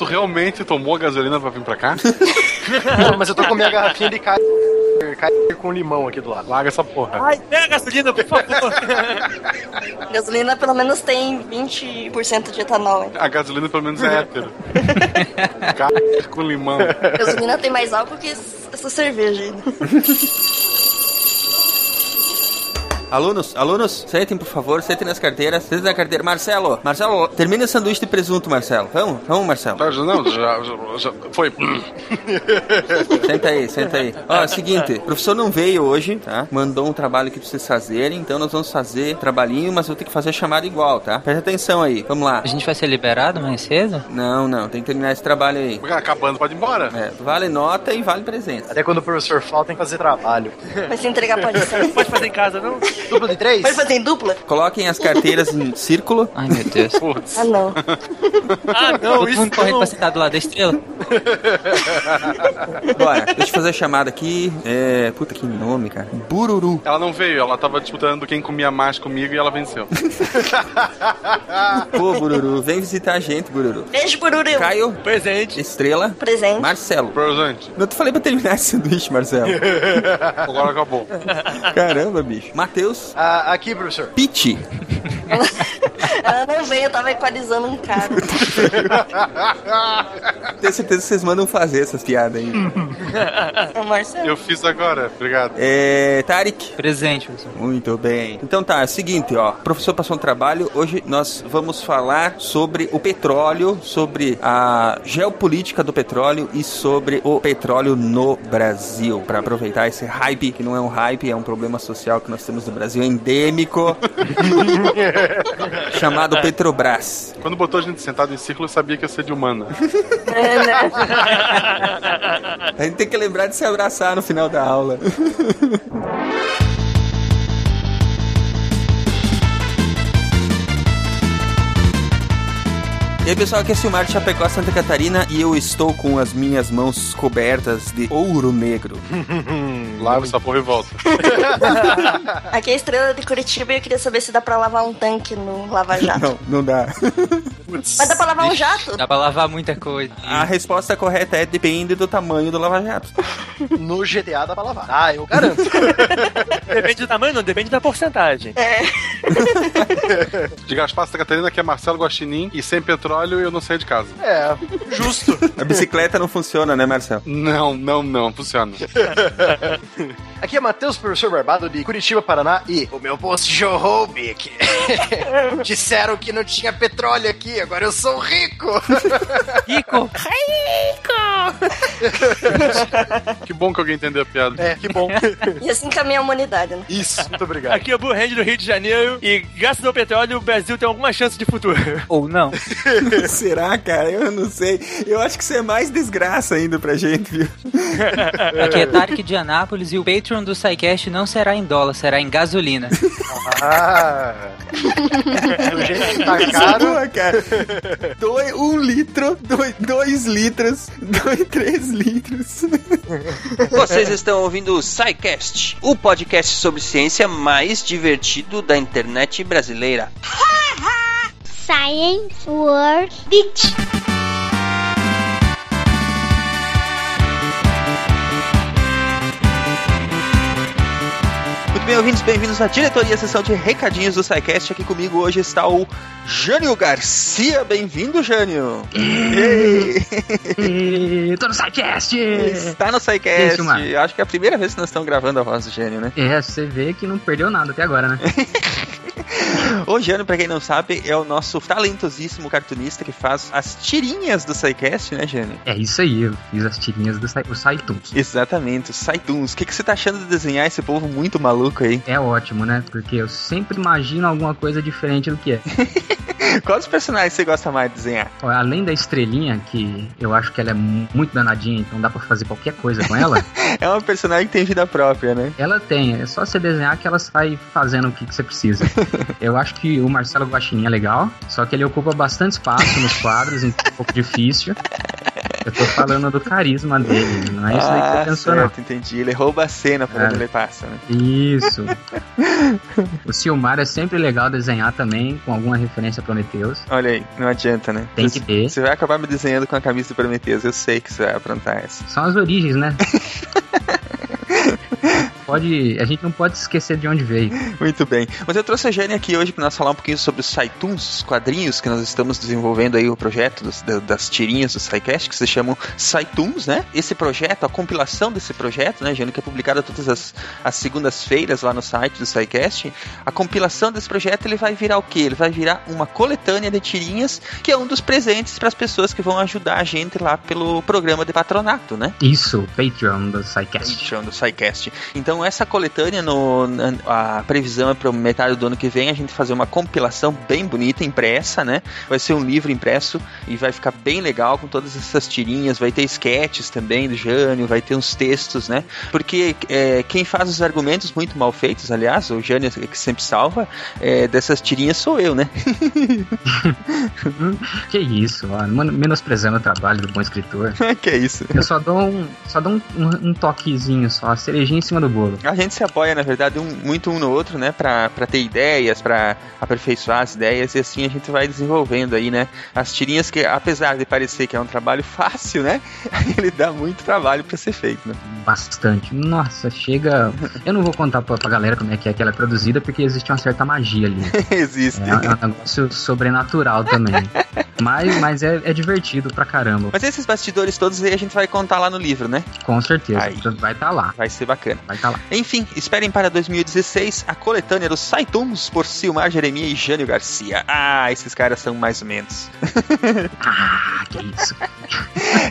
tu realmente tomou a gasolina pra vir pra cá? Não, mas eu tô com minha garrafinha de cai cai com limão aqui do lado. Larga essa porra. Ai, pega a gasolina, por favor. Gasolina pelo menos tem 20% de etanol. hein? A gasolina pelo menos é hétero. Cara com limão. Gasolina tem mais álcool que essa cerveja aí. Alunos, alunos, sentem, por favor, sentem nas carteiras. Sentem na carteira. Marcelo, Marcelo, termina o sanduíche de presunto, Marcelo. Vamos, vamos, Marcelo. Tá, Não, já, já, já foi. Senta aí, senta aí. Ó, é o seguinte, o professor não veio hoje, tá? Mandou um trabalho que pra vocês fazerem, então nós vamos fazer trabalhinho, mas eu vou ter que fazer a chamada igual, tá? Presta atenção aí, vamos lá. A gente vai ser liberado mais cedo? Não, não, tem que terminar esse trabalho aí. Porque acabando, pode ir embora. É, vale nota e vale presença. Até quando o professor fala, tem que fazer trabalho. Vai se entregar pode ser. Pode fazer em casa, não? Dupla de três? Vai fazer em dupla? Coloquem as carteiras em círculo. Ai, meu Deus. Putz. Ah, não. Ah, não, Todo isso mundo correndo não. pra sentar do lado da estrela? Bora, deixa eu fazer a chamada aqui. É. Puta que nome, cara. Bururu. Ela não veio, ela tava disputando quem comia mais comigo e ela venceu. Pô, Bururu, vem visitar a gente, Bururu. Beijo, Bururu. Caio, Presente. Estrela, Presente. Marcelo. Presente. Não te falei pra terminar esse sanduíche, Marcelo. Agora acabou. Caramba, bicho. Matheus, Ah, aqui, professor. Pete. Ela não veio, eu tava equalizando um cara. Tenho certeza que vocês mandam fazer essas piadas aí. É o Marcelo. Eu fiz agora, obrigado. É. Tarek. Presente, professor. Muito bem. Então tá, é o seguinte, ó. O professor passou um trabalho. Hoje nós vamos falar sobre o petróleo, sobre a geopolítica do petróleo e sobre o petróleo no Brasil. Pra aproveitar esse hype, que não é um hype, é um problema social que nós temos no Brasil endêmico, chamado Petrobras. Quando botou a gente sentado em círculo, eu sabia que ia ser de humana. É, né? A gente tem que lembrar de se abraçar no final da aula. E aí pessoal, aqui é Silmar de Chapecó, Santa Catarina e eu estou com as minhas mãos cobertas de ouro negro. Lava essa porra e volta. Aqui é a estrela de Curitiba e eu queria saber se dá pra lavar um tanque no Lava Jato. Não, não dá. Mas dá pra lavar um jato? Dá pra lavar muita coisa. A resposta correta é depende do tamanho do lava-jato. No GTA dá pra lavar. Ah, eu garanto. Depende do tamanho, não, depende da porcentagem. É. De Gaspar Santa Catarina, que é Marcelo Guaxinim, e sem petróleo eu não saio de casa. É, justo. A bicicleta não funciona, né, Marcelo? Não, não, não, funciona. Aqui é Matheus, professor Barbado de Curitiba, Paraná. E o meu post jorrou, Bic. Disseram que não tinha petróleo aqui, agora eu sou rico. Rico! Que bom que alguém entendeu a piada. É, que bom. E assim caminha a humanidade, né? Isso, muito obrigado. Aqui é o Blue Hand do Rio de Janeiro e graças ao petróleo o Brasil tem alguma chance de futuro. Ou não. Será, cara? Eu não sei. Eu acho que isso é mais desgraça ainda pra gente, viu? Aqui é Tarek de Anápolis e o Patreon do SciCast não será em dólar, será em gasolina. Ah, do jeito que tá caro. Porra, cara. Dois, um litro, dois, dois litros, dois, três litros. Vocês estão ouvindo o SciCast, o podcast sobre ciência mais divertido da internet brasileira. Science World Beach. Muito bem, ouvintes, bem-vindos à diretoria, sessão de recadinhos do SciCast. Aqui comigo hoje está o Jânio Garcia. Bem-vindo, Jânio. Tô no SciCast! Está no SciCast. Acho que é a primeira vez que nós estamos gravando a voz do Jânio, né? É, você vê que não perdeu nada até agora, né? O Jânio, pra quem não sabe, é o nosso talentosíssimo cartunista que faz as tirinhas do SciCast, né, Jânio? É isso aí, eu fiz as tirinhas do SciTunes. Exatamente, os Saituns. O que, que você tá achando de desenhar esse povo muito maluco aí? É ótimo, né? Porque eu sempre imagino alguma coisa diferente do que é. Quais personagens você gosta mais de desenhar? Além da estrelinha, que eu acho que ela é mu- muito danadinha, então dá pra fazer qualquer coisa com ela, É uma personagem que tem vida própria, né? ela tem. É só você desenhar que ela vai fazendo o que, que você precisa. Eu acho que o Marcelo Guaxinim é legal, só que ele ocupa bastante espaço nos quadros, então é um pouco difícil. Eu tô falando do carisma dele, não é isso aí que ah, você pensou, não. certo, entendi. Ele rouba a cena É. onde ele passa, né? Isso. o Silmar é sempre legal desenhar também, com alguma referência a Prometheus. Olha aí, não adianta, né? Tem Você- que ter. Você vai acabar me desenhando com a camisa do Prometheus, eu sei que você vai aprontar essa. São as origens, né? pode, a gente não pode esquecer de onde veio. Muito bem. Mas eu trouxe a Jane aqui hoje para nós falar um pouquinho sobre os Saituns, os quadrinhos que nós estamos desenvolvendo aí, o projeto dos- da- das tirinhas do SciCast, que se chamam Saituns, né? Esse projeto, a compilação desse projeto, né, Jane, que é publicada todas as, as segundas-feiras lá no site do SciCast, a compilação desse projeto, ele vai virar o quê? Ele vai virar uma coletânea de tirinhas, que é um dos presentes para as pessoas que vão ajudar a gente lá pelo programa de patronato, né? Isso, Patreon do SciCast. Patreon do SciCast. Então essa coletânea, no, a previsão é para metade do ano que vem a gente fazer uma compilação bem bonita, impressa, né? Vai ser um livro impresso e vai ficar bem legal com todas essas tirinhas, vai ter sketches também do Jânio, vai ter uns textos, né? Porque é, quem faz os argumentos muito mal feitos, aliás, o Jânio é que sempre salva, é, dessas tirinhas sou eu, né? que isso, men- menosprezando o trabalho do bom escritor. que isso. Eu só dou um, só dou um, um- um toquezinho só, a cerejinha em cima do bolo. A gente se apoia, na verdade, um- muito um no outro, né? Pra, pra ter ideias, pra aperfeiçoar as ideias, e assim a gente vai desenvolvendo aí, né? As tirinhas que, apesar de parecer que é um trabalho fácil, né? Ele dá muito trabalho pra ser feito, né? Bastante. Nossa, chega. Eu não vou contar pra, pra galera como é que é que ela é produzida, porque existe uma certa magia ali. Existe. É, é um negócio sobrenatural também. Mas, mas é, é divertido pra caramba. Mas esses bastidores todos aí a gente vai contar lá no livro, né? Com certeza. Aí. Vai estar lá. Vai ser bacana. Vai estar lá. Enfim, esperem para 2016 a coletânea dos Saituns por Silmar Jeremia e Jânio Garcia. Ah, esses caras são mais ou menos. Ah, que isso.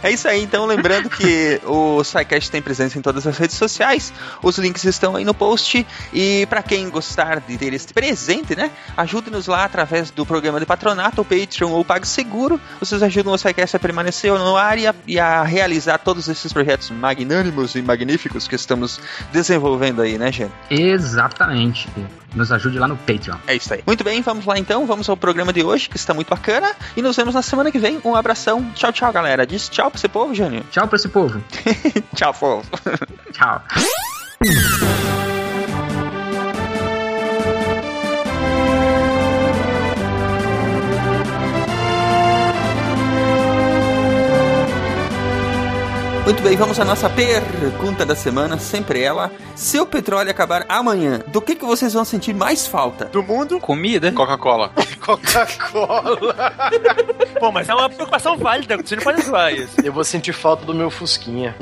É isso aí, então lembrando que o SciCast tem presença em todas as redes sociais, os links estão aí no post e para quem gostar de ter este presente, né, ajude-nos lá através do programa de patronato, o Patreon ou PagSeguro, vocês ajudam o SciCast a permanecer no ar e a, e a realizar todos esses projetos magnânimos e magníficos que estamos desenvolvendo aí, né, gente? Exatamente. Nos ajude lá no Patreon. É isso aí. Muito bem, vamos lá então, vamos ao programa de hoje, que está muito bacana, e nos vemos na semana que vem. Um abração, tchau, tchau, galera. Diz tchau pra esse povo, Jânio. Tchau pra esse povo. Tchau, povo. Tchau. Muito bem, vamos à nossa pergunta da semana, sempre ela. Se o petróleo acabar amanhã, do que, que vocês vão sentir mais falta? Do mundo. Comida? Coca-Cola. Coca-Cola. Pô, mas é uma preocupação válida, você não pode zoar isso. Eu vou sentir falta do meu Fusquinha.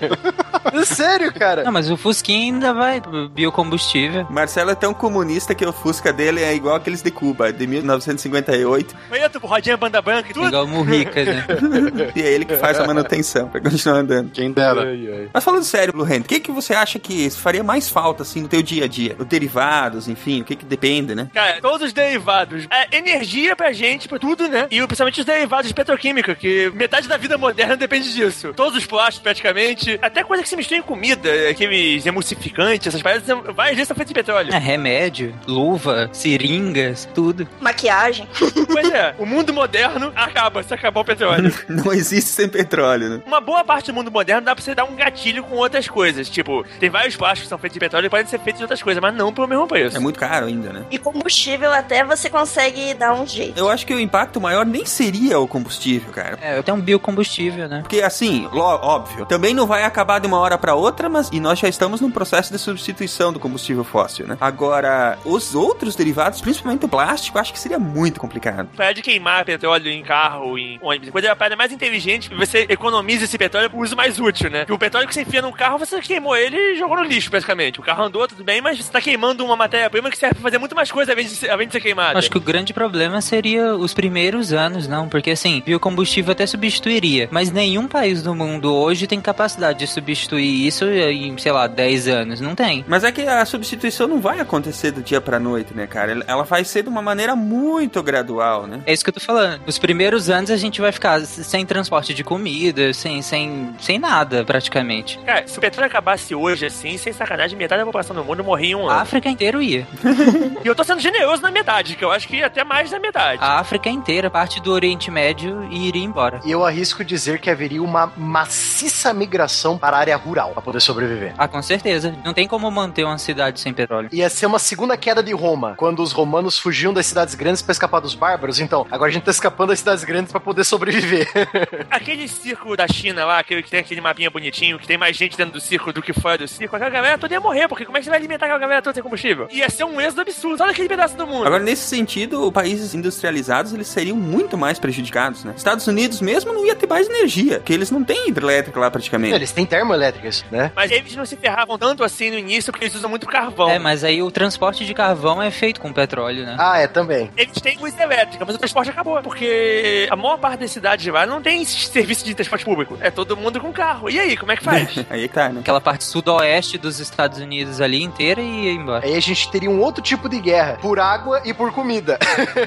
Sério, cara? Não, mas o Fusquinha ainda vai biocombustível. Marcelo é tão comunista que o Fusca dele é igual aqueles de Cuba, de 1958, Olha, tu, rodinha banda branca e tudo. Igual Murrica, né? e é ele que faz a manutenção pra continuar andando. Quem dera. Mas falando sério, Blue Hand, o que, que você acha que faria mais falta, assim, no teu dia a dia? Os derivados, enfim, o que que depende, né? Cara, todos os derivados. É energia pra gente, pra tudo, né? E principalmente os derivados de petroquímica, que metade da vida moderna depende disso. Todos os plásticos, praticamente. Até coisa que se mistura em comida, aqueles emulsificantes, essas paradas, várias vezes são feitas de petróleo. É, remédio, luva, seringas, tudo. Maquiagem. Pois é, o mundo moderno acaba se acabar o petróleo. Não existe sem petróleo, né? Uma boa parte do mundo moderno dá pra você dar um gatilho com outras coisas. Tipo, tem vários plásticos que são feitos de petróleo e podem ser feitos de outras coisas, mas não pelo mesmo preço. É muito caro ainda, né? E combustível até você consegue dar um jeito. Eu acho que o impacto maior nem seria o combustível, cara. É, tem um biocombustível, né? Porque assim, óbvio, também não vai acabar de uma hora pra outra, mas e nós já estamos num processo de substituição do combustível fóssil, né? Agora, os outros derivados, principalmente o plástico, acho que seria muito complicado. Para de queimar petróleo em carro, em ônibus, coisa é a parada mais inteligente, você economiza esse petróleo pro uso mais útil, né? Porque o petróleo que você enfia num carro, você queimou ele e jogou no lixo, basicamente. O carro andou, tudo bem, mas você tá queimando uma matéria-prima que serve pra fazer muito mais coisa além de ser, além de ser queimada. Acho que o grande problema seria os primeiros anos, não, porque assim, biocombustível até substituiria, mas nenhum país do mundo hoje tem capacidade de substituir isso em, sei lá, 10 anos. Não tem. Mas é que a substituição não vai acontecer do dia pra noite, né, cara? Ela- Ela vai ser de uma maneira muito gradual, né? É isso que eu tô falando. Nos primeiros anos a gente vai ficar sem transporte de comida, sem, sem, sem nada, praticamente. Cara, se o petróleo acabasse hoje, assim, sem sacanagem, metade da população do mundo morria em um A ano. África inteira ia. E eu tô sendo generoso na metade, que eu acho que ia até mais da metade. A África inteira, parte do Oriente Médio, e iria embora. E eu arrisco dizer que haveria uma maciça migração para a área rural para poder sobreviver. Ah, com certeza. Não tem como manter uma cidade sem petróleo. Ia ser uma segunda queda de Roma, quando os romanos fugiam das cidades grandes para escapar dos bárbaros. Então, agora a gente tá escapando das cidades grandes para poder sobreviver. Aquele circo da China lá, aquele que tem aquele mapinha bonitinho, que tem mais gente dentro do circo do que fora do circo, aquela galera toda ia morrer, porque como é que você vai alimentar aquela galera toda sem combustível? Ia ser um êxodo absurdo, olha aquele pedaço do mundo. Agora, nesse sentido, países industrializados, eles seriam muito mais prejudicados, né? Estados Unidos mesmo não ia ter mais energia, porque eles não têm hidrelétrica lá praticamente. Eles têm termoelétricas, né? Mas eles não se ferravam tanto assim no início, porque eles usam muito carvão. É, mas aí o transporte de carvão é feito com petróleo, né? Ah, é, também. Eles têm luz elétrica, mas o transporte acabou. Porque a maior parte das cidades lá não tem serviço de transporte público. É todo mundo com carro. E aí, como é que faz? Aí tá, né? Aquela parte sudoeste dos Estados Unidos ali inteira e ia embora. Aí a gente teria um outro tipo de guerra, por água e por comida.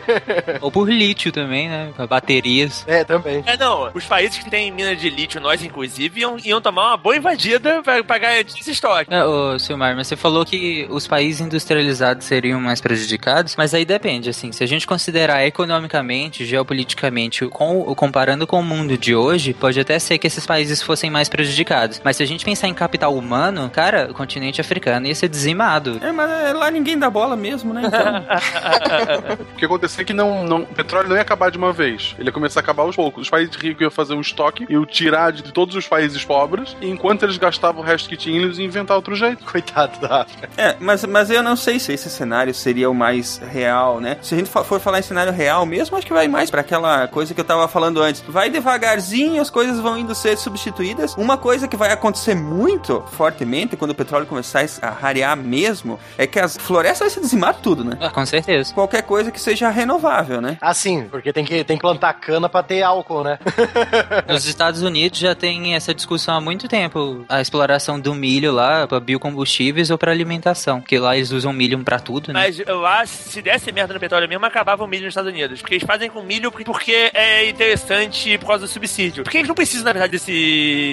Ou por lítio também, né? Pra baterias. É, também. É, não. Os países que têm mina de lítio, nós inclusive, iam, iam tomar uma boa invadida pra, pra garantir esse estoque. Ô, Silmar, mas você falou que os países industrializados seriam mais prejudicados, mas aí depende, assim, se a gente considerar economicamente, geopoliticamente, com, comparando com o mundo de hoje, pode até ser que esses países fossem mais prejudicados. Mas se a gente pensar em capital humano, cara, o continente africano ia ser dizimado. É, mas é, lá ninguém dá bola mesmo, né? Então, O que acontecia é que não, não, o petróleo não ia acabar de uma vez. Ele ia começar a acabar aos poucos. Os países ricos iam fazer um estoque, iam tirar de todos os países pobres, e enquanto eles gastavam o resto que tinham, eles iam inventar outro jeito. Coitado da África. é, mas, mas eu não sei se esse cenário seria o mais real, né? Se a gente for falar em cenário real mesmo, acho que vai mais pra aquela coisa que eu tava falando antes. Vai devagarzinho, as coisas vão indo ser substituídas. Uma coisa que vai acontecer muito fortemente quando o petróleo começar a rarear mesmo é que as florestas vão se dizimar tudo, né? Ah, com certeza. Qualquer coisa que seja renovável, né? Ah, sim, porque tem que, tem que plantar cana pra ter álcool, né? Nos Estados Unidos já tem essa discussão há muito tempo. A exploração do milho lá para biocombustíveis ou para alimentação. Porque lá eles usam milho pra tudo, né? Mas lá, se desse merda no petróleo mesmo, acabava o milho nos Estados Unidos. Porque eles fazem com milho porque é interessante por causa do subsídio. Porque eles não precisam, na verdade, desse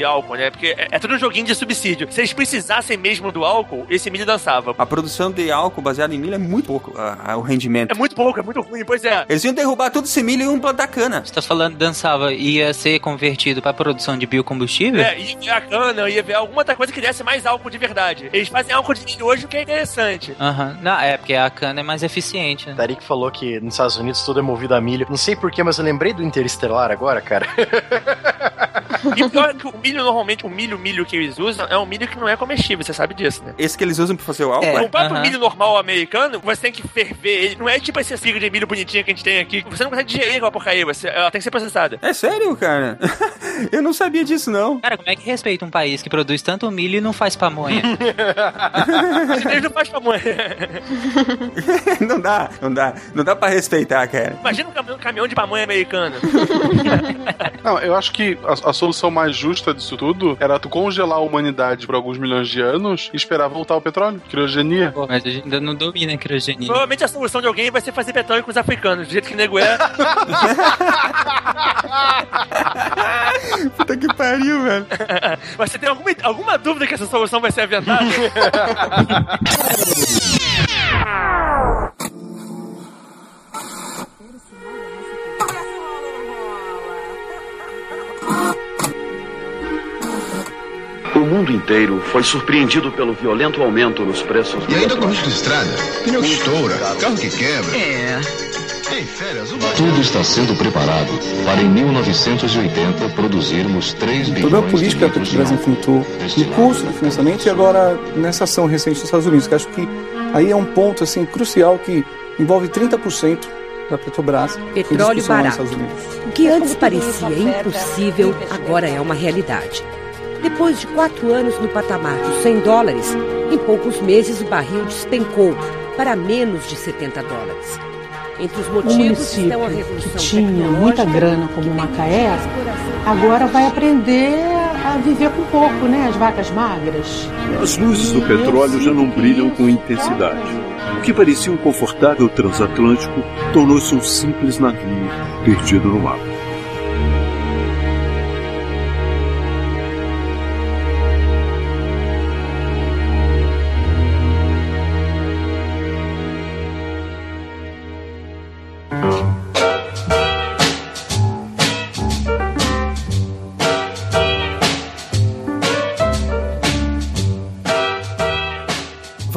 álcool, né? Porque é, é tudo um joguinho de subsídio. Se eles precisassem mesmo do álcool, esse milho dançava. A produção de álcool baseado em milho é muito pouco ah, ah, o rendimento. É muito pouco, é muito ruim, pois é. Eles iam derrubar todo esse milho e iam plantar cana. Você tá falando dançava ia ser convertido para produção de biocombustível? É, ia ver a cana, ia ver alguma outra coisa que desse mais álcool de verdade. Eles fazem álcool de milho hoje, o que é interessante. Aham. Não, é porque a cana é mais eficiente, né? Tarik falou que nos Estados Unidos tudo é movido a milho. Não sei porquê, mas eu lembrei do Interestelar agora, cara. E pior é que o milho, normalmente, o milho, milho que eles usam é um milho que não é comestível, você sabe disso, né? Esse que eles usam pra fazer o álcool? É. O próprio aham. milho normal americano, você tem que ferver ele. Não é tipo esse figo de milho bonitinho que a gente tem aqui. Você não consegue digerir aquela porcaria, você, ela tem que ser processada. É sério, cara? eu não sabia disso, não. Cara, como é que respeita um país que produz tanto milho e não faz pamonha? Eles não fazem pamonha. não dá, não dá. Não dá pra respeitar, cara. Imagina um caminhão, um caminhão de pamonha americano. Não, eu acho que a, a solução mais justa disso tudo era tu congelar a humanidade por alguns milhões de anos e esperar voltar o petróleo. Criogenia. Pô, mas a gente ainda não domina a criogenia. Provavelmente a solução de alguém vai ser fazer petróleo com os africanos, do jeito que o nego é. Puta que pariu, velho. Você tem alguma, alguma dúvida que essa solução vai ser aventada? mundo inteiro foi surpreendido pelo violento aumento nos preços do E ainda com risco de estrada, pneu que estoura, carro que quebra. É. Em férias, o Tudo está sendo preparado para em 1980 produzirmos 3 O bilhões problema de político é que a litros de Petrobras álcool. enfrentou no custo do financiamento e agora nessa ação recente dos Estados Unidos, que acho que aí é um ponto assim crucial que envolve 30% da Petrobras em Petróleo barato. Estados Unidos. O que antes parecia impossível, agora é uma realidade. Depois de quatro anos no patamar dos 100 dólares, em poucos meses o barril despencou para menos de 70 dólares. Entre os O motivos estão a município revolução que tinha muita grana como Macaé, agora vai aprender a viver com pouco, né? As vacas magras. As luzes do petróleo já não brilham com intensidade. O que parecia um confortável transatlântico tornou-se um simples navio perdido no mar.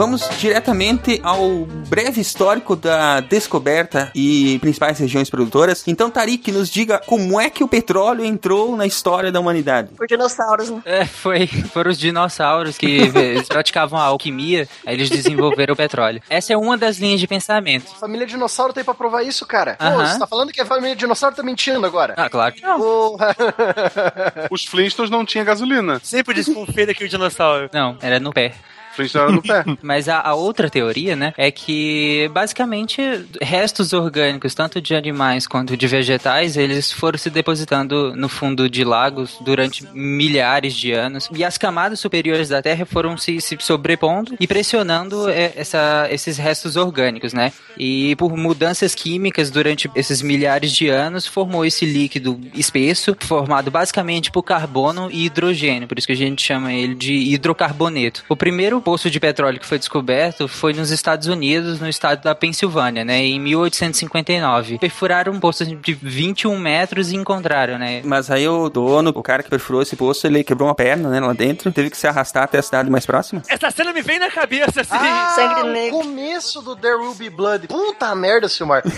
Vamos diretamente ao breve histórico da descoberta e principais regiões produtoras. Então, Tarik, nos diga como é que o petróleo entrou na história da humanidade. Por dinossauros, né? É, foi, foram os dinossauros que praticavam a alquimia, aí eles desenvolveram o petróleo. Essa é uma das linhas de pensamento. Família dinossauro tem pra provar isso, cara. Pô, Aham. você tá falando que a família dinossauro tá mentindo agora. Ah, claro. Porra. Os Flintstones não tinha gasolina. Sempre desconfia daquele dinossauro. Não, era no pé. Era no pé. Mas a, a outra teoria, né, é que basicamente restos orgânicos, tanto de animais quanto de vegetais, eles foram se depositando no fundo de lagos durante milhares de anos e as camadas superiores da Terra foram se, se sobrepondo e pressionando é, essa, esses restos orgânicos, né? E por mudanças químicas durante esses milhares de anos formou esse líquido espesso, formado basicamente por carbono e hidrogênio, por isso que a gente chama ele de hidrocarboneto. O primeiro poço de petróleo que foi descoberto foi nos Estados Unidos, no estado da Pensilvânia, né, em 1859. Perfuraram um poço de 21 metros e encontraram, né? Mas aí o dono, o cara que perfurou esse poço, ele quebrou uma perna, né, lá dentro, teve que se arrastar até a cidade mais próxima. Essa cena me vem na cabeça, assim. Ah, o começo do There Will Be Blood. Puta merda, Silmar.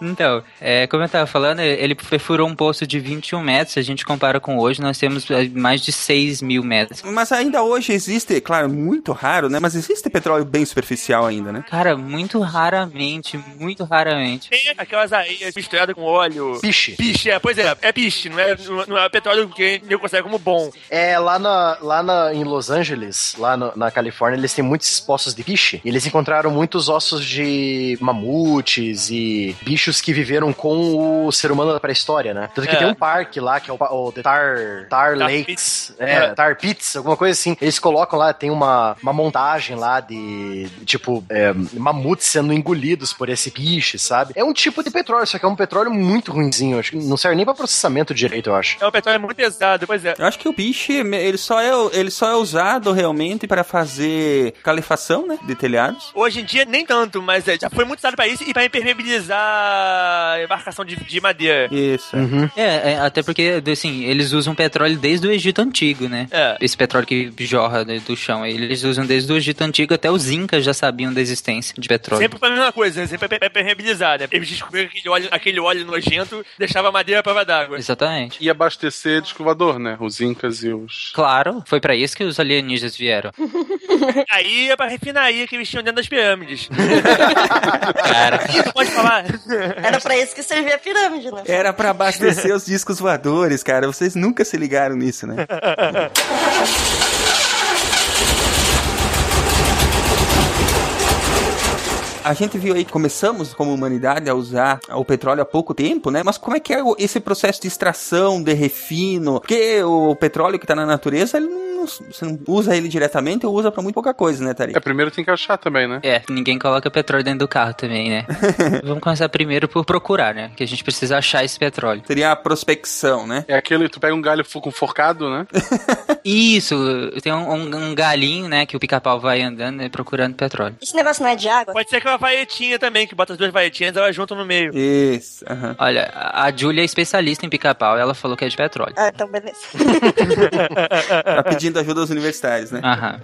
Então, é, como eu tava falando, ele perfurou um poço de 21 metros. Se a gente compara com hoje, nós temos é, mais de 6 mil metros. Mas ainda hoje existe, claro, muito raro, né? Mas existe petróleo bem superficial ainda, né? Cara, muito raramente, muito raramente. Tem aquelas areias misturadas com óleo. Piche. Piche, é, pois é, é piche, não é, não é petróleo que eu considero como bom. É, lá, na, lá na, em Los Angeles, lá no- na Califórnia, eles têm muitos poços de piche. E eles encontraram muitos ossos de mamutes e bichos que viveram com o ser humano da pré-história, né? Tanto que É. tem um parque lá, que é o, o The Tar, Tar Lakes. Pits. É, É. Tar Pits, alguma coisa assim. Eles colocam lá, tem uma, uma montagem lá de, tipo, é, mamutes sendo engolidos por esse piche, sabe? É um tipo de petróleo, só que é um petróleo muito ruinzinho. Acho que não serve nem pra processamento direito, eu acho. É um petróleo muito pesado, pois é. Eu acho que o piche, ele só é, ele só é usado realmente para fazer calefação, né? De telhados. Hoje em dia, nem tanto, mas é, já foi muito usado pra isso e pra impermeabilizar embarcação de, de madeira. Isso. É, é, até porque, assim, eles usam petróleo desde o Egito Antigo, né? É. Esse petróleo que jorra né, do chão. Eles usam desde o Egito Antigo, até os Incas já sabiam da existência de petróleo. Sempre foi a mesma coisa, sempre é impermeabilizar, né? Eles descobriram que aquele óleo, aquele óleo nojento deixava madeira à prova d'água. Exatamente. E abastecer de escovador, né? Os incas e os... Claro, foi pra isso que os alienígenas vieram. Aí é pra refinaria que eles tinham dentro das pirâmides. Cara. Tu pode falar? Era pra isso que servia a pirâmide, né? Era para abastecer os discos voadores, cara. Vocês nunca se ligaram nisso, né? A gente viu aí começamos como humanidade a usar o petróleo há pouco tempo, né? Mas como é que é esse processo de extração, de refino? Porque o petróleo que tá na natureza, ele não, você não usa ele diretamente ou usa pra muito pouca coisa, né, Tari? É, primeiro tem que achar também, né? É, ninguém coloca petróleo dentro do carro também, né? Vamos começar primeiro por procurar, né? Que a gente precisa achar esse petróleo. Seria a prospecção, né? É aquele, tu pega um galho com forcado, né? Isso, tem um, um- um galinho, né? Que o pica-pau vai andando né, procurando petróleo. Esse negócio não é de água? Pode ser que uma vaetinha também, que bota as duas vaetinhas e elas juntam no meio. Isso, aham. Olha, a a Julia é especialista em pica-pau, ela falou que é de petróleo. Ah, então beleza. Tá pedindo ajuda aos universitários, né? Aham.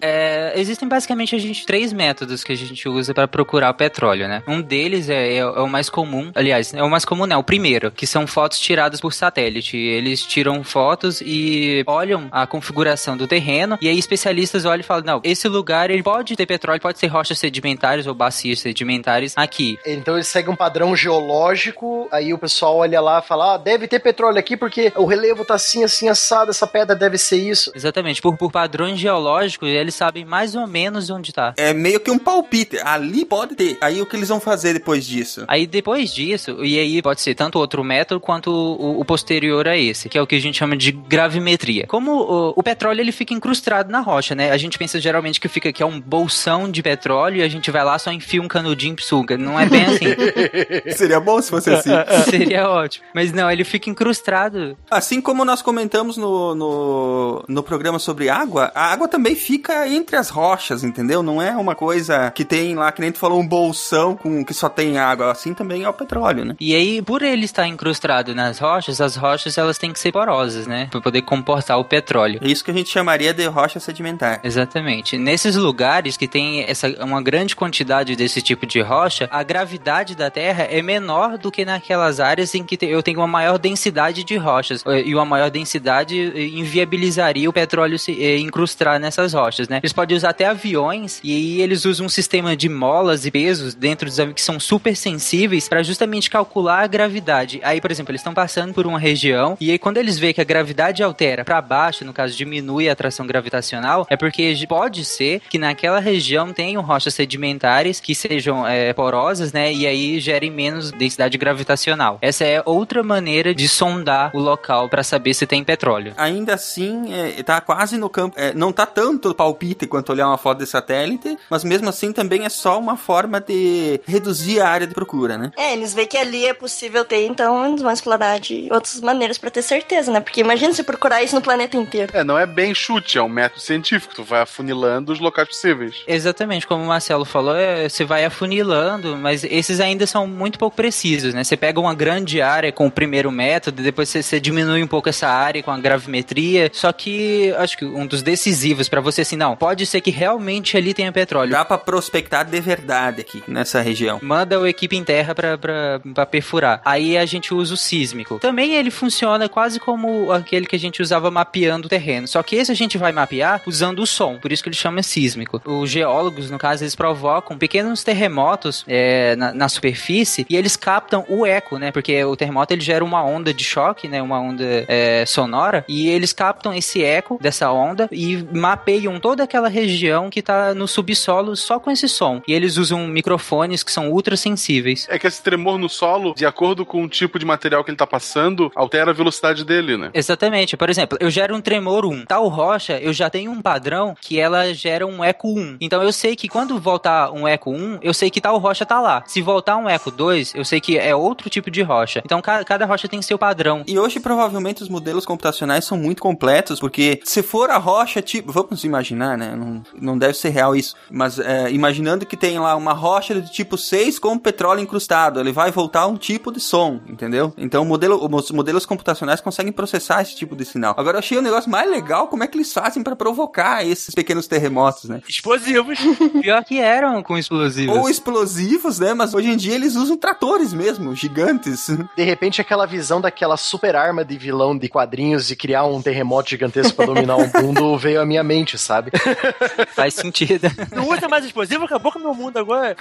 É, existem basicamente a gente três métodos que a gente usa para procurar o petróleo, né? Um deles é, é- é o mais comum, aliás, é o mais comum, né? O primeiro, que são fotos tiradas por satélite. Eles tiram fotos e olham a configuração do terreno e aí especialistas olham e falam, não, esse lugar ele pode ter petróleo, pode ser rochas sedimentares ou bacias sedimentares aqui. Então eles seguem um padrão geológico, aí o pessoal olha lá e fala, ah, deve ter petróleo aqui porque o relevo tá assim, assim, assado, essa pedra deve ser isso. Exatamente, por, por padrões geológicos, eles sabem mais ou menos onde tá. É meio que um palpite. Ali pode ter. Aí o que eles vão fazer depois disso? Aí depois disso, e aí pode ser tanto outro método quanto o, o posterior a esse, que é o que a gente chama de gravimetria. Como o, o, petróleo ele fica incrustado na rocha, né? A gente pensa geralmente que fica aqui é um bolsão de petróleo e a gente vai lá só enfia um canudinho e suga. Não é bem assim. Seria bom se fosse assim. Seria ótimo. Mas não, ele fica incrustado. Assim como nós comentamos no, no, no programa sobre água, a água também fica entre as rochas, entendeu? Não é uma coisa que tem lá, que nem tu falou, um bolsão com que só tem água. Assim também é o petróleo, né? E aí, por ele estar incrustado nas rochas, as rochas elas têm que ser porosas, né? Pra poder comportar o petróleo. É isso que a gente chamaria de rocha sedimentar. Exatamente. Nesses lugares que tem essa, uma grande quantidade desse tipo de rocha, a gravidade da Terra é menor do que naquelas áreas em que eu tenho uma maior densidade de rochas. Eh, e uma maior densidade eh, inviabilizaria o petróleo se eh, incrustar nessas rochas, né? Eles podem usar até aviões e eles usam um sistema de molas e pesos dentro dos aviões que são super sensíveis para justamente calcular a gravidade. Aí, por exemplo, eles estão passando por uma região e aí quando eles veem que a gravidade altera para baixo, no caso diminui a atração gravitacional, é porque pode ser que naquela região tenham rochas sedimentares que sejam é, porosas, né? E aí gerem menos densidade gravitacional. Essa é outra maneira de sondar o local para saber se tem petróleo. Ainda assim, é, tá quase no campo. É, não tá tanto palpite quanto olhar uma foto de satélite, mas mesmo assim também é só uma forma de reduzir a área de procura, né? É, eles veem que ali é possível ter, então eles vão explorar de outras maneiras para ter certeza, né? Porque imagina se procurar isso no planeta inteiro. É, não é bem chute, é um método científico. Tu vai afunilando os locais possíveis. Exatamente, como o Marcelo falou, é, você vai afunilando, mas esses ainda são muito pouco precisos, né? Você pega uma grande área com o primeiro método, depois você, você diminui um pouco essa área com a gravimetria. Só que acho que um dos decisivos para você assim, não, pode ser que realmente ali tenha petróleo. Dá pra prospectar de verdade aqui nessa região. Manda a equipe em terra pra, pra, pra perfurar. Aí a gente usa o sísmico. Também ele funciona quase como aquele que a gente usava mapeando o terreno. Só que esse a gente vai mapear usando o som, por isso que ele chama sísmico. Os geólogos, no caso, eles provocam pequenos terremotos é, na, na, superfície e eles captam o eco, né? Porque o terremoto ele gera uma onda de choque, né? Uma onda é, sonora e eles captam esse eco dessa onda e mapeiam toda aquela região que tá no subsolo só com esse som. E eles usam microfones que são ultra sensíveis. É que esse tremor no solo, de acordo com o tipo de material que ele tá passando, altera a velocidade dele, né? Exatamente. Por exemplo, eu gero um tremor 1. Tal rocha, eu já tenho um padrão que ela gera um eco 1. Então eu sei que quando voltar um eco 1, eu sei que tal rocha tá lá. Se voltar um eco 2, eu sei que é outro tipo de rocha. Então cada, cada rocha tem seu padrão. E hoje provavelmente os modelos computacionais são muito completos, porque se for a rocha tipo, vamos imaginar, né? Não, não deve ser real isso, mas é, imaginando que tem lá uma rocha do tipo 6 com petróleo incrustado, ele vai voltar um tipo de som, entendeu? Então o modelo, os modelos computacionais conseguem processar esse tipo de sinal. Agora eu achei o negócio mais legal como é que eles fazem para provocar esses pequenos terremotos, né? Explosivos. Pior que eram com explosivos. Ou explosivos, né? Mas hoje em dia eles usam tratores mesmo, gigantes. De repente aquela visão daquela super arma de vilão de quadrinhos de criar um terremoto gigantesco para dominar o mundo veio à minha mente, sabe? Faz sentido. Não usa mais explosivo, acabou com o meu mundo agora.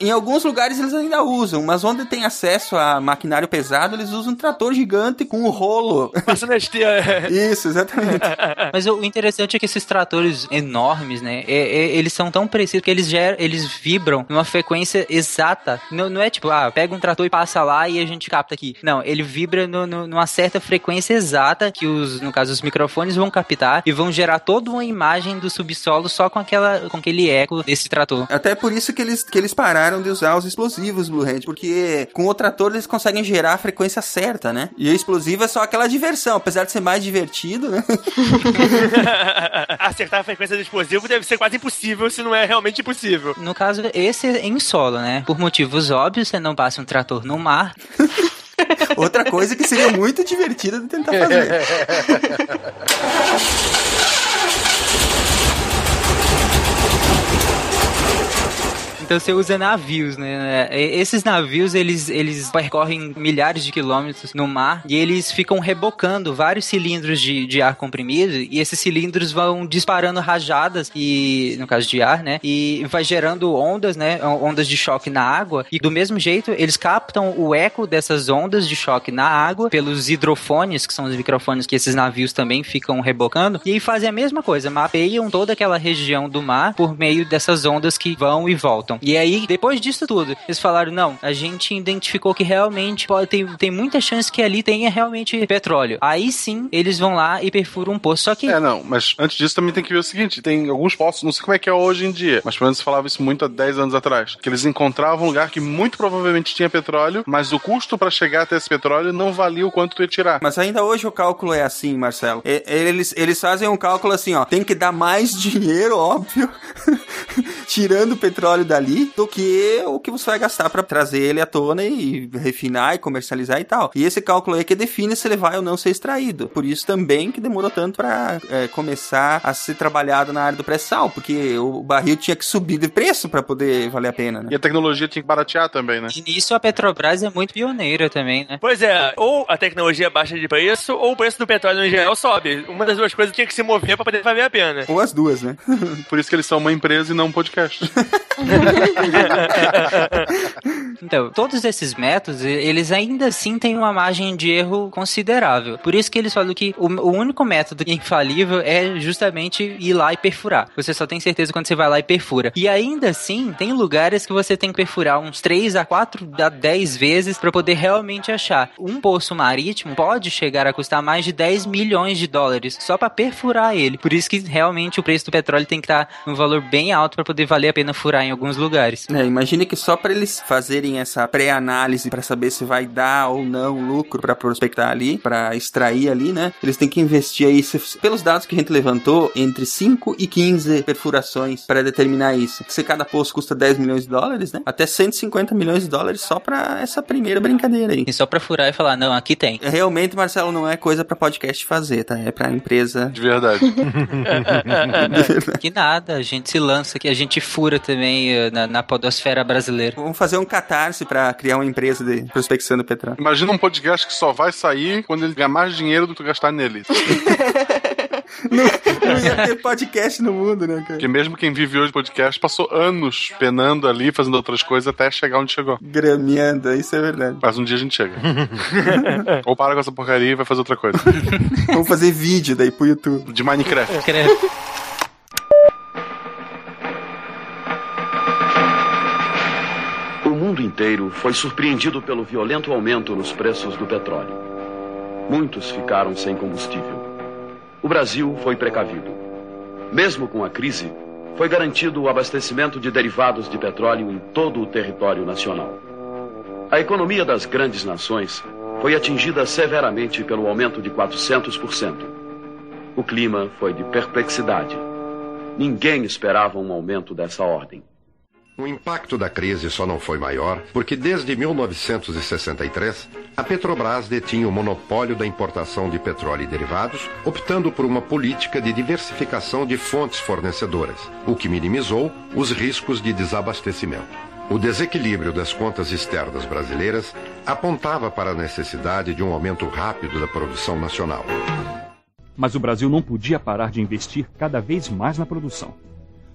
em alguns lugares eles ainda usam, mas onde tem acesso a maquinário pesado, eles usam um trator gigante com um rolo. Passando a Isso, exatamente. Mas o interessante é que esses tratores enormes, né? É, é, eles são tão precisos que eles geram, eles vibram numa frequência exata. Não, não é tipo, ah, pega um trator e passa lá e a gente capta aqui. Não, ele vibra no, no, numa certa frequência exata que os, no caso, os microfones vão captar e vão gerar toda uma imagem do subsolo só com aquela, com aquele eco desse trator. Até por isso que eles, que eles pararam de usar os explosivos Blue Hand, porque com o trator eles conseguem gerar a frequência certa, né? E o explosivo é só aquela diversão, apesar de ser mais divertido, né? Acertar a frequência do explosivo deve ser quase impossível se não é realmente impossível. No caso, esse é em solo, né? Por motivos óbvios, você não passa um trator no mar. Outra coisa que seria muito divertida de tentar fazer. Então você usa navios, né? É, Esses navios, eles, eles percorrem milhares de quilômetros no mar e eles ficam rebocando vários cilindros de, de ar comprimido e esses cilindros vão disparando rajadas e, no caso de ar, né? E vai gerando ondas, né? Ondas de choque na água e do mesmo jeito eles captam o eco dessas ondas de choque na água pelos hidrofones, que são os microfones que esses navios também ficam rebocando e fazem a mesma coisa, mapeiam toda aquela região do mar por meio dessas ondas que vão e voltam. E aí, depois disso tudo, eles falaram: não, a gente identificou que realmente pode, tem, tem muita chance que ali tenha realmente petróleo. Aí sim, eles vão lá e perfuram um poço. Só que. É, não, mas antes disso também tem que ver o seguinte: tem alguns poços, não sei como é que é hoje em dia, mas pelo menos falava isso muito há 10 anos atrás. Que eles encontravam um lugar que muito provavelmente tinha petróleo, mas o custo pra chegar até esse petróleo não valia o quanto tu ia tirar. Mas ainda hoje o cálculo é assim, Marcelo. E- Eles, eles fazem um cálculo assim, ó. Tem que dar mais dinheiro, óbvio, tirando o petróleo dali, do que o que você vai gastar pra trazer ele à tona e refinar e comercializar e tal. E esse cálculo aí é que define se ele vai ou não ser extraído. Por isso também que demorou tanto pra é, começar a ser trabalhado na área do pré-sal, porque o barril tinha que subir de preço pra poder valer a pena, né? E a tecnologia tinha que baratear também, né? E nisso a Petrobras é muito pioneira também, né? Pois é, ou a tecnologia baixa de preço, ou o preço do petróleo em geral sobe. Uma das duas coisas tinha que se mover pra poder valer a pena. Ou as duas, né? Por isso que eles são uma empresa e não um podcast. Então, todos esses métodos, eles ainda assim têm uma margem de erro considerável. Por isso que eles falam que o, o único método infalível é justamente ir lá e perfurar. Você só tem certeza quando você vai lá e perfura. E ainda assim, tem lugares que você tem que perfurar uns 3 a 4 a 10 vezes para poder realmente achar. Um poço marítimo pode chegar a custar mais de 10 milhões de dólares só para perfurar ele. Por isso que realmente o preço do petróleo tem que estar num valor bem alto para poder valer a pena furar em alguns lugares. É, imagine que só para eles fazerem essa pré-análise para saber se vai dar ou não lucro para prospectar ali, para extrair ali, né? Eles têm que investir aí, se- pelos dados que a gente levantou, entre 5 e 15 perfurações para determinar isso. Se cada poço custa 10 milhões de dólares, né? Até 150 milhões de dólares só para essa primeira brincadeira aí. E só para furar e falar, não, aqui tem. Realmente, Marcelo, não é coisa para podcast fazer, tá? É para empresa. De verdade. que nada, a gente se lança aqui, a gente fura também eh, na, na podosfera brasileira. Vamos fazer um catarse para criar uma empresa de prospecção do petróleo. Imagina um podcast que só vai sair quando ele ganhar mais dinheiro do que gastar nele. Não ia ter podcast no mundo, né, cara? Porque mesmo quem vive hoje podcast passou anos penando ali, fazendo outras coisas até chegar onde chegou. Grameando, isso é verdade. Mas um dia a gente chega. Ou para com essa porcaria e vai fazer outra coisa. Vamos fazer vídeo daí pro YouTube. De Minecraft. O mundo inteiro foi surpreendido pelo violento aumento nos preços do petróleo. Muitos ficaram sem combustível. O Brasil foi precavido. Mesmo com a crise, foi garantido o abastecimento de derivados de petróleo em todo o território nacional. A economia das grandes nações foi atingida severamente pelo aumento de 400%. O clima foi de perplexidade. Ninguém esperava um aumento dessa ordem. O impacto da crise só não foi maior porque desde 1963 a Petrobras detinha o monopólio da importação de petróleo e derivados, optando por uma política de diversificação de fontes fornecedoras, o que minimizou os riscos de desabastecimento. O desequilíbrio das contas externas brasileiras apontava para a necessidade de um aumento rápido da produção nacional. Mas o Brasil não podia parar de investir cada vez mais na produção.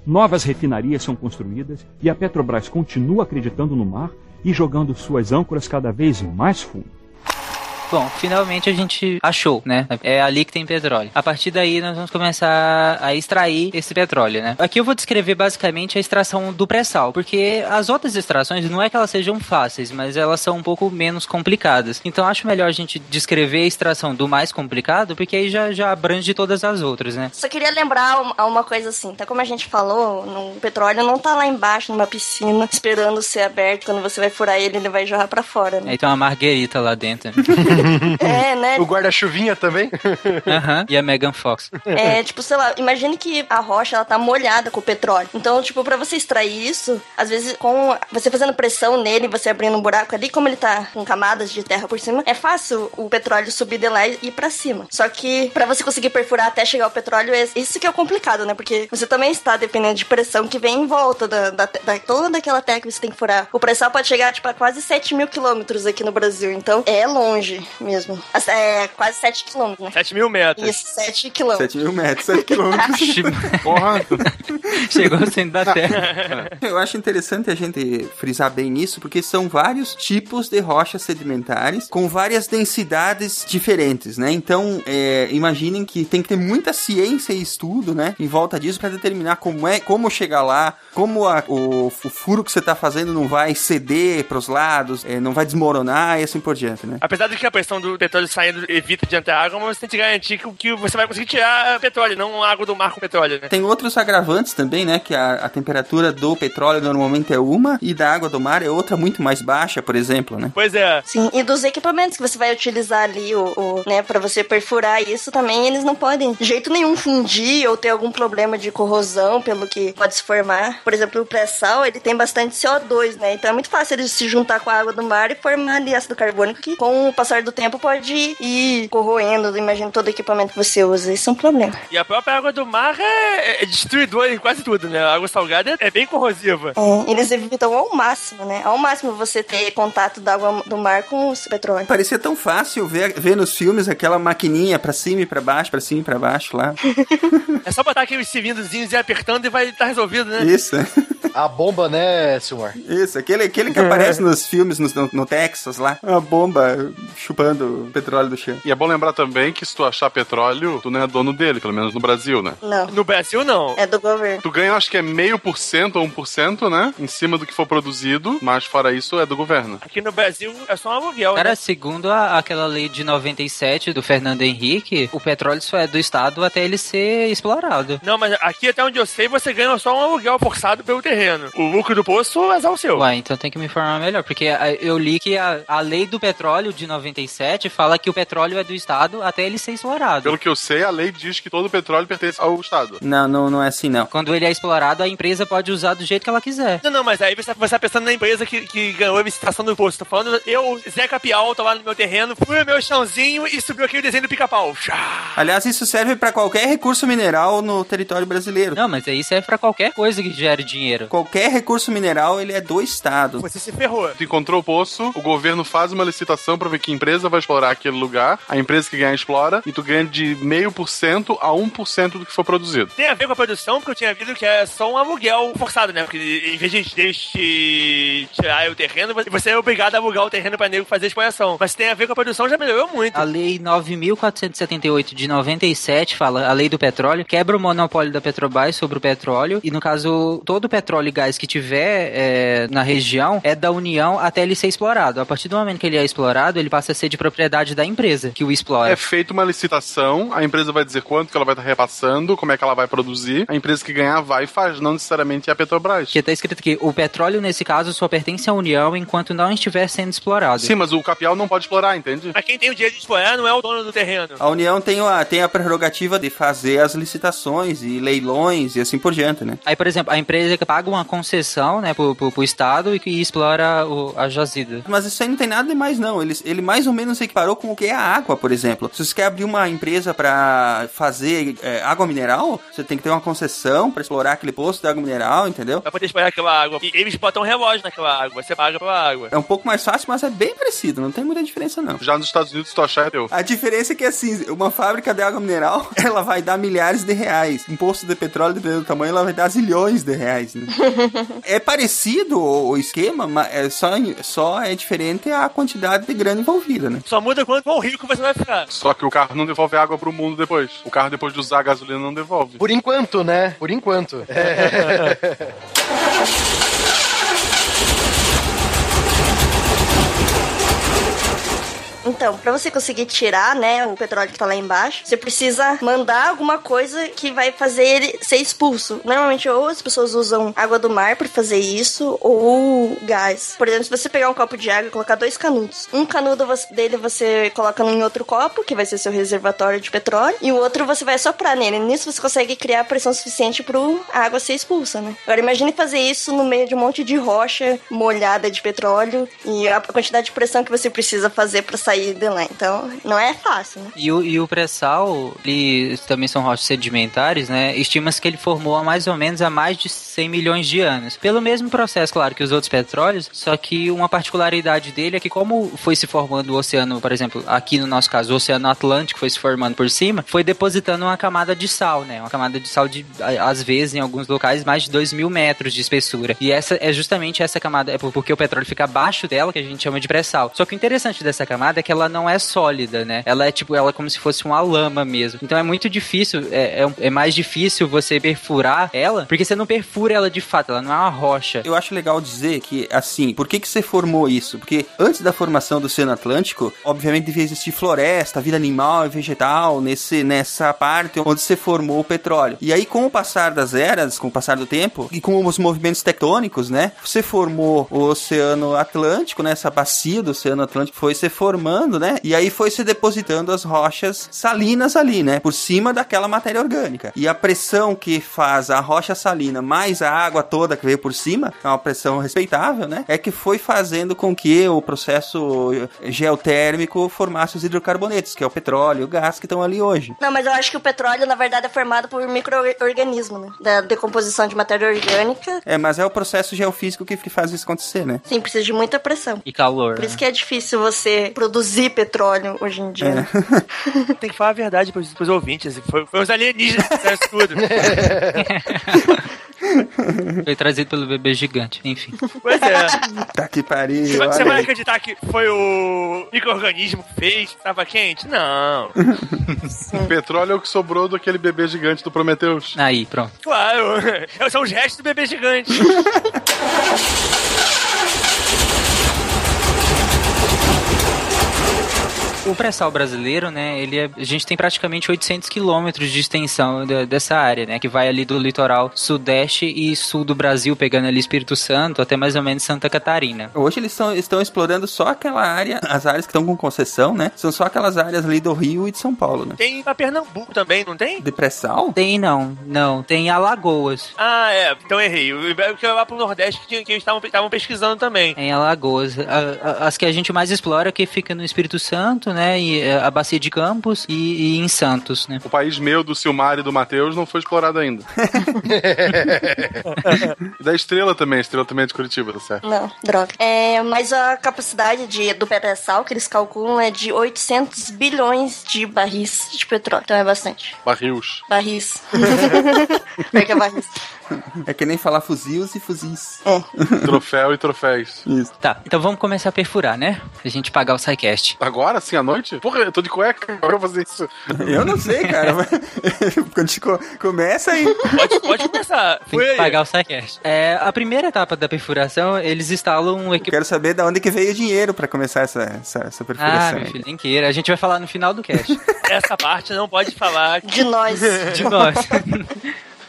Novas refinarias são construídas e a Petrobras continua acreditando no mar e jogando suas âncoras cada vez mais fundo. Bom, finalmente a gente achou, né? É ali que tem petróleo. A partir daí nós vamos começar a extrair esse petróleo, né? Aqui eu vou descrever basicamente a extração do pré-sal, porque as outras extrações não é que elas sejam fáceis, mas elas são um pouco menos complicadas. Então acho melhor a gente descrever a extração do mais complicado, porque aí já, já abrange todas as outras, né? Só queria lembrar uma- coisa assim, tá? Como a gente falou, no- o petróleo não tá lá embaixo numa piscina esperando ser aberto. Quando você vai furar ele, ele vai jorrar pra fora, né? Aí tem uma marguerita lá dentro. É, né? O guarda-chuvinha também? Aham. E a Megan Fox. É, tipo, sei lá, imagine que a rocha ela tá molhada com o petróleo. Então, tipo, pra você extrair isso, às vezes com você fazendo pressão nele, você abrindo um buraco ali, como ele tá com camadas de terra por cima, é fácil o petróleo subir de lá e ir pra cima. Só que pra você conseguir perfurar até chegar ao petróleo, é isso que é o complicado, né? Porque você também está dependendo de pressão que vem em volta da, da, da toda aquela terra que você tem que furar. O pressão pode chegar, tipo, a quase 7 mil quilômetros aqui no Brasil. Então, é longe mesmo. É quase 7 quilômetros, né? 7 mil metros. Isso, 7 quilômetros. 7 mil metros, 7 quilômetros. Porra. Chegou ao centro da Terra. Eu acho interessante a gente frisar bem isso, porque são vários tipos de rochas sedimentares com várias densidades diferentes, né? Então, é, imaginem que tem que ter muita ciência e estudo, né, em volta disso para determinar como é, como chegar lá, como a- o, o furo que você tá fazendo não vai ceder pros lados, é, não vai desmoronar e assim por diante, né? Apesar de que a pressão do petróleo saindo evita de entrar água, mas você tem que garantir que, que você vai conseguir tirar petróleo, não água do mar com petróleo, né? Tem outros agravantes também, né? Que a, a temperatura do petróleo normalmente é uma e da água do mar é outra muito mais baixa, por exemplo, né? Pois é. Sim, e dos equipamentos que você vai utilizar ali, o, o, né, para você perfurar isso também, eles não podem de jeito nenhum fundir ou ter algum problema de corrosão pelo que pode se formar. Por exemplo, o pré-sal, ele tem bastante CO2, né? Então é muito fácil ele se juntar com a água do mar e formar ali ácido carbônico que com o passar do tempo pode ir corroendo, imagina todo o equipamento que você usa. Isso é um problema. E a própria água do mar é, é destruidora em quase tudo, né? A água salgada é, é bem corrosiva. É, eles evitam ao máximo, né? Ao máximo você ter contato da água do mar com o petróleo. Parecia tão fácil ver, ver nos filmes aquela maquininha pra cima e pra baixo, pra cima e pra baixo lá. É só botar aqueles cilindrazinhos e apertando e vai estar resolvido, né? Isso. A bomba, né, Silmar? Isso, aquele, aquele que aparece nos filmes no, no, no Texas lá. A bomba chupando o petróleo do chão. E é bom lembrar também que se tu achar petróleo, tu não é dono dele, pelo menos no Brasil, né? Não. No Brasil, não. É do governo. Tu ganha, acho que é meio por cento ou um por cento, né? Em cima do que for produzido, mas fora isso é do governo. Aqui no Brasil é só um aluguel, Cara, né? segundo a- aquela lei de 97 do Fernando Henrique, o petróleo só é do Estado até ele ser explorado. Não, mas aqui até onde eu sei, você ganha só um aluguel forçado pelo terreno. O lucro do poço é só o seu. Ué, então tem que me informar melhor, porque eu li que a, a lei do petróleo de 97 fala que o petróleo é do Estado até ele ser explorado. Pelo que eu sei, a lei diz que todo petróleo pertence ao Estado. Não, não, não é assim não. Quando ele é explorado, a empresa pode usar do jeito que ela quiser. Não, não, mas aí você, você tá pensando na empresa que, que ganhou a licitação do poço. Tô falando, eu, Zé Capial, tô lá no meu terreno, fui no meu chãozinho e subiu aqui o desenho do pica-pau. Aliás, isso serve pra qualquer recurso mineral no território brasileiro. Não, mas aí serve pra qualquer coisa que gere dinheiro. Qualquer recurso mineral, ele é do Estado. Você se ferrou. Tu encontrou o poço, o governo faz uma licitação pra ver que empresa vai explorar aquele lugar, a empresa que ganha explora, e tu ganha de meio por cento a um por cento do que for produzido. Tem a ver com a produção, porque eu tinha visto que é só um aluguel forçado, né? Porque em vez de eles te tirar o terreno, você é obrigado a alugar o terreno pra nego fazer a exploração. Mas se tem a ver com a produção, já melhorou muito. A lei 9.478 de 97 fala, a lei do petróleo, quebra o monopólio da Petrobras sobre o petróleo, e no caso, todo o petróleo e gás que tiver é, na região é da União até ele ser explorado. A partir do momento que ele é explorado, ele passa a ser de propriedade da empresa que o explora. É feita uma licitação, a empresa vai dizer quanto que ela vai estar repassando, como é que ela vai produzir, a empresa que ganhar vai e faz, não necessariamente é a Petrobras. Que tá escrito aqui, o petróleo nesse caso só pertence à União enquanto não estiver sendo explorado. Sim, mas o capial não pode explorar, entende? Mas quem tem o direito de explorar não é o dono do terreno. A União tem a, tem a prerrogativa de fazer as licitações e leilões e assim por diante, né? Aí, por exemplo, a empresa que paga uma concessão, né, pro, pro, pro Estado e que explora o, a jazida. Mas isso aí não tem nada demais, não. Ele, ele mais ou menos equiparou com o que é a água, por exemplo. Se você quer abrir uma empresa pra fazer é, água mineral, você tem que ter uma concessão pra explorar aquele poço de água mineral, entendeu? Pra poder explorar aquela água. E eles botam um relógio naquela água. Você paga pela água. É um pouco mais fácil, mas é bem parecido. Não tem muita diferença, não. Já nos Estados Unidos, tu achar é teu. A diferença é que, assim, uma fábrica de água mineral, ela vai dar milhares de reais. Um poço de petróleo, dependendo do tamanho, ela vai dar zilhões de reais. Né? é parecido o, o esquema, mas é só, só é diferente a quantidade de grana envolvida, né? Só muda quanto quão rico você vai ficar. Só que o carro não devolve água pro mundo depois. O carro, depois de usar a gasolina, não devolve. Por enquanto, né? Por enquanto. É. Então, pra você conseguir tirar, né, o petróleo que tá lá embaixo, você precisa mandar alguma coisa que vai fazer ele ser expulso. Normalmente, ou as pessoas usam água do mar pra fazer isso, ou gás. Por exemplo, se você pegar um copo de água e colocar dois canudos, um canudo dele você coloca em outro copo, que vai ser seu reservatório de petróleo, e o outro você vai soprar nele. Nisso você consegue criar pressão suficiente pro a água ser expulsa, né? Agora imagine fazer isso no meio de um monte de rocha molhada de petróleo e a quantidade de pressão que você precisa fazer pra sair de lá. Então, não é fácil, né? E o, e o pré-sal, eles também são rochas sedimentares, né? Estima-se que ele formou há mais ou menos há mais de 100 milhões de anos. Pelo mesmo processo, claro, que os outros petróleos, só que uma particularidade dele é que como foi se formando o oceano, por exemplo, aqui no nosso caso, o Oceano Atlântico foi se formando por cima, foi depositando uma camada de sal, né? Uma camada de sal de, às vezes, em alguns locais, mais de 2 mil metros de espessura. E essa é justamente essa camada, é por- porque o petróleo fica abaixo dela, que a gente chama de pré-sal. Só que o interessante dessa camada é que ela não é sólida, né? Ela é tipo, ela é como se fosse uma lama mesmo. Então é muito difícil, é, é, é mais difícil você perfurar ela, porque você não perfura ela de fato, ela não é uma rocha. Eu acho legal dizer que, assim, por que, que você formou isso? Porque antes da formação do Oceano Atlântico, obviamente devia existir floresta, vida animal e vegetal nesse, nessa parte onde você formou o petróleo. E aí, com o passar das eras, com o passar do tempo, e com os movimentos tectônicos, né? Você formou o Oceano Atlântico, né? Essa bacia do Oceano Atlântico foi se formando, né? E aí foi se depositando as rochas salinas ali, né? Por cima daquela matéria orgânica. E a pressão que faz a rocha salina mais a água toda que veio por cima, é uma pressão respeitável, né? É que foi fazendo com que o processo geotérmico formasse os hidrocarbonetos, que é o petróleo e o gás que estão ali hoje. Não, mas eu acho que o petróleo, na verdade, é formado por micro-organismo, né? Da decomposição de matéria orgânica. É, mas é o processo geofísico que, que faz isso acontecer, né? Sim, precisa de muita pressão. E calor. Por isso que é difícil você produzir petróleo hoje em dia. né? Tem que falar a verdade pros, pros ouvintes. Foi, foi os alienígenas que fizeram tudo. Foi trazido pelo bebê gigante, enfim. Pois é. Tá que pariu. Você, você vai acreditar que foi o micro-organismo que fez, que tava quente? Não. O petróleo é o que sobrou daquele bebê gigante do Prometheus. Aí, pronto. Claro. São os restos do bebê gigante. O pré-sal brasileiro, né, ele é- a gente tem praticamente 800 quilômetros de extensão da- dessa área, né, que vai ali do litoral sudeste e sul do Brasil, pegando ali Espírito Santo até mais ou menos Santa Catarina. Hoje eles estão, estão explorando só aquela área, as áreas que estão com concessão, né? São só aquelas áreas ali do Rio e de São Paulo, né? Tem pra Pernambuco também, não tem? De pré-sal? Tem não, não, tem Alagoas. Ah, é. Então errei. Eu quero lá pro Nordeste que, tinha- que eles estavam estavam pesquisando também. Em Alagoas. A- a- as que a gente mais explora que fica no Espírito Santo, né? E eh, a bacia de Campos e, e em Santos, né? O país meu, do Silmar e do Matheus, não foi explorado ainda. da Estrela também, a Estrela também é de Curitiba, tá certo? Não, droga. É, mas a capacidade de, do pré-sal que eles calculam é de 800 bilhões de barris de petróleo. Então é bastante. Barris. Barris. Pior que é barris. É que nem falar fuzis e fuzis. Troféu e troféus. Isso. Tá, então vamos começar a perfurar, né? Pra gente pagar o SciCast. Agora, assim, à noite? Porra, eu tô de cueca, agora eu vou fazer isso. Eu não sei, cara. Quando a gente co- começa aí. Pode, pode começar. Tem que pagar o SciCast. É, a primeira etapa da perfuração, eles instalam um equipamento. Quero saber de onde que veio o dinheiro pra começar essa, essa, essa Ah, perfuração. meu aí. filho, nem queira. A gente vai falar no final do cast. Essa parte não pode falar. De nós. de nós.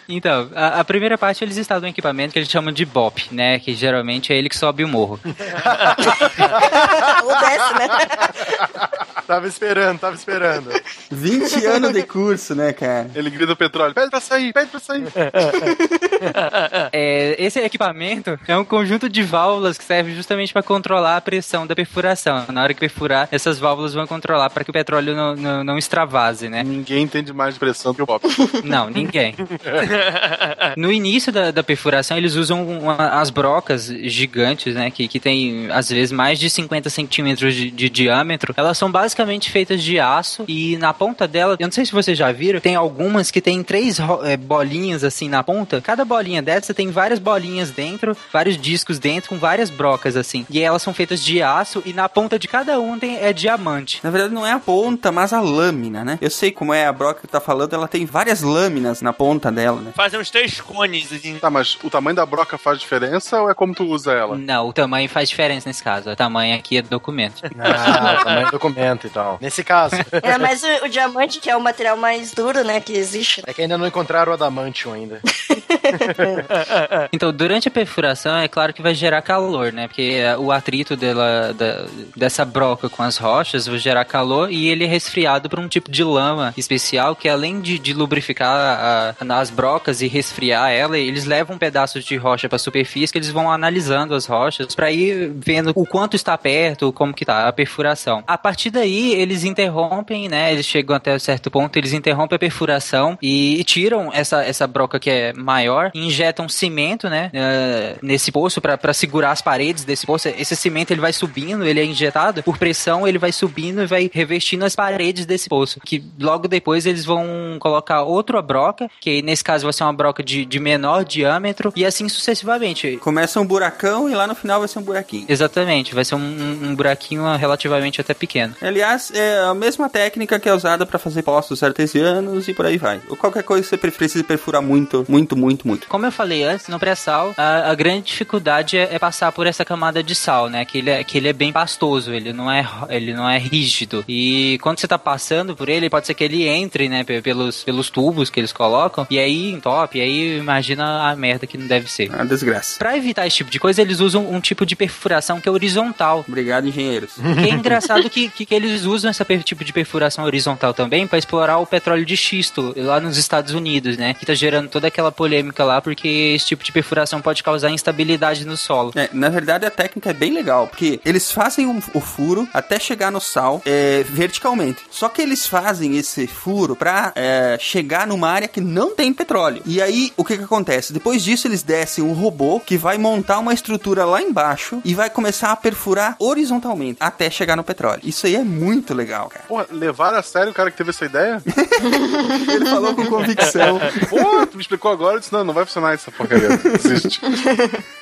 Então, a, a primeira parte eles instalam um equipamento que eles chamam de BOP, né? Que geralmente é ele que sobe o morro. Ou desce, né? Tava esperando, tava esperando. 20 anos de curso, né, cara? Ele grita o petróleo, pede pra sair, pede pra sair. É, esse equipamento é um conjunto de válvulas que serve justamente para controlar a pressão da perfuração. Na hora que perfurar, essas válvulas vão controlar para que o petróleo não, não, não extravase, né? Ninguém entende mais de pressão que o Pop. Não, ninguém. No início da, da perfuração, eles usam uma- as brocas gigantes, né? Que, que tem, às vezes, mais de 50 centímetros de, de diâmetro. Elas são basicamente feitas de aço e na ponta dela, eu não sei se vocês já viram, tem algumas que tem três eh, bolinhas assim na ponta. Cada bolinha dessa tem várias bolinhas dentro, vários discos dentro, com várias brocas assim. E elas são feitas de aço e na ponta de cada um tem, é diamante. Na verdade, não é a ponta, mas a lâmina, né? Eu sei como é a broca que tá falando, ela tem várias lâminas na ponta dela. Né? Fazem uns três cones. Assim. Tá, mas o tamanho da broca faz diferença ou é como tu usa ela? Não, o tamanho faz diferença nesse caso. O tamanho aqui é do documento. Ah, tamanho do documento e tal. Nesse caso. É, mas o, o diamante, que é o material mais duro, né, que existe. É que ainda não encontraram o adamantium ainda. Então, durante a perfuração, é claro que vai gerar calor, né? Porque é, o atrito dela, da- dessa broca com as rochas vai gerar calor e ele é resfriado por um tipo de lama especial que, além de, de lubrificar a- as brocas e resfriar ela, eles levam pedaços de rocha para a superfície que eles vão analisando as rochas para ir vendo o quanto está perto, como que tá a perfuração. A partir daí, eles interrompem, né? Eles chegam até certo ponto, eles interrompem a perfuração e, tiram essa, essa broca que é maior injetam cimento, né? eh, nesse poço para segurar as paredes desse poço. Esse cimento ele vai subindo, ele é injetado por pressão, ele vai subindo e vai revestindo as paredes desse poço. Que logo depois eles vão colocar outra broca, que nesse caso vai ser uma broca de, de menor diâmetro e assim sucessivamente. Começa um buracão e lá no final vai ser um buraquinho. Exatamente, vai ser um, um- buraquinho relativamente até pequeno. Aliás, é a mesma técnica que é usada pra fazer postos artesianos e por aí vai. Ou qualquer coisa que você precisa perfurar muito, muito, muito, muito. Como eu falei antes, no pré-sal, a, a grande dificuldade é, é passar por essa camada de sal, né? Que ele, é, que ele é bem pastoso, ele não é, ele não é rígido. E quando você tá passando por ele, pode ser que ele entre, né? pe- Pelos, pelos tubos que eles colocam, e aí entope, e aí imagina a merda que não deve ser. A desgraça. Pra evitar esse tipo de coisa, eles usam um tipo de perfuração que é horizontal. Obrigado, engenheiros. Que é engraçado que, que, que eles usam esse tipo de perfuração horizontal também para explorar o petróleo de xisto lá nos Estados Unidos, né? Que tá gerando toda aquela polêmica lá porque esse tipo de perfuração pode causar instabilidade no solo. É, na verdade a técnica é bem legal, porque eles fazem um- o furo até chegar no sal é, verticalmente. Só que eles fazem esse furo pra é, chegar numa área que não tem petróleo. E aí, o que que acontece? Depois disso, eles descem um robô que vai montar uma estrutura lá embaixo e vai começar a perfurar horizontalmente até chegar no petróleo. Isso aí é muito legal, cara. Porra, levaram a sério o cara que teve essa ideia? Ele falou com convicção. Pô, tu me explicou agora, eu disse, não, não vai funcionar essa porcaria. Desiste.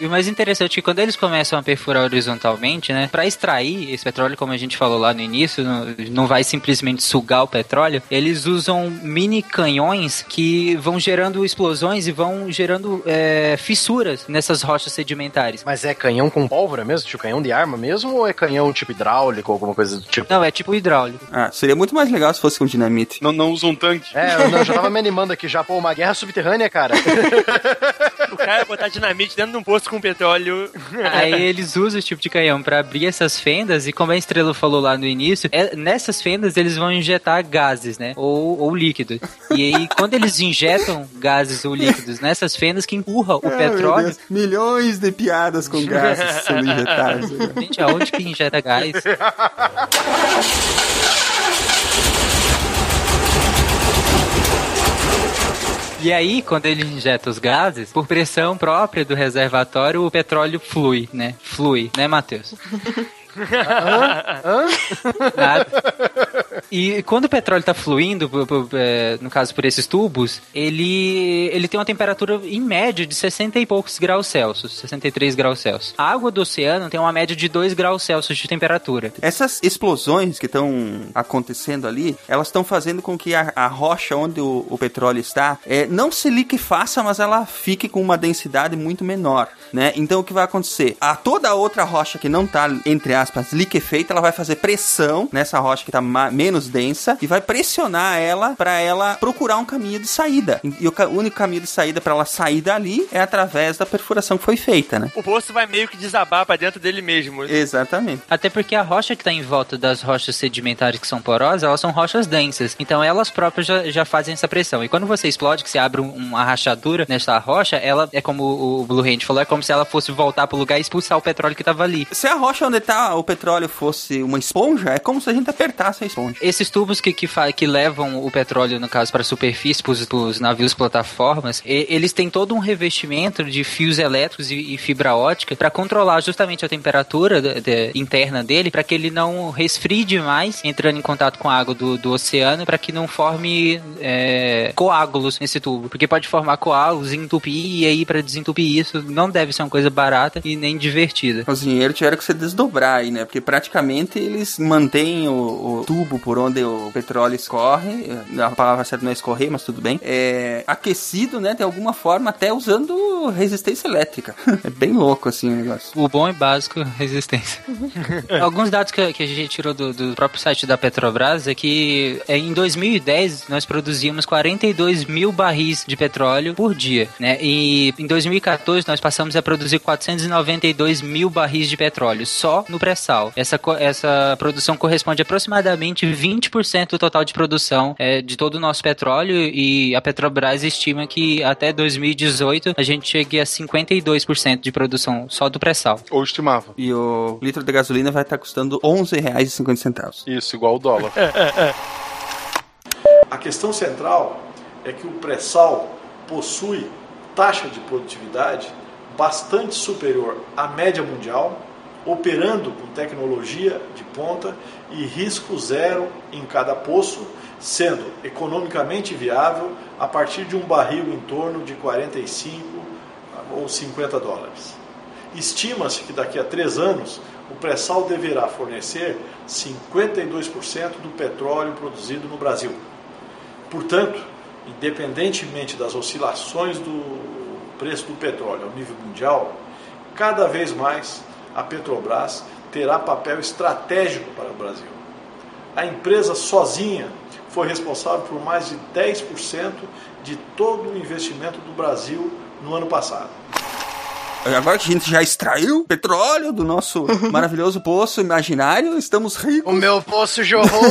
E o mais interessante é que quando eles começam a perfurar horizontalmente, né, para extrair esse petróleo, como a gente falou lá no início, não, não vai simplesmente sugar o petróleo, eles usam mini canhões que vão gerando explosões e vão gerando é, fissuras nessas rochas sedimentares. Mas é canhão com pólvora mesmo? Tipo canhão de arma mesmo? Ou é canhão tipo hidráulico ou alguma coisa do tipo? Não, é tipo hidráulico. Ah, seria muito mais legal se fosse com dinamite. Não, não usa um tanque. É, eu, não, eu já tava me animando aqui já. Pô, uma guerra subterrânea, cara. O cara botar dinamite dentro de um poço com petróleo. Aí eles usam esse tipo de canhão pra abrir essas fendas e como a Estrela falou lá no início, é- nessas fendas eles vão injetar gases, né? Ou, ou líquidos. E aí quando eles injetam gases ou líquidos nessas fendas que empurra o Ah, petróleo, milhões de piadas com gases sendo injetados. gente, aonde que injeta gás? E aí, quando ele injeta os gases, por pressão própria do reservatório, o petróleo flui, né? Flui, né, Matheus? Nada. E quando o petróleo está fluindo, é, no caso por esses tubos, ele, ele tem uma temperatura em média de 60 e poucos graus Celsius, 63 graus Celsius. A água do oceano tem uma média de 2 graus Celsius de temperatura. Essas explosões que estão acontecendo ali, elas estão fazendo com que a, a rocha onde o, o petróleo está é, não se liquefaça, mas ela fique com uma densidade muito menor, né? Então o que vai acontecer? A toda a outra rocha que não está entre aspas liquefeita, ela vai fazer pressão nessa rocha que está menos densa e vai pressionar ela para ela procurar um caminho de saída. E o ca- único caminho de saída para ela sair dali é através da perfuração que foi feita, né? O poço vai meio que desabar pra dentro dele mesmo. Exatamente. Até porque a rocha que está em volta das rochas sedimentares que são porosas, elas são rochas densas. Então elas próprias já, já fazem essa pressão. E quando você explode, que você abre um- uma rachadura nessa rocha, ela é como o Blue Hand falou, é como se ela fosse voltar pro lugar e expulsar o petróleo que estava ali. Se a rocha onde tá o petróleo fosse uma esponja, é como se a gente apertasse a esponja. Esses tubos que, que, que levam o petróleo, no caso, para a superfície, para os navios plataformas, e- eles têm todo um revestimento de fios elétricos e, e fibra ótica para controlar justamente a temperatura de- de- interna dele, para que ele não resfrie demais, entrando em contato com a água do, do oceano, para que não forme é, coágulos nesse tubo. Porque pode formar coágulos, entupir, e aí para desentupir isso não deve ser uma coisa barata e nem divertida. Os engenheiros tiveram que se desdobrar aí, né? Porque praticamente eles mantêm o, o tubo por onde o petróleo escorre, a palavra certa não é escorrer, mas tudo bem, é aquecido, né, de alguma forma, até usando resistência elétrica. é bem louco, assim, o negócio. O bom e básico, resistência. Alguns dados que, que a gente tirou do, do, próprio site da Petrobras é que é, em 2010 nós produzíamos 42 mil barris de petróleo por dia, né? E em 2014 nós passamos a produzir 492 mil barris de petróleo só no pré-sal. Essa, essa produção corresponde a aproximadamente 20% do total de produção é, de todo o nosso petróleo e a Petrobras estima que até 2018 a gente chegue a 52% de produção só do pré-sal. Ou estimava. E o litro de gasolina vai estar custando R$ 11,50. Isso, igual o dólar. A questão central é que o pré-sal possui taxa de produtividade bastante superior à média mundial, operando com tecnologia de ponta e risco zero em cada poço, sendo economicamente viável a partir de um barril em torno de 45 ou 50 dólares. Estima-se que daqui a três anos o pré-sal deverá fornecer 52% do petróleo produzido no Brasil. Portanto, independentemente das oscilações do preço do petróleo ao nível mundial, cada vez mais a Petrobras terá papel estratégico para o Brasil. A empresa sozinha foi responsável por mais de 10% de todo o investimento do Brasil no ano passado. Agora que a gente já extraiu petróleo do nosso maravilhoso poço imaginário, estamos ricos. O meu poço jorrou,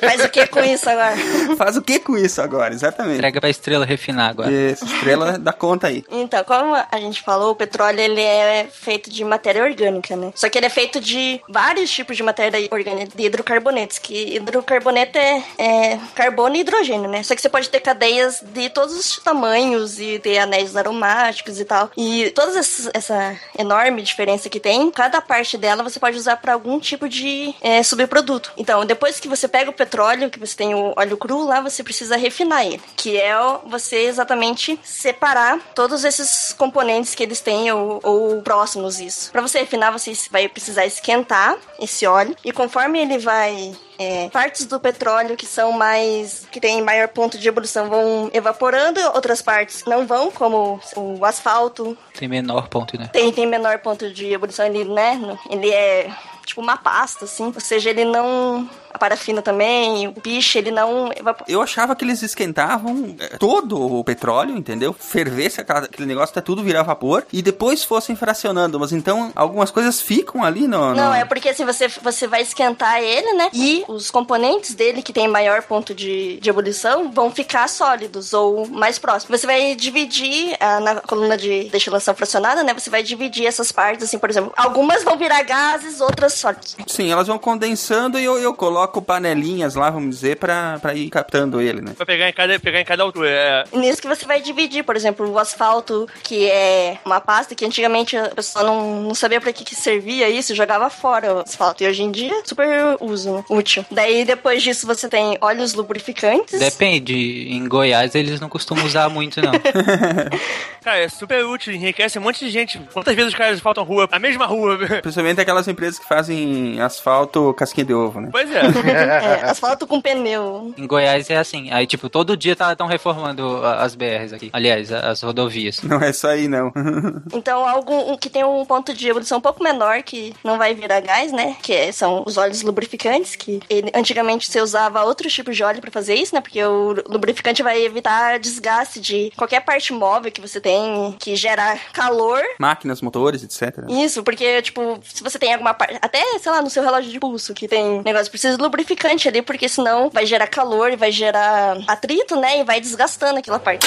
Faz o que com isso agora? Faz o que com isso agora, exatamente. Entrega pra estrela refinar agora. Isso, estrela dá conta aí. Então, como a gente falou, o petróleo ele é feito de matéria orgânica, né? Só que ele é feito de vários tipos de matéria orgânica, de hidrocarbonetos, que hidrocarboneto é, é carbono e hidrogênio, né? Só que você pode ter cadeias de todos os tamanhos e ter anéis aromáticos e tal. E toda essa enorme diferença que tem, cada parte dela você pode usar para algum tipo de é, subproduto. Então, depois que você pega o petróleo, que você tem o óleo cru lá, você precisa refinar ele, que é você exatamente separar todos esses componentes que eles têm ou, ou próximos isso. Para você refinar, você vai precisar esquentar esse óleo e conforme ele vai é, partes do petróleo que são mais. que tem maior ponto de ebulição vão evaporando, outras partes não vão, como o asfalto. Tem menor ponto, né? Tem, tem menor ponto de ebulição, ele, né? Ele é tipo uma pasta, assim. Ou seja, ele não a parafina também, o piche, ele não Eu achava que eles esquentavam é, todo o petróleo, entendeu? Fervesse aquele negócio até tudo virar vapor e depois fossem fracionando, mas então algumas coisas ficam ali no, no... Não, é porque assim, você, você vai esquentar ele, né? E os componentes dele, que tem maior ponto de, de ebulição, vão ficar sólidos ou mais próximos. Você vai dividir ah, na coluna de destilação fracionada, né? Você vai dividir essas partes, assim, por exemplo, algumas vão virar gases, outras sólidos. Sim, elas vão condensando e eu, eu coloco coloco panelinhas lá, vamos dizer, pra, pra ir captando ele, né? Pra pegar em cada, pegar em cada altura. É... Nisso que você vai dividir, por exemplo, o asfalto, que é uma pasta que antigamente a pessoa não, não sabia pra que, que servia isso, jogava fora o asfalto. E hoje em dia, super uso, útil. Daí depois disso você tem óleos lubrificantes. Depende. Em Goiás eles não costumam usar muito, não. Cara, é super útil, enriquece um monte de gente. Quantas vezes os caras faltam rua? A mesma rua. Principalmente aquelas empresas que fazem asfalto casquinha de ovo, né? Pois é. É, asfalto com pneu. Em Goiás é assim. Aí, tipo, todo dia estão tá, reformando as BRs aqui. Aliás, as rodovias. Não é só aí, não. então, algo que tem um ponto de ebulição um pouco menor, que não vai virar gás, né? Que é, são os óleos lubrificantes, que ele, antigamente você usava outros tipos de óleo para fazer isso, né? Porque o lubrificante vai evitar desgaste de qualquer parte móvel que você tem, que gera calor. Máquinas, motores, etc. Isso, porque, tipo, se você tem alguma parte. Até, sei lá, no seu relógio de pulso, que tem negócio, precisa de lubrificante ali, porque senão vai gerar calor e vai gerar atrito, né? E vai desgastando aquela parte.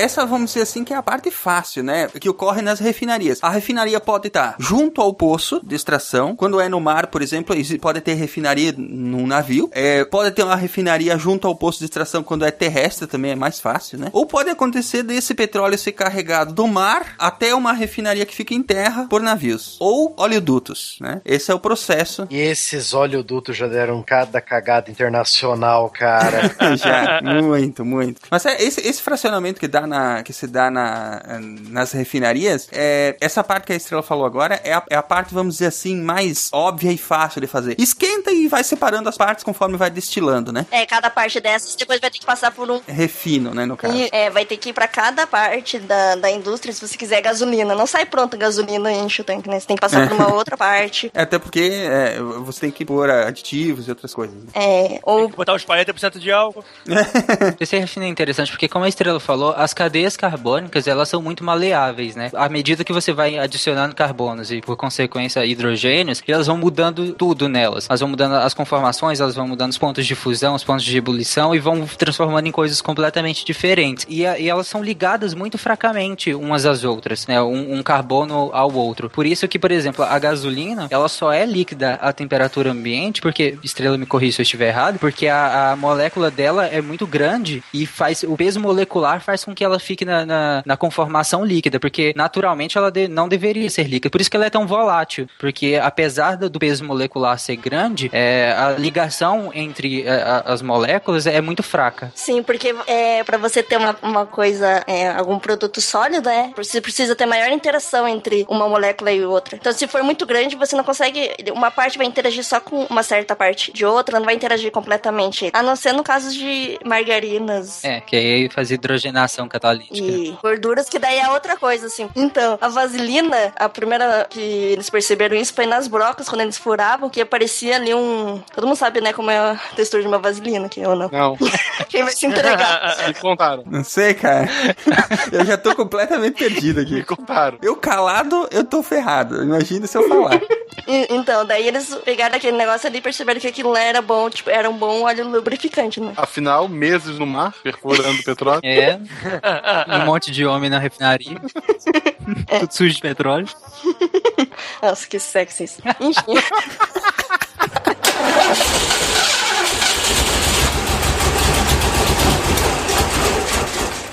Essa, vamos dizer assim, que é a parte fácil, né? Que ocorre nas refinarias. A refinaria pode estar junto ao poço de extração. Quando é no mar, por exemplo, pode ter refinaria num navio. É, pode ter uma refinaria junto ao poço de extração quando é terrestre, também é mais fácil, né? Ou pode acontecer desse petróleo ser carregado do mar até uma refinaria que fica em terra por navios. Ou oleodutos, né? Esse é o processo. E esses oleodutos já deram cada cagada internacional, cara. já, muito, muito. Mas é, esse, esse fracionamento que dá na, que se dá na, nas refinarias, é, essa parte que a Estrela falou agora é a, é a parte, vamos dizer assim, mais óbvia e fácil de fazer. Esquenta e vai separando as partes conforme vai destilando, né? É, cada parte dessas depois vai ter que passar por um. Refino, né, no caso. E, é, vai ter que ir pra cada parte da, da indústria se você quiser gasolina. Não sai pronta gasolina e enche o tanque, né? Você tem que passar É. por uma outra parte. É, Até porque é, você tem que pôr aditivos e outras coisas. né? É, ou Botar os 40% de álcool. Esse refino é interessante porque, como a Estrela falou, as cadeias carbônicas elas são muito maleáveis, né? À medida que você vai adicionando carbonos e, por consequência, hidrogênios, elas vão mudando tudo nelas. Elas vão mudando as conformações, elas vão mudando os pontos de fusão, os pontos de ebulição e vão transformando em coisas completamente diferentes. E, a- e elas são ligadas muito fracamente umas às outras, né? Um, um carbono ao outro. Por isso que, por exemplo, a gasolina, ela só é líquida à temperatura ambiente, porque, Estrela me corrija se eu estiver errado, porque a, a molécula dela é muito grande e faz o peso molecular faz com que ela fique na, na, na conformação líquida, porque naturalmente ela de- não deveria ser líquida. Por isso que ela é tão volátil, porque apesar do do peso molecular ser grande, é, a ligação entre é, a- as moléculas é muito fraca. Sim, porque é, para você ter uma, uma coisa, é, algum produto sólido, é, você precisa ter maior interação entre uma molécula e outra. Então, se for muito grande, você não consegue. Uma parte vai interagir só com uma certa parte de outra, não vai interagir completamente. A não ser no caso de margarinas. É, que aí faz hidrogenação catalítica. E gorduras, que daí é outra coisa, assim. Então, a vaselina, a primeira que eles perceberam isso foi nas brocas, quando eles furavam, que aparecia ali um. Todo mundo sabe, né, como é a textura de uma vaselina, que eu não. Não. Quem vai se entregar? Me contaram. Não sei, cara. Eu já tô completamente perdido aqui. Me contaram. Eu calado, eu tô ferrado. Imagina se eu falar. Então, daí eles pegaram aquele negócio ali e perceberam que aquilo lá era bom, tipo, era um bom óleo lubrificante, né? Afinal, meses no mar, perfurando petróleo. É. um monte de homem na refinaria. Tudo sujo de petróleo. Nossa, que sexy isso. Enfim.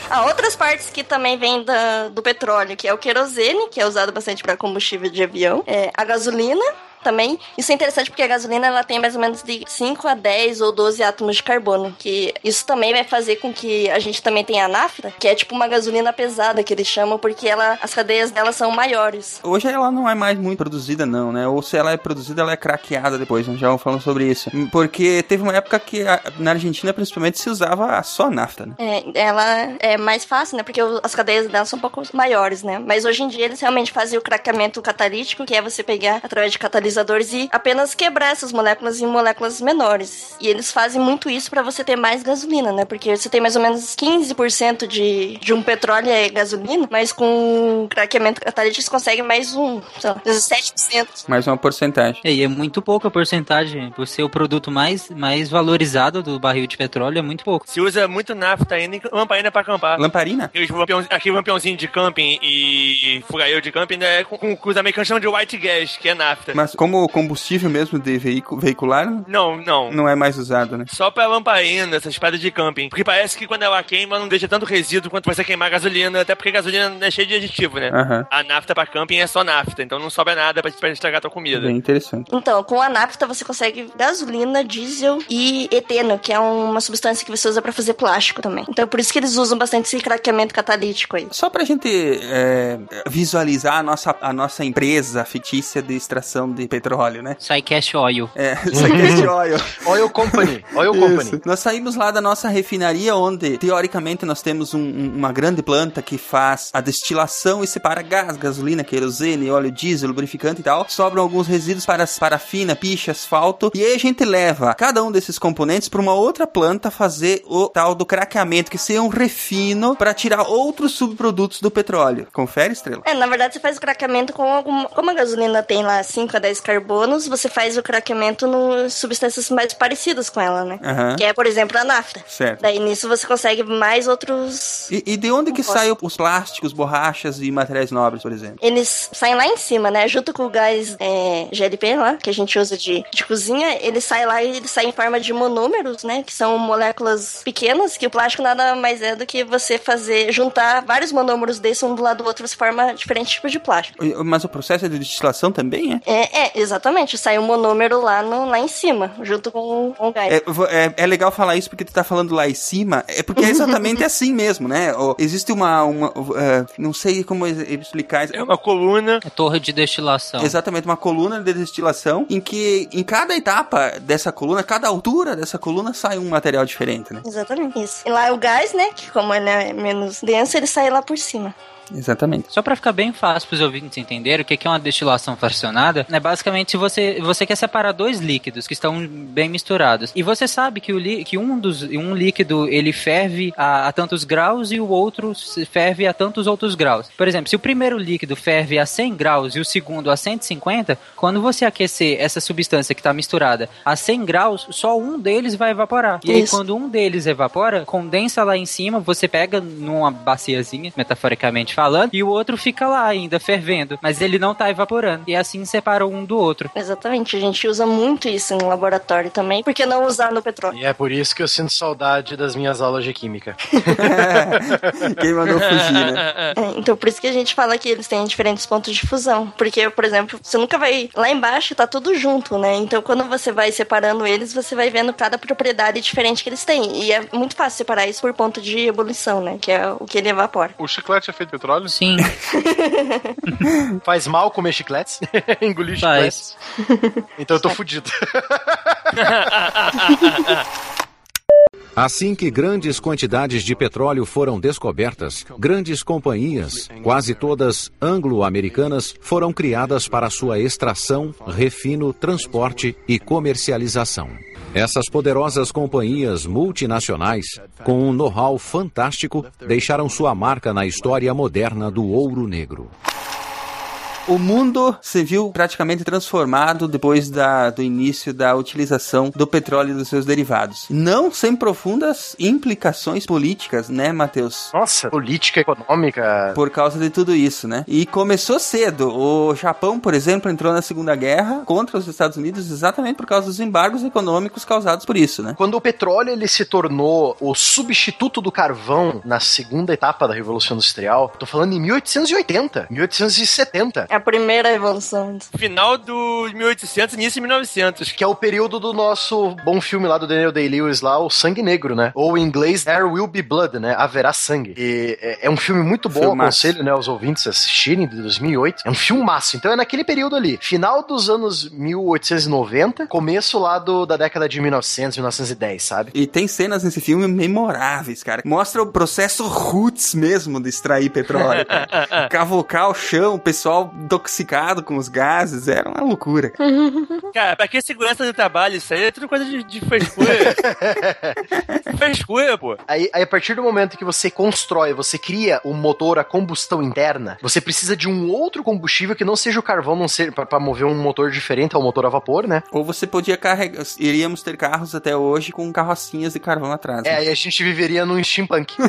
Há outras partes que também vêm do petróleo, que é o querosene, que é usado bastante para combustível de avião, é, a gasolina também. Isso é interessante porque a gasolina ela tem mais ou menos de 5 a 10 ou 12 átomos de carbono, que isso também vai fazer com que a gente também tenha a nafta, que é tipo uma gasolina pesada que eles chamam, porque ela, as cadeias dela são maiores. Hoje ela não é mais muito produzida, não, né? Ou se ela é produzida, ela é craqueada depois, né? Já vamos falando sobre isso. Porque teve uma época que a- na Argentina, principalmente, se usava só nafta, né? É, ela é mais fácil, né? Porque as cadeias dela são um pouco maiores, né? Mas hoje em dia eles realmente fazem o craqueamento catalítico, que é você pegar através de catalisadores e apenas quebrar essas moléculas em moléculas menores. E eles fazem muito isso para você ter mais gasolina, né? Porque você tem mais ou menos 15% de, de um petróleo é gasolina, mas com o craqueamento catalítico você consegue mais um, sei lá, 17%. Mais uma porcentagem. É, e é muito pouca porcentagem. Por ser o produto mais, mais valorizado do barril de petróleo, é muito pouco. Se usa muito nafta ainda e lamparina pra acampar. Lamparina? Aqueles lampião- Aquele lampiãozinho de camping e furail de camping né, com, com, com os americanos chamam de white gas, que é nafta. Mas como combustível mesmo de veicu- veicular, Não, não. não é mais usado, né? Só pra lamparina, essas paradas de camping. Porque parece que quando ela queima, não deixa tanto resíduo quanto você queimar gasolina, até porque gasolina é cheia de aditivo, né? Aham. A nafta pra camping é só nafta, então não sobra nada pra, pra estragar tua comida. Bem interessante. Então, com a nafta você consegue gasolina, diesel e eteno, que é uma substância que você usa pra fazer plástico também. Então, por isso que eles usam bastante esse craqueamento catalítico aí. Só pra gente é, visualizar a nossa, a nossa empresa fictícia de extração de petróleo, né? Psycash Oil. É, Psycast Oil. Oil Company. Oil Isso. Company. Nós saímos lá da nossa refinaria, onde teoricamente nós temos um- um- uma grande planta que faz a destilação e separa gás, gasolina, querosene, óleo diesel, lubrificante e tal. Sobram alguns resíduos para parafina, piche, asfalto. E aí a gente leva cada um desses componentes para uma outra planta fazer o tal do craqueamento, que seria um refino para tirar outros subprodutos do petróleo. Confere, estrela? É, na verdade você faz o craqueamento com alguma. Como a gasolina tem lá 5 a 10 carbonos, você faz o craqueamento em substâncias mais parecidas com ela, né? Aham. Que é, por exemplo, a nafta. Certo. Daí nisso você consegue mais outros. E, e de onde que saem os plásticos, borrachas e materiais nobres, por exemplo? Eles saem lá em cima, né? Junto com o gás é, GLP lá, que a gente usa de, de cozinha, ele sai lá e ele sai em forma de monômeros, né? Que são moléculas pequenas, que o plástico nada mais é do que você fazer, juntar vários monômeros desses um do lado do outro, você forma diferentes tipos de plástico. Mas o processo de destilação também é? É, É, exatamente. Sai o monômero lá, no, lá em cima, junto com, com o gás. É, é- é legal falar isso porque tu tá falando lá em cima, é porque é exatamente assim mesmo, né? Existe uma, uma é, não sei como ex- explicar. É uma coluna. É torre de destilação. Exatamente, uma coluna de destilação em que em cada etapa dessa coluna, cada altura dessa coluna sai um material diferente, né? Exatamente isso. E lá é o gás, né? Que como ele é menos denso, ele sai lá por cima. Exatamente. Só pra ficar bem fácil pros ouvintes entenderem o que é uma destilação fracionada, é basicamente se você, você quer separar dois líquidos que estão bem misturados. E você sabe que, o li, que um, dos, um líquido ele ferve a, a tantos graus e o outro se ferve a tantos outros graus. Por exemplo, se o primeiro líquido ferve a 100 graus e o segundo a 150, quando você aquecer essa substância que está misturada a 100 graus, só um deles vai evaporar. E aí, quando um deles evapora, condensa lá em cima, você pega numa baciazinha, metaforicamente falando, e o outro fica lá ainda fervendo, mas ele não tá evaporando. E assim separa um do outro. Exatamente. A gente usa muito isso no laboratório também. Por que não usar no petróleo? E é por isso que eu sinto saudade das minhas aulas de química. Quem mandou fugir, né? É, então, por isso que a gente fala que eles têm diferentes pontos de fusão. Porque, por exemplo, você nunca vai. Lá embaixo tá tudo junto, né? Então, quando você vai separando eles, você vai vendo cada propriedade diferente que eles têm. E é muito fácil separar isso por ponto de ebulição, né? Que é o que ele evapora. O chiclete é feito de petróleo? Sim. Faz mal comer chicletes? Engolir Faz. chicletes? Então eu tô fudido. Assim que grandes quantidades de petróleo foram descobertas, grandes companhias, quase todas anglo-americanas, foram criadas para sua extração, refino, transporte e comercialização. Essas poderosas companhias multinacionais, com um know-how fantástico, deixaram sua marca na história moderna do ouro negro. O mundo se viu praticamente transformado depois da, do início da utilização do petróleo e dos seus derivados. Não sem profundas implicações políticas, né, Matheus? Nossa, política econômica. Por causa de tudo isso, né? E começou cedo. O Japão, por exemplo, entrou na Segunda Guerra contra os Estados Unidos exatamente por causa dos embargos econômicos causados por isso, né? Quando o petróleo ele se tornou o substituto do carvão na segunda etapa da Revolução Industrial, tô falando em 1880, 1870. É a primeira evolução. Final dos 1800, início de 1900. Que é o período do nosso bom filme lá do Daniel Day-Lewis lá, O Sangue Negro, né? Ou em inglês, There Will Be Blood, né? Haverá Sangue. E é, é um filme muito bom, Filmaço. aconselho, né, os ouvintes a assistirem, de 2008. É um filmaço. Então é naquele período ali, final dos anos 1890, começo lá do, da década de 1900, 1910, sabe? E tem cenas nesse filme memoráveis, cara. Mostra o processo roots mesmo de extrair petróleo. cara. Cavocar o chão, o pessoal intoxicado com os gases, era uma loucura. Cara, pra que segurança do trabalho? Isso aí é tudo coisa de, de frescura. frescura, pô. Aí, aí, a partir do momento que você constrói, você cria um motor a combustão interna, você precisa de um outro combustível que não seja o carvão, não ser para mover um motor diferente ao motor a vapor, né? Ou você podia carregar. Iríamos ter carros até hoje com carrocinhas de carvão atrás. É, né? aí a gente viveria num steampunk.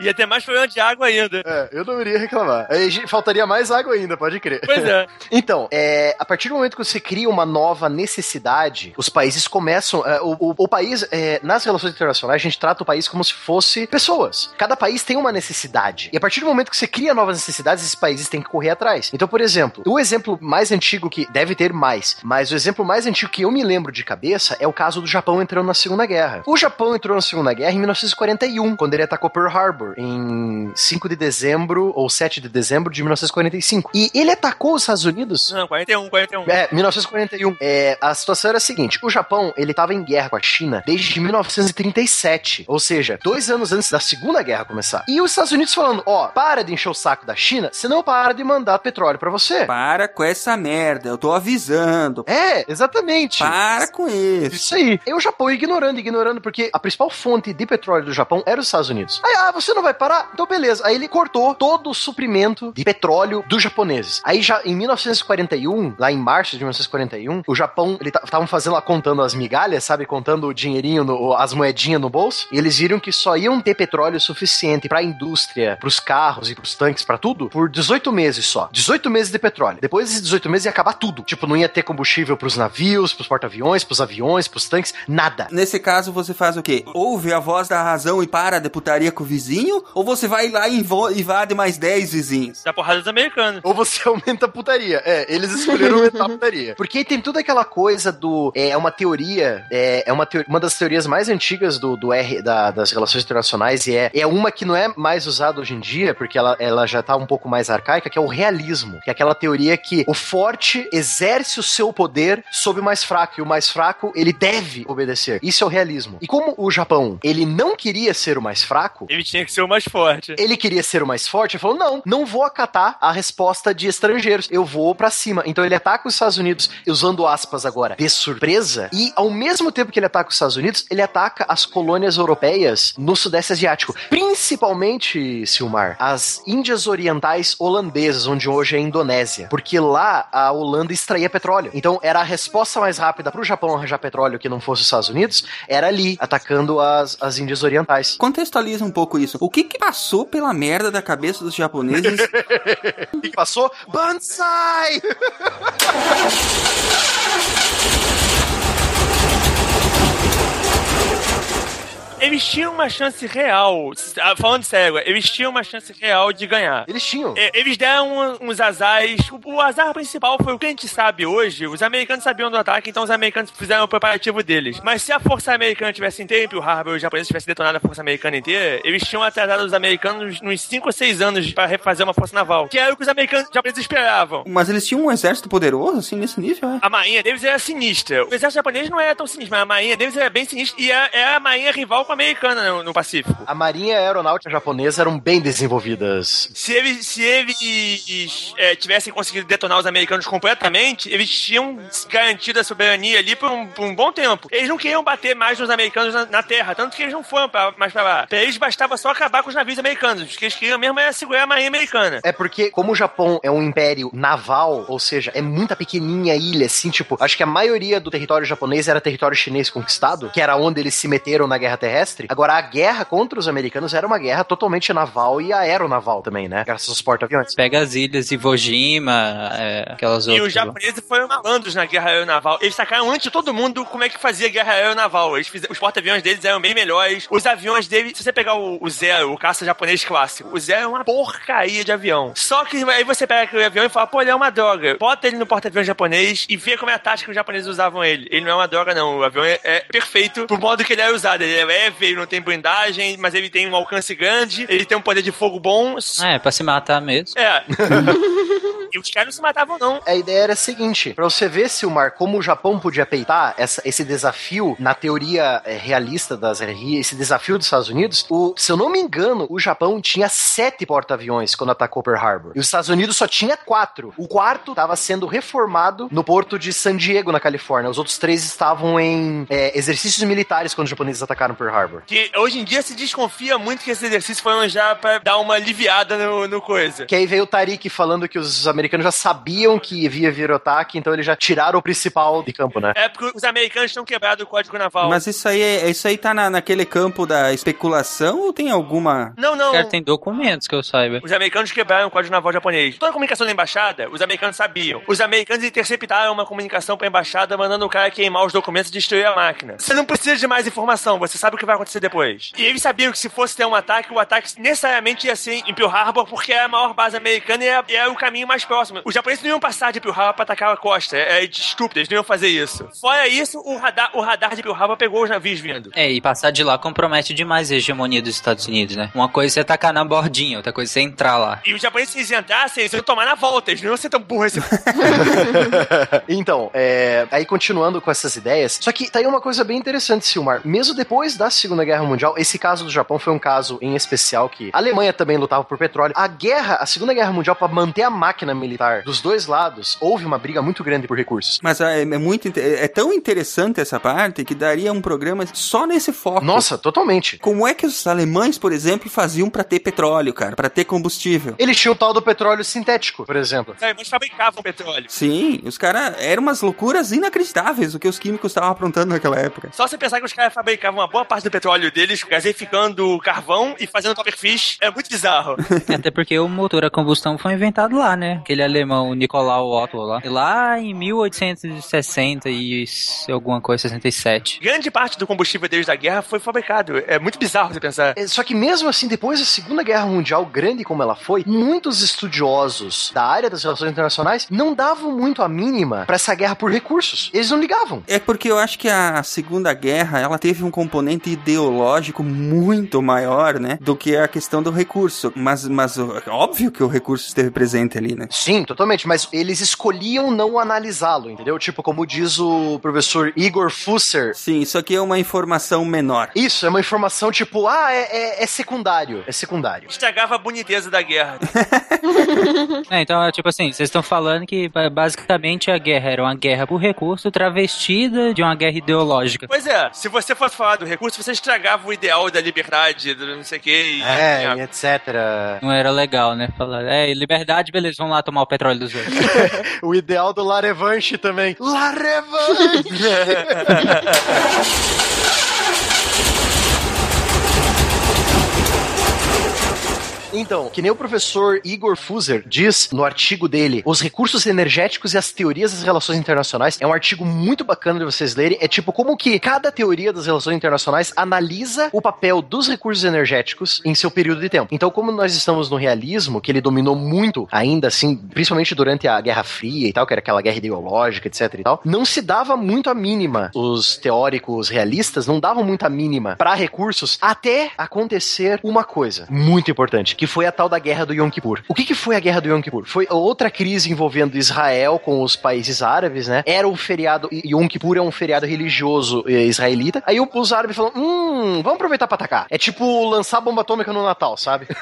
Ia ter mais problema de água ainda. É, eu não iria reclamar. Aí a gente- faltaria mais água ainda, pode crer. Pois é. Então, é, a partir do momento que você cria uma nova necessidade, os países começam. é, o, o- o país, é, nas relações internacionais, a gente trata o país como se fosse pessoas. Cada país tem uma necessidade. E a partir do momento que você cria novas necessidades, esses países têm que correr atrás. Então, por exemplo, o exemplo mais antigo que deve ter mais, mas o exemplo mais antigo que eu me lembro de cabeça é o caso do Japão entrando na Segunda Guerra. O Japão entrou na Segunda Guerra em 1941, quando ele atacou Pearl Harbor, em 5 de dezembro ou 7 de dezembro de 1945. E ele atacou os Estados Unidos Não, 41, 41. é, 1941. É, a situação era a seguinte: o Japão ele estava em guerra com a China desde 1937, ou seja, dois anos antes da Segunda Guerra começar. E os Estados Unidos falando: ó, para de encher o saco da China, senão para de mandar petróleo pra você. Para com essa merda, eu tô avisando. É, exatamente. Para com isso. Isso aí. E o Japão ignorando, ignorando, porque a principal fonte de petróleo do Japão era os Estados Unidos. Aí, ah, você não vai parar? Então beleza. Aí ele cortou todo o suprimento de petróleo dos japoneses. Aí já em 1941, 41, lá em março de 1941, o Japão, eles estavam fazendo lá, contando as migalhas, sabe? Contando o dinheirinho, no, as moedinhas no bolso. E eles viram que só iam ter petróleo suficiente pra indústria, pros carros e pros tanques, pra tudo, por 18 meses só. 18 meses de petróleo. Depois desses 18 meses ia acabar tudo. Tipo, não ia ter combustível pros navios, pros porta-aviões, pros aviões, pros tanques, nada. Nesse caso, você faz o quê? Ouve a voz da razão e para de putaria com o vizinho? Ou você vai lá e invade mais 10 vizinhos? Da porrada dos americanos. Ou você aumenta a putaria. É, eles escolheram aumentar a putaria. Porque aí tem toda aquela coisa do. É, é uma teoria. É, é uma, uma das teorias mais antigas do, do R, da- das relações internacionais. E é, é uma que não é mais usada hoje em dia, porque ela, ela já tá um pouco mais arcaica, que é o realismo. Que é aquela teoria que o forte exerce o seu poder sobre o mais fraco. E o mais fraco, ele deve obedecer. Isso é o realismo. E como o Japão, ele não queria ser o mais fraco. Ele tinha que ser o mais forte. Ele queria ser o mais forte, ele falou: não, não vou acatar a resposta de estrangeiros, eu vou pra cima. Então ele ataca os Estados Unidos, usando aspas agora, de surpresa, e ao mesmo tempo que ele ataca os Estados Unidos, ele ataca as colônias europeias no Sudeste Asiático. Principalmente, Silmar, as Índias Orientais holandesas, onde hoje é a Indonésia. Porque lá a Holanda extraía petróleo. Então era a resposta mais rápida pro Japão arranjar petróleo que não fosse os Estados Unidos, era ali, atacando as, as Índias Orientais. Contextualiza um pouco isso. O que que passou pela merda da cabeça dos japoneses? Que passou? Banzai! Eles tinham uma chance real, ah, falando sério, eles tinham uma chance real de ganhar. Eles tinham. É, Eles deram uns azares. O, o azar principal foi o que a gente sabe hoje. Os americanos sabiam do ataque, então os americanos fizeram o preparativo deles. Mas se a força americana tivesse em Harbor e os japoneses tivessem detonado a força americana inteira, eles tinham atrasado os americanos uns 5 ou 6 anos para refazer uma força naval. Que era o que os americanos os japoneses esperavam. Mas eles tinham um exército poderoso, assim, nesse nível, é? A marinha deles era sinistra. O exército japonês não era tão sinistro, mas a marinha deles era bem sinistra e era, era a marinha rival com americana no, no Pacífico. A marinha e a aeronáutica japonesa eram bem desenvolvidas. Se eles, se eles é, tivessem conseguido detonar os americanos completamente, eles tinham garantido a soberania ali por um, por um bom tempo. Eles não queriam bater mais nos americanos na, na terra, tanto que eles não foram pra, mais pra lá. Pra eles bastava só acabar com os navios americanos. O que eles queriam mesmo era segurar a marinha americana. É porque, como o Japão é um império naval, ou seja, é muita pequenininha ilha, assim, tipo, acho que a maioria do território japonês era território chinês conquistado, que era onde eles se meteram na guerra terrestre. Agora, a guerra contra os americanos era uma guerra totalmente naval e aeronaval também, né? Graças aos porta-aviões. Pega as ilhas Iwo Jima, é, aquelas E outras. os japoneses foram malandros na guerra aeronaval. Eles sacaram antes de todo mundo como é que fazia guerra aeronaval. Eles fizeram, os porta-aviões deles eram bem melhores. Os aviões deles, se você pegar o, o Zero, o caça japonês clássico, o Zero é uma porcaria de avião. Só que aí você pega aquele avião e fala, pô, ele é uma droga. Bota ele no porta-aviões japonês e vê como é a tática que os japoneses usavam ele. Ele não é uma droga, não. O avião é, é perfeito pro modo que ele é usado. Ele é leve, ele não tem blindagem, mas ele tem um alcance grande, ele tem um poder de fogo bom. É, pra se matar mesmo. É. e os caras não se matavam, não. A ideia era a seguinte: pra você ver, Silmar, como o Japão podia peitar essa- esse desafio na teoria eh, realista das RI, esse desafio dos Estados Unidos, o- se eu não me engano, o Japão tinha sete porta-aviões quando atacou Pearl Harbor. E os Estados Unidos só tinha quatro. O quarto estava sendo reformado no porto de San Diego, na Califórnia. Os outros três estavam em eh, exercícios militares quando os japoneses atacaram Pearl Harbor. Que hoje em dia se desconfia muito que esse exercício foi já pra dar uma aliviada no, no coisa. Que aí veio o Tariq falando que os americanos já sabiam que ia vir o ataque, então eles já tiraram o principal de campo, né? É porque os americanos tinham quebrado o código naval. Mas isso aí, é- isso aí tá na, naquele campo da especulação ou tem alguma... Não, não. Cara, tem documentos que eu saiba. Os americanos quebraram o código naval japonês. Toda a comunicação da embaixada, os americanos sabiam. Os americanos interceptaram uma comunicação pra embaixada mandando o cara queimar os documentos e destruir a máquina. Você não precisa de mais informação, você sabe o que vai acontecer depois. E eles sabiam que se fosse ter um ataque, o ataque necessariamente ia ser em Pearl Harbor, porque é a maior base americana e é, e é o caminho mais próximo. Os japoneses não iam passar de Pearl Harbor pra atacar a costa. É, é estúpido, eles não iam fazer isso. Fora isso, o radar, o radar de Pearl Harbor pegou os navios vindo. É, e passar de lá compromete demais a hegemonia dos Estados Unidos, né? Uma coisa é você tacar na bordinha, outra coisa é você entrar lá. E os japoneses, se eles entrassem, eles iam tomar na volta. Eles não iam ser tão burros assim. então, é, aí continuando com essas ideias, só que tá aí uma coisa bem interessante, Silmar. Mesmo depois da Segunda Guerra Mundial, esse caso do Japão foi um caso em especial que a Alemanha também lutava por petróleo. A guerra, a Segunda Guerra Mundial, para manter a máquina militar dos dois lados, houve uma briga muito grande por recursos. Mas é, é muito inte- é tão interessante essa parte que daria um programa só nesse foco. Nossa, totalmente. Como é que os alemães, por exemplo, faziam pra ter petróleo, cara, Pra ter combustível? Eles tinham o tal do petróleo sintético, por exemplo. Os alemães fabricavam petróleo. Sim, os caras eram umas loucuras inacreditáveis o que os químicos estavam aprontando naquela época. Só você pensar que os caras fabricavam uma boa parte do petróleo deles, gaseificando carvão e fazendo topperfish, é muito bizarro. Até porque o motor a combustão foi inventado lá, né? Aquele alemão, o Nicolau Otto lá. Lá em 1860 e alguma coisa, 67. Grande parte do combustível deles da guerra foi fabricado. É muito bizarro você pensar. É, Só que mesmo assim, depois da Segunda Guerra Mundial, grande como ela foi, muitos estudiosos da área das relações internacionais não davam muito a mínima pra essa guerra por recursos. Eles não ligavam. É porque eu acho que a Segunda Guerra, ela teve um componente ideológico muito maior, né, do que a questão do recurso. Mas, mas ó, óbvio que o recurso esteve presente ali, né? Sim, totalmente, mas eles escolhiam não analisá-lo, entendeu? Tipo, como diz o professor Igor Fusser. Sim, isso aqui é uma informação menor. Isso, é uma informação tipo, ah, é, é- é secundário. É secundário. Estragava a boniteza da guerra. É, então, é tipo assim, vocês estão falando que ba- basicamente a guerra era uma guerra por recurso travestida de uma guerra ideológica. Pois é, se você fosse falar do recurso, você estragava o ideal da liberdade, do não sei o que. E, É, e etc. Não era legal, né? Falar, é, liberdade, beleza, vamos lá tomar o petróleo dos outros. o ideal do La Revanche também. La Revanche! Então, que nem o professor Igor Fuser diz no artigo dele, Os Recursos Energéticos e as Teorias das Relações Internacionais, é um artigo muito bacana de vocês lerem. É tipo como que cada teoria das relações internacionais analisa o papel dos recursos energéticos em seu período de tempo. Então, como nós estamos no realismo, que ele dominou muito ainda assim, principalmente durante a Guerra Fria e tal, que era aquela guerra ideológica, etc e tal, não se dava muito a mínima. Os teóricos realistas não davam muito a mínima para recursos até acontecer uma coisa muito importante, que foi a tal da Guerra do Yom Kippur. O que, que foi a Guerra do Yom Kippur? Foi outra crise envolvendo Israel com os países árabes, né? Era um feriado, Yom Kippur é um feriado religioso eh, israelita. Aí o- os árabes falaram, hum, vamos aproveitar pra atacar. É tipo lançar bomba atômica no Natal, sabe?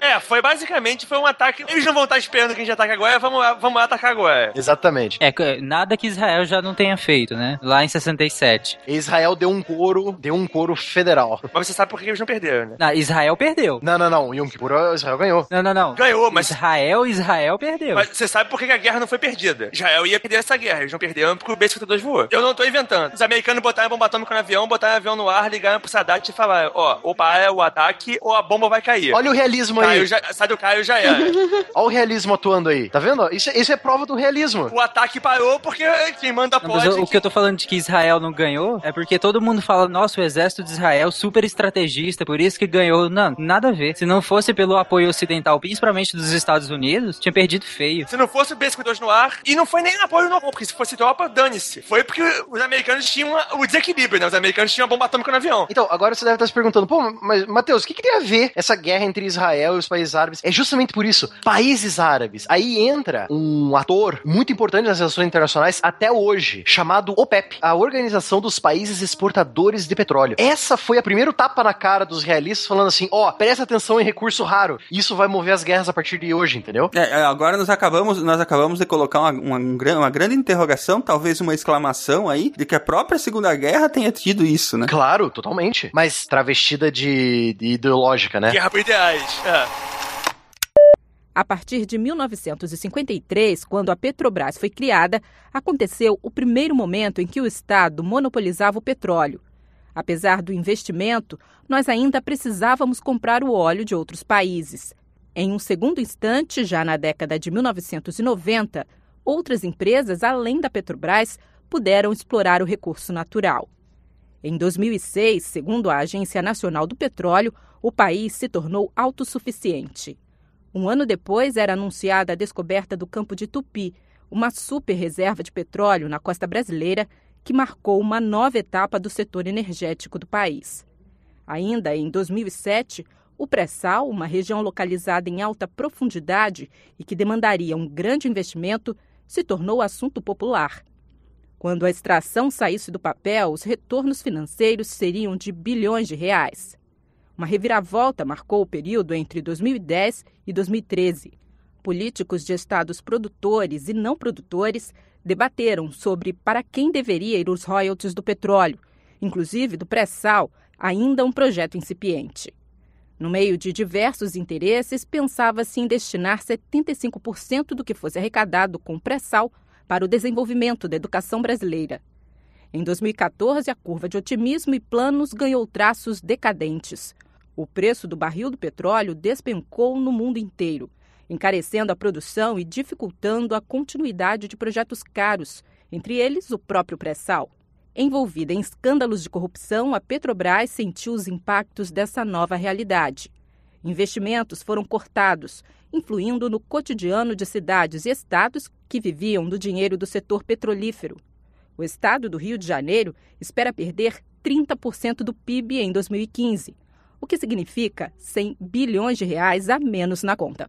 É, foi basicamente foi um ataque. Eles não vão estar esperando que a gente ataque agora, vamos, vamos atacar agora. Exatamente. É, nada que Israel já não tenha feito, né? Lá em 67. Israel deu um couro, deu um couro federal. Mas você sabe por que eles não perderam, né? Não, Israel perdeu. Não, não, não. Yom Kippur, Israel ganhou. Não, não, não. Ganhou, mas. Israel, Israel perdeu. Mas você sabe por que a guerra não foi perdida? Israel ia perder essa guerra. Eles não perderam porque o B-52 voou. Eu não tô inventando. Os americanos botaram bomba atômica no avião, botaram o avião no ar, ligaram pro Sadat e falaram: ó, ou para o ataque ou a bomba vai cair. Olha o realismo aí. Caio já, sai do Caio já era. Olha o realismo atuando aí. Tá vendo? Isso, isso é prova do realismo. o ataque parou porque quem manda Não, pode. mas o, o que eu tô falando de que Israel não ganhou é porque todo mundo fala, nossa, o exército de Israel super estrategista, por isso que ganhou. Não, nada a ver. Se não fosse pelo apoio ocidental, principalmente dos Estados Unidos, tinha perdido feio. Se não fosse o B-52 no ar, e não foi nem apoio no porque se fosse tropa, dane-se. Foi porque os americanos tinham o desequilíbrio, né? Os americanos tinham a bomba atômica no avião. Então, agora você deve estar se perguntando, pô, mas, Matheus, o que, que tem a ver essa guerra entre Israel e os países árabes? É justamente por isso, países árabes. Aí entra um ator muito importante nas relações internacionais até hoje, chamado OPEP, a Organização dos Países Exportadores de Petróleo. Essa foi a primeiro tapa na cara dos realistas, falando assim, ó, presta atenção em recurso raro. Isso vai mover as guerras a partir de hoje, entendeu? É, é, agora nós acabamos, nós acabamos de colocar uma, uma, um uma grande interrogação, talvez uma exclamação aí, de que a própria Segunda Guerra tenha tido isso, né? Claro, totalmente. Mas travestida de, de ideológica, né? Guerra por ideais. É. A partir de 1953, quando a Petrobras foi criada, aconteceu o primeiro momento em que o Estado monopolizava o petróleo. Apesar do investimento, nós ainda precisávamos comprar o óleo de outros países. Em um segundo instante, já na década de 1990, outras empresas, além da Petrobras, puderam explorar o recurso natural. Em 2006, segundo a Agência Nacional do Petróleo, o país se tornou autossuficiente. Um ano depois, era anunciada a descoberta do campo de Tupi, uma super reserva de petróleo na costa brasileira que marcou uma nova etapa do setor energético do país. Ainda em 2007, o pré-sal, uma região localizada em alta profundidade e que demandaria um grande investimento, se tornou assunto popular. Quando a extração saísse do papel, os retornos financeiros seriam de bilhões de reais. Uma reviravolta marcou o período entre 2010 e 2013. políticos de estados produtores e não produtores debateram sobre para quem deveria ir os royalties do petróleo, inclusive do pré-sal, ainda um projeto incipiente. No meio de diversos interesses, pensava-se em destinar 75% do que fosse arrecadado com pré-sal para o desenvolvimento da educação brasileira. Em 2014, a curva de otimismo e planos ganhou traços decadentes. O preço do barril do petróleo despencou no mundo inteiro, encarecendo a produção e dificultando a continuidade de projetos caros, entre eles o próprio pré-sal. Envolvida em escândalos de corrupção, a Petrobras sentiu os impactos dessa nova realidade. Investimentos foram cortados, influindo no cotidiano de cidades e estados que viviam do dinheiro do setor petrolífero. O estado do Rio de Janeiro espera perder 30% do PIB em 2015, o que significa 100 bilhões de reais a menos na conta.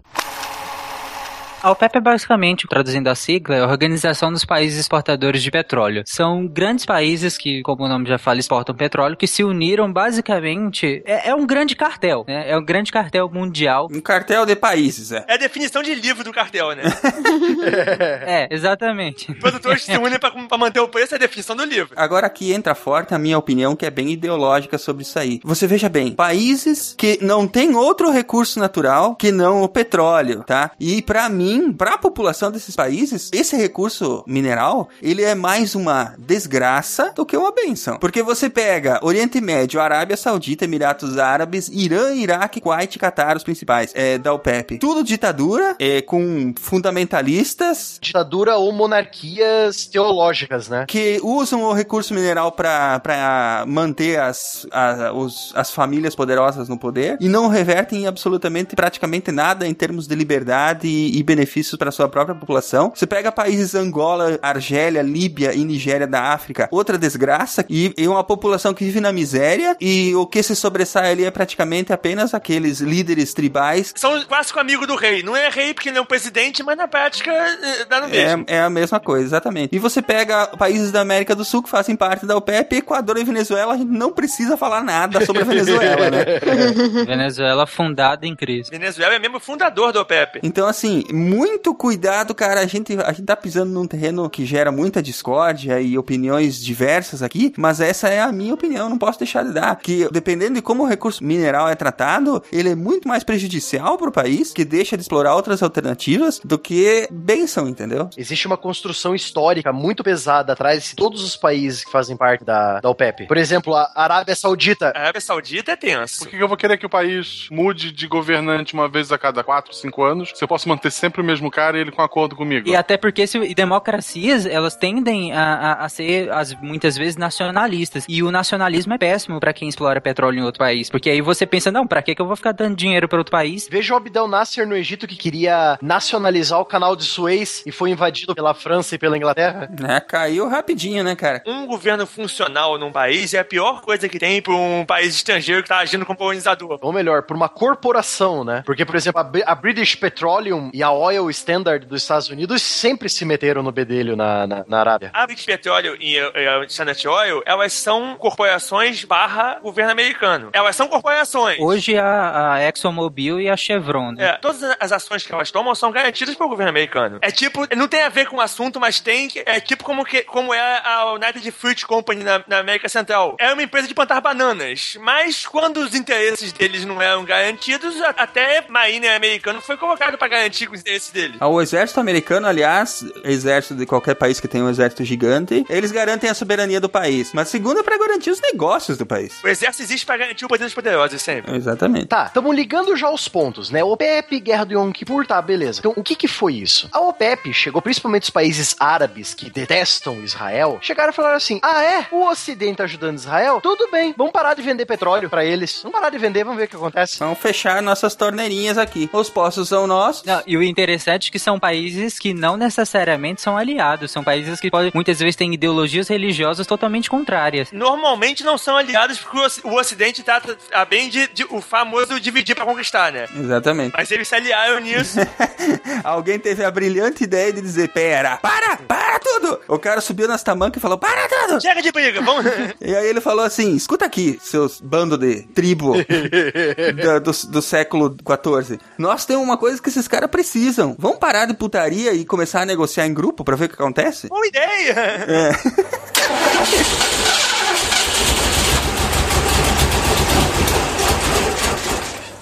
A OPEP é basicamente, traduzindo a sigla, é a Organização dos Países Exportadores de Petróleo. São grandes países que, como o nome já fala, exportam petróleo, que se uniram basicamente. É, é um grande cartel, né? É um grande cartel mundial. Um cartel de países, é. É a definição de livro do cartel, né? é, exatamente. Produtores se unem pra, pra manter o preço, é a definição do livro. Agora aqui entra forte a minha opinião, que é bem ideológica sobre isso aí. Você veja bem, países que não têm outro recurso natural que não o petróleo, tá? E para mim, para a população desses países, esse recurso mineral, ele é mais uma desgraça do que uma benção. Porque você pega Oriente Médio, Arábia Saudita, Emiratos Árabes, Irã, Iraque, Kuwait, Catar, os principais é, da OPEP. Tudo ditadura, é, com fundamentalistas. Ditadura ou monarquias teológicas, né? Que usam o recurso mineral para manter as, a, os, as famílias poderosas no poder e não revertem absolutamente praticamente nada em termos de liberdade e, e benefícios para sua própria população. Você pega países Angola, Argélia, Líbia e Nigéria da África, outra desgraça e, e uma população que vive na miséria e o que se sobressai ali é praticamente apenas aqueles líderes tribais. São o clássico amigo do rei. Não é rei porque ele é um presidente, mas na prática dá no mesmo. É, é a mesma coisa, exatamente. E você pega países da América do Sul que fazem parte da OPEP, Equador e Venezuela, a gente não precisa falar nada sobre a Venezuela, né? Venezuela fundada em crise. Venezuela é mesmo fundador da OPEP. Então, assim, muito cuidado, cara. A gente, a gente tá pisando num terreno que gera muita discórdia e opiniões diversas aqui, mas essa é a minha opinião, não posso deixar de dar. Que dependendo de como o recurso mineral é tratado, ele é muito mais prejudicial pro país, que deixa de explorar outras alternativas, do que benção, entendeu? Existe uma construção histórica muito pesada atrás de todos os países que fazem parte da, da OPEP. Por exemplo, a Arábia Saudita. A Arábia Saudita é tenso. Por que eu vou querer que o país mude de governante uma vez a cada 4, 5 anos se eu posso manter sempre o mesmo cara e ele com acordo comigo? E até porque se, e democracias, elas tendem a, a, a ser, as, muitas vezes, nacionalistas. E o nacionalismo é péssimo para quem explora petróleo em outro país. Porque aí você pensa, não, pra que, que eu vou ficar dando dinheiro para outro país? Veja o Abdel Nasser no Egito que queria nacionalizar o canal de Suez e foi invadido pela França e pela Inglaterra. É, caiu rapidinho, né, cara? Um governo funcional num país é a pior coisa que tem pra um país estrangeiro que tá agindo como colonizador. Ou melhor, por uma corporação, né? Porque, por exemplo, a British Petroleum e a Oil Standard dos Estados Unidos sempre se meteram no bedelho na, na, na Arábia. A British Petroleum e a Standard Oil, elas são corporações barra governo americano. Elas são corporações. Hoje a, a ExxonMobil e a Chevron, né? É, todas as ações que elas tomam são garantidas pelo governo americano. É tipo, não tem a ver com o assunto, mas tem. É tipo como, que, como é a United Fruit Company na, na América Central. É uma empresa de plantar bananas. Mas quando os interesses deles não eram garantidos, a- até Marine americano foi colocado para garantir os interesses deles. O exército americano, aliás, exército de qualquer país que tenha um exército gigante, eles garantem a soberania do país. Mas segundo é pra garantir os negócios do país. O exército existe para garantir o poder dos poderosos sempre. Exatamente. Tá, estamos ligando já os pontos, né? OPEP, Guerra do Yom Kippur, tá, beleza. Então, o que que foi isso? A OPEP chegou, principalmente os países árabes que detestam Israel, chegaram e falaram assim: ah, é? O Ocidente tá ajudando Israel? Tudo bem, vamos parar de vender petróleo pra eles. Vamos parar de vender, vamos ver o que acontece. Vamos fechar nossas torneirinhas aqui. Os poços são nossos. Não, e o interessante que são países que não necessariamente são aliados, são países que podem, muitas vezes têm ideologias religiosas totalmente contrárias. Normalmente não são aliados porque o Oci- o Ocidente tá, tá bem de, de- o famoso dividir para conquistar, né? Exatamente. Mas eles se aliaram nisso. Alguém teve a brilhante ideia de dizer: pera, para, para tudo! O cara subiu nas tamancas e falou, para tudo! Chega de briga, vamos... E aí ele falou assim, escuta aqui, seus bando de tribo da- do, do século XIV. Nós temos uma coisa que esses caras precisam. Vamos parar de putaria e começar a negociar em grupo pra ver o que acontece? Boa ideia! É.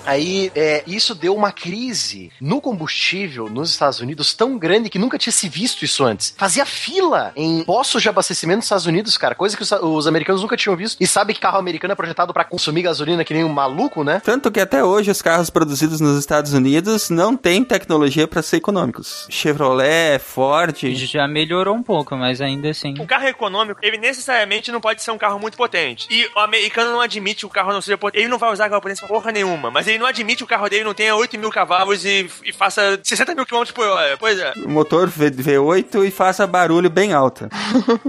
Aí, é, isso deu uma crise no combustível nos Estados Unidos tão grande que nunca tinha se visto isso antes. Fazia fila em postos de abastecimento nos Estados Unidos, cara, coisa que os, os americanos nunca tinham visto. E sabe que carro americano é projetado pra consumir gasolina que nem um maluco, né? Tanto que até hoje os carros produzidos nos Estados Unidos não têm tecnologia pra ser econômicos. Chevrolet, Ford. Já melhorou um pouco, mas ainda assim. Um carro econômico, ele necessariamente não pode ser um carro muito potente. E o americano não admite que o carro não seja potente. Ele não vai usar aquela potência porra nenhuma. Mas ele não admite que o carro dele não tenha 8 mil cavalos e, e faça 60 mil quilômetros por hora. Pois é. Motor V- V8 e faça barulho bem alto.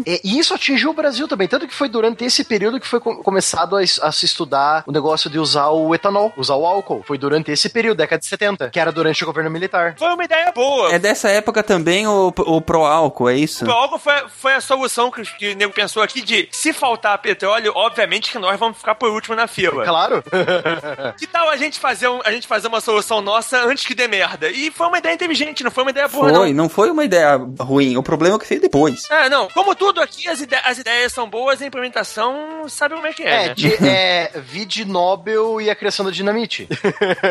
É, E isso atingiu o Brasil também, tanto que foi durante esse período que foi co- começado a, a se estudar o negócio de usar o etanol, usar o álcool. Foi durante esse período, década de 70, que era durante o governo militar. Foi uma ideia boa. É dessa época também o, o pro álcool, é isso? O álcool foi, foi a solução que, que o nego pensou aqui de se faltar petróleo, obviamente que nós vamos ficar por último na fila. Claro. que tal a gente fazer um- a gente fazer uma solução nossa antes que dê merda? E foi uma ideia inteligente, não foi uma ideia burra, Foi, não. não foi uma ideia ruim. O problema é que veio depois. É, não. Como tudo aqui, as, ide- as ideias são boas, a implementação sabe como é que é. É, né? de, é vide Nobel e a criação da dinamite.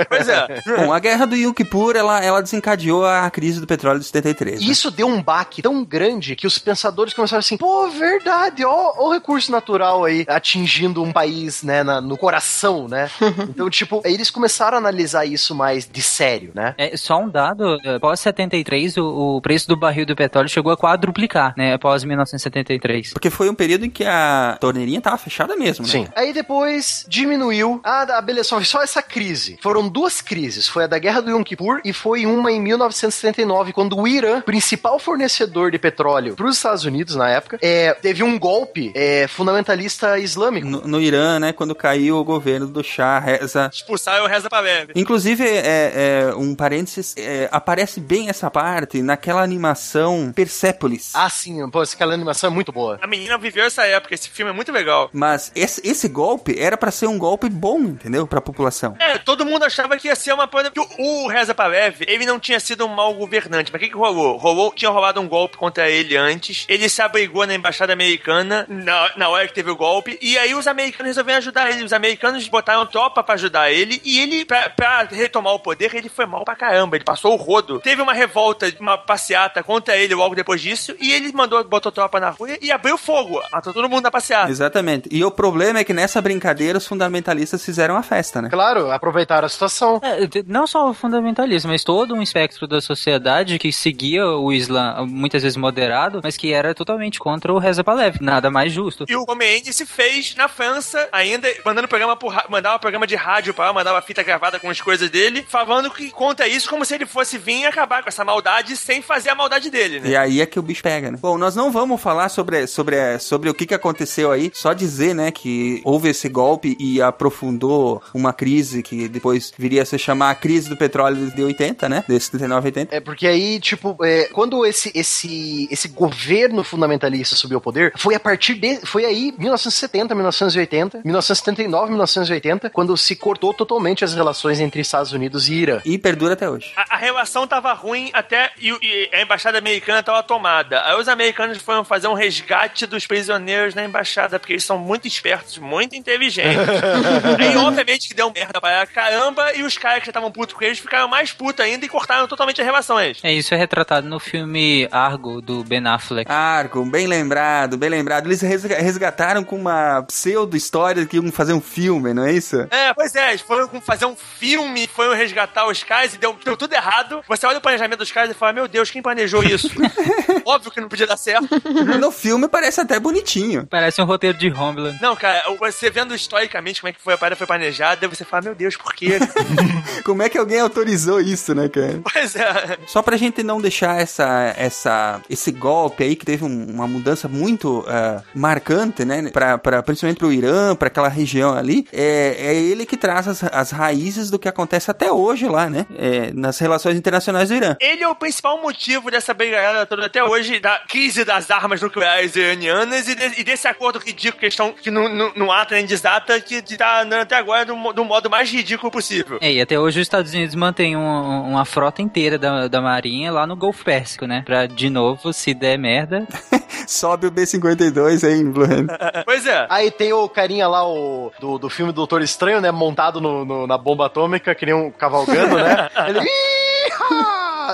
Pois é. Bom, a guerra do Yom Kippur, ela, ela desencadeou a crise do petróleo de 73. né? E isso deu um baque tão grande que os pensadores começaram assim, pô, verdade, ó, ó o recurso natural aí atingindo um país, né, na- no coração, né? Então, tipo, eles começaram a analisar isso mais de sério, né? É, só um dado, após 73, o, o preço do barril do petróleo chegou a quadruplicar, né, após 1973. Porque foi um período em que a torneirinha tava fechada mesmo, né? Sim. Aí depois diminuiu. Ah, beleza, só, só essa crise. Foram duas crises. Foi a da Guerra do Yom Kippur e foi uma em 1979, quando o Irã, principal fornecedor de petróleo para os Estados Unidos na época, é, teve um golpe é, fundamentalista islâmico. No, no Irã, né, quando caiu o governo do Shah, reza... Expulsar eu reza pra leve. Inclusive, é, é, um parênteses, é, aparece bem essa parte naquela animação Persepolis. Ah, sim, pô, aquela animação é muito boa. A menina viveu essa época, esse filme é muito legal. Mas esse, esse golpe era pra ser um golpe bom, entendeu? Pra população. É, todo mundo achava que ia ser uma coisa. que O, o Reza Palev, ele não tinha sido um mau governante. Mas o que, que rolou? Rolou, tinha rolado um golpe contra ele antes. Ele se abrigou na embaixada americana na, na hora que teve o golpe. E aí os americanos resolveram ajudar ele. Os americanos botaram tropa pra ajudar ele. E ele, pra, pra retomar o poder, ele foi mal pra caramba. Ele passou o rodo. Teve uma revolta, uma passeata contra ele logo depois disso. E ele mandou, botou tropa na rua e abriu fogo. Matou todo mundo na passeata. Exatamente. E o problema é que nessa brincadeira os fundamentalistas fizeram a festa, né? Claro, aproveitaram a situação. É, não só o fundamentalismo, mas todo um espectro da sociedade que seguia o Islã, muitas vezes moderado, mas que era totalmente contra o Reza Palev. Nada mais justo. E o Khomeini se fez na França, ainda mandando programa por, mandava programa de rádio pra lá, mandava fita gravada com as coisas dele, falando que conta isso como se ele fosse vir e acabar com essa maldade sem fazer a maldade dele, né? E aí é que o bicho pega, né? Bom, nós não vamos falar sobre, sobre, sobre o que, que aconteceu aí, só dizer, né, que houve esse golpe e aprofundou uma crise que depois viria a se chamar a crise do petróleo de 80, né? De 79 a 80. É porque aí, tipo, é, quando esse, esse, esse governo fundamentalista subiu ao poder, foi a partir de. Foi aí, 1970, 1980, 1979, 1980, quando se cortou totalmente as relações entre Estados Unidos e Irã. E perdura até hoje. A, a relação tava ruim até e, e a embaixada americana tava tomada. Aí os americanos foram fazer um resgate dos prisioneiros na embaixada, porque eles são muito espertos, muito inteligentes. Aí, obviamente, que deu merda pra caramba, e os caras que já estavam putos com eles ficaram mais putos ainda e cortaram totalmente as relações. É, isso é retratado no filme Argo, do Ben Affleck. Argo, bem lembrado, bem lembrado. Eles resga- resgataram com uma pseudo-história que iam fazer um filme, não é isso? É, pois é, eles foram com- fazer um filme, foram resgatar os caras e deu, deu tudo errado. Você olha o planejamento dos caras e fala, meu Deus, quem planejou isso? Óbvio que não podia dar certo. No filme parece até bonitinho. Parece um roteiro de Homeland. Não, cara, você vendo historicamente como é que foi a parada foi planejada, você fala, meu Deus, por quê? Como é que alguém autorizou isso, né, cara? pois é. Só pra gente não deixar essa, essa, esse golpe aí que teve um- uma mudança muito ah, marcante, né? Pra, pra, principalmente pro Irã, pra aquela região ali, é, é ele que traz as, as as raízes do que acontece até hoje lá, né? É, nas relações internacionais do Irã. Ele é o principal motivo dessa brigalhada toda até hoje, da crise das armas nucleares iranianas e, de, e desse acordo ridículo que, estão, que não, não, não ata nem desata, que tá andando até agora do, do modo mais ridículo possível. É, e até hoje os Estados Unidos mantêm um, uma frota inteira da, da Marinha lá no Golfo Pérsico, né? Pra, de novo, se der merda. Sobe o B-52 aí, Blue Hand. pois é. Aí tem o carinha lá o, do, do filme Doutor Estranho, né? Montado no, no na bomba atômica, que nem um cavalgando, né? Ele.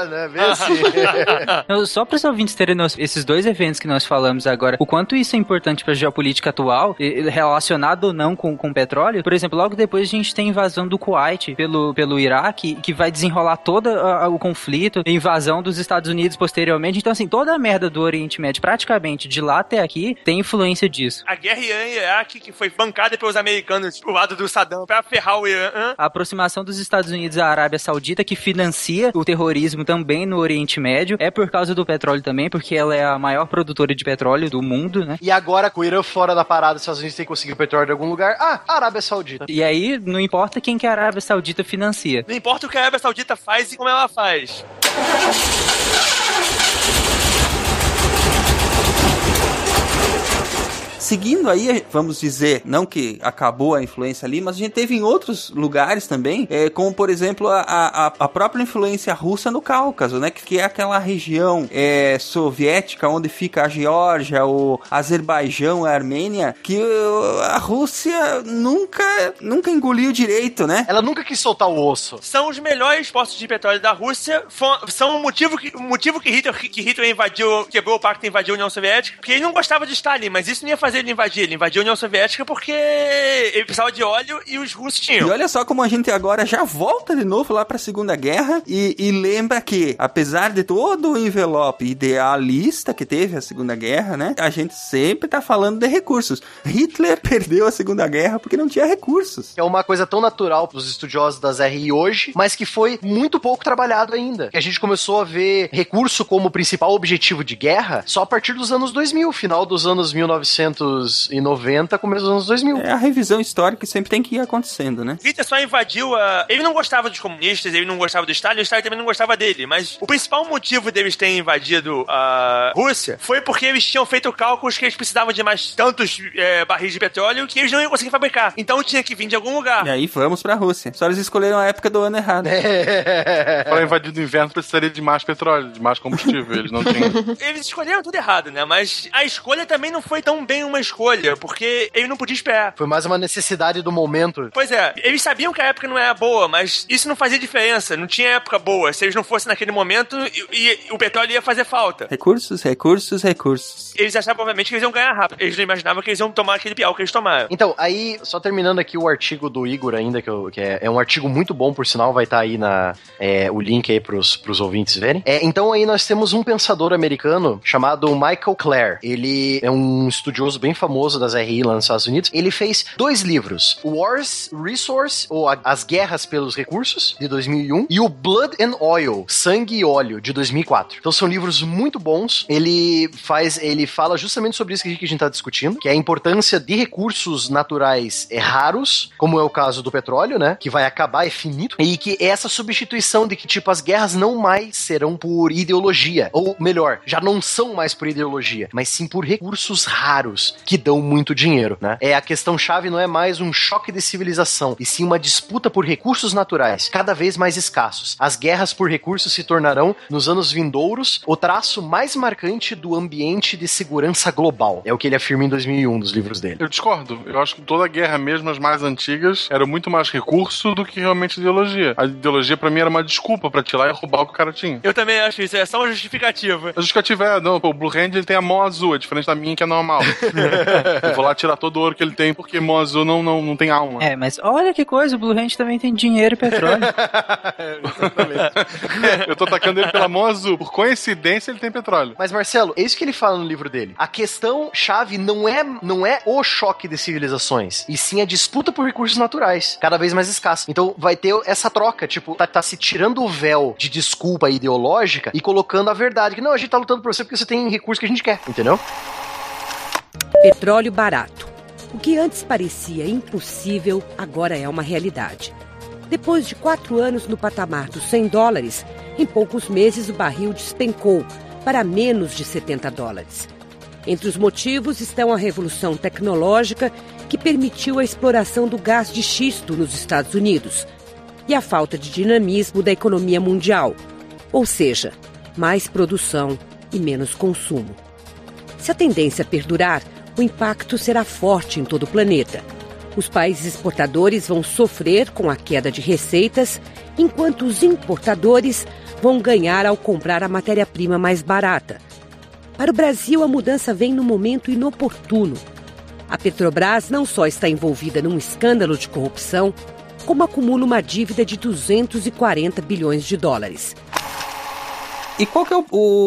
Né? Vê assim. Eu- Só para os ouvintes terem noção, esses dois eventos que nós falamos agora, o quanto isso é importante para a geopolítica atual, relacionado ou não com, com petróleo. Por exemplo, logo depois a gente tem a invasão do Kuwait pelo, pelo Iraque, que vai desenrolar todo a- o conflito, a invasão dos Estados Unidos posteriormente. Então, assim, toda a merda do Oriente Médio, praticamente de lá até aqui, tem influência disso. A guerra Irã e Iraque, que foi bancada pelos americanos pro lado do Saddam pra ferrar o Irã. A aproximação dos Estados Unidos à Arábia Saudita, que financia o terrorismo também no Oriente Médio, é por causa do petróleo também, porque ela é a maior produtora de petróleo do mundo, né? E agora, com o Irã fora da parada, os Estados Unidos têm que conseguir petróleo de algum lugar. Ah, Arábia Saudita. E aí, não importa quem que a Arábia Saudita financia. Não importa o que a Arábia Saudita faz e como ela faz. Seguindo aí, vamos dizer, não que acabou a influência ali, mas a gente teve em outros lugares também, é, como por exemplo a, a, a própria influência russa no Cáucaso, né? Que, que é aquela região é, soviética onde fica a Geórgia, o Azerbaijão, a Armênia, que a Rússia nunca, nunca engoliu direito, né? Ela nunca quis soltar o osso. São os melhores postos de petróleo da Rússia. São o motivo que, o motivo que Hitler, que Hitler invadiu, quebrou o pacto e invadiu a União Soviética. Porque ele não gostava de Stalin, mas isso não ia fazer ele invadir. Ele invadiu a União Soviética porque ele precisava de óleo e os russos E tinham. olha só como a gente agora já volta de novo lá para a Segunda Guerra e, e lembra que, apesar de todo o envelope idealista que teve a Segunda Guerra, né? A gente sempre tá falando de recursos. Hitler perdeu a Segunda Guerra porque não tinha recursos. É uma coisa tão natural para os estudiosos das RI hoje, mas que foi muito pouco trabalhado ainda. Que a gente começou a ver recurso como principal objetivo de guerra só a partir dos anos 2000, final dos anos 1990, começo dos anos 2000. É a revisão histórica que sempre tem que ir acontecendo, né? Hitler só invadiu a. Ele não gostava dos comunistas, ele não gostava do Stalin, o Stalin também não gostava dele. Mas o principal motivo deles terem invadido a Rússia foi porque eles tinham feito cálculos que eles precisavam de mais tantos é, barris de petróleo que eles não iam conseguir fabricar. Então tinha que vir de algum lugar. E aí vamos pra Rússia. Só eles escolheram a época do ano errado. Para invadir do inverno precisaria de mais petróleo, de mais combustível. Eles não tinham. Eles escolheram tudo errado, né? Mas a escolha também não foi tão bem uma escolha, porque ele não podia esperar. Foi mais uma necessidade do momento. Pois é, eles sabiam que a época não era boa, mas isso não fazia diferença. Não tinha época boa. Se eles não fossem naquele momento, e, e o petróleo ia fazer falta. Recursos, recursos, recursos. Eles achavam, obviamente, que eles iam ganhar rápido. Eles não imaginavam que eles iam tomar aquele piau que eles tomaram. Então, aí, só terminando aqui o artigo do Igor ainda, que, eu- que é, é um artigo muito bom, por sinal, vai estar aí na, é, o link aí pros, pros ouvintes verem. É, então aí nós temos um pensador americano chamado Michael Clare. Ele é um estudioso bem famoso das RI lá nos Estados Unidos. Ele fez dois livros, Wars Resource, ou As Guerras pelos Recursos, de 2001, e o Blood and Oil, Sangue e Óleo, de 2004. Então são livros muito bons. Ele faz, ele fala justamente sobre isso que a gente está discutindo, que é a importância de recursos naturais é, raros, como é o caso do petróleo, né, que vai acabar, é finito, e que essa substituição de que tipo as guerras não mais serão por ideologia, ou melhor, já não são mais por ideologia, mas sim por recursos raros que dão muito dinheiro, né? É a questão chave não é mais um choque de civilização, e sim uma disputa por recursos naturais, cada vez mais escassos. As guerras por recursos se tornarão nos anos vindouros o traço mais marcante do ambiente de segurança global. É o que ele afirma em 2001 dos livros dele. Eu discordo. Eu acho que toda guerra, mesmo as mais antigas, era muito mais recurso do que realmente ideologia. A ideologia, pra mim, era uma desculpa pra tirar e roubar o que o cara tinha. Eu também acho isso, é só uma justificativa. A justificativa é, não, o Blue Hand ele tem a mão azul, é diferente da minha que é normal. eu vou lá tirar todo o ouro que ele tem, porque mão azul não, não, não tem alma. É, mas olha que coisa, o Blue Hand também tem dinheiro e petróleo. eu tô atacando ele pela mão azul. Por coincidência, ele tem petróleo. Mas Marcelo, é isso que ele fala no livro dele. A questão chave não é, não é o choque de civilizações, e sim a disputa por recursos naturais, cada vez mais escassos. Então vai ter essa troca, tipo, tá, tá se tirando o véu de desculpa ideológica e colocando a verdade, que não, a gente tá lutando por você porque você tem recurso que a gente quer, entendeu? Petróleo barato. O que antes parecia impossível, agora é uma realidade. Depois de quatro anos no patamar dos 100 dólares, em poucos meses o barril despencou para menos de 70 dólares. Entre os motivos estão a revolução tecnológica que permitiu a exploração do gás de xisto nos Estados Unidos e a falta de dinamismo da economia mundial, ou seja, mais produção e menos consumo. Se a tendência perdurar, o impacto será forte em todo o planeta. Os países exportadores vão sofrer com a queda de receitas, enquanto os importadores vão ganhar ao comprar a matéria-prima mais barata. Para o Brasil, a mudança vem no momento inoportuno. A Petrobras não só está envolvida num escândalo de corrupção, como acumula uma dívida de 240 bilhões de dólares. E qual que é o,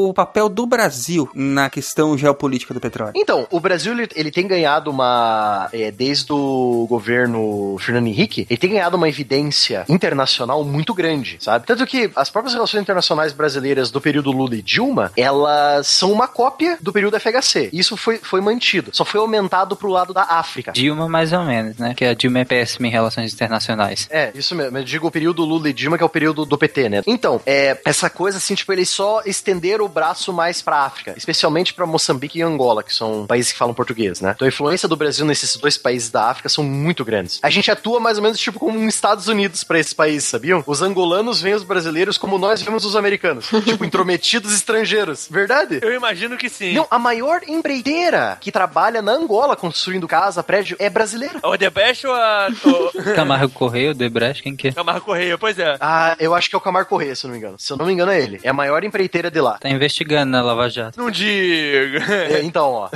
o, papel do Brasil na questão geopolítica do petróleo? Então, o Brasil ele, ele tem ganhado uma. É, desde o governo Fernando Henrique, ele tem ganhado uma evidência internacional muito grande, sabe? Tanto que as próprias relações internacionais brasileiras do período Lula e Dilma, elas são uma cópia do período FHC. Isso foi, foi mantido. Só foi aumentado pro lado da África. Dilma, mais ou menos, né? Que a Dilma é péssima em relações internacionais. É, isso mesmo. Eu digo o período Lula e Dilma, que é o período do PT, né? Então, é, essa coisa assim, tipo, eles só estender o braço mais pra África, especialmente para Moçambique e Angola, que são países que falam português, né? Então a influência do Brasil nesses dois países da África são muito grandes. A gente atua mais ou menos tipo como um Estados Unidos para esses países, sabiam? Os angolanos veem os brasileiros como nós vemos os americanos, tipo intrometidos estrangeiros. Verdade? Eu imagino que sim. Não, a maior empreiteira que trabalha na Angola construindo casa, prédio, é brasileira. O Odebrecht ou a... Camargo Correia, o Odebrecht, quem que é? Camargo Correia, pois é. Ah, eu acho que é o Camargo Correia, se eu não me engano. Se eu não me engano é ele. É a maior empreiteira de lá. Tá investigando na Lava Jato. Não diga. É, então, ó.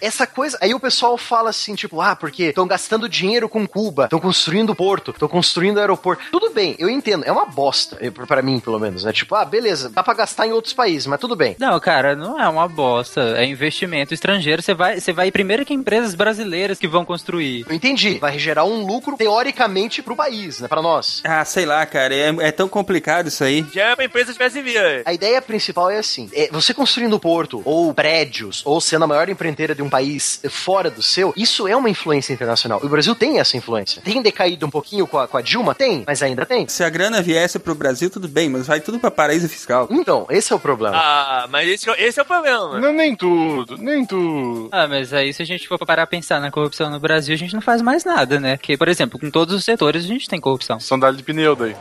Essa coisa. Aí o pessoal fala assim, tipo, ah, porque estão gastando dinheiro com Cuba, estão construindo porto, estão construindo aeroporto. Tudo bem, eu entendo. É uma bosta, para mim, pelo menos, né? Tipo, ah, beleza, dá pra gastar em outros países, mas tudo bem. Não, cara, não é uma bosta. É investimento estrangeiro. Você vai, você vai primeiro que empresas brasileiras que vão construir. Eu entendi. Vai gerar um lucro, teoricamente, pro país, né? Pra nós. Ah, sei lá, cara. É, é tão complicado isso aí. Já é pra empresa tivesse via. A ideia principal é assim: é, você construindo porto, ou prédios, ou sendo a maior empreiteira de um país fora do seu, isso é uma influência internacional. O Brasil tem essa influência. Tem decaído um pouquinho com a, com a Dilma? Tem, mas ainda tem. Se a grana viesse pro Brasil, tudo bem, mas vai tudo pra paraíso fiscal. Então, esse é o problema. Ah, mas esse, esse é o problema. Não, nem tudo, nem tudo. Ah, mas aí se a gente for parar a pensar na corrupção no Brasil, a gente não faz mais nada, né? Porque, por exemplo, com todos os setores a gente tem corrupção. Sandália de pneu daí.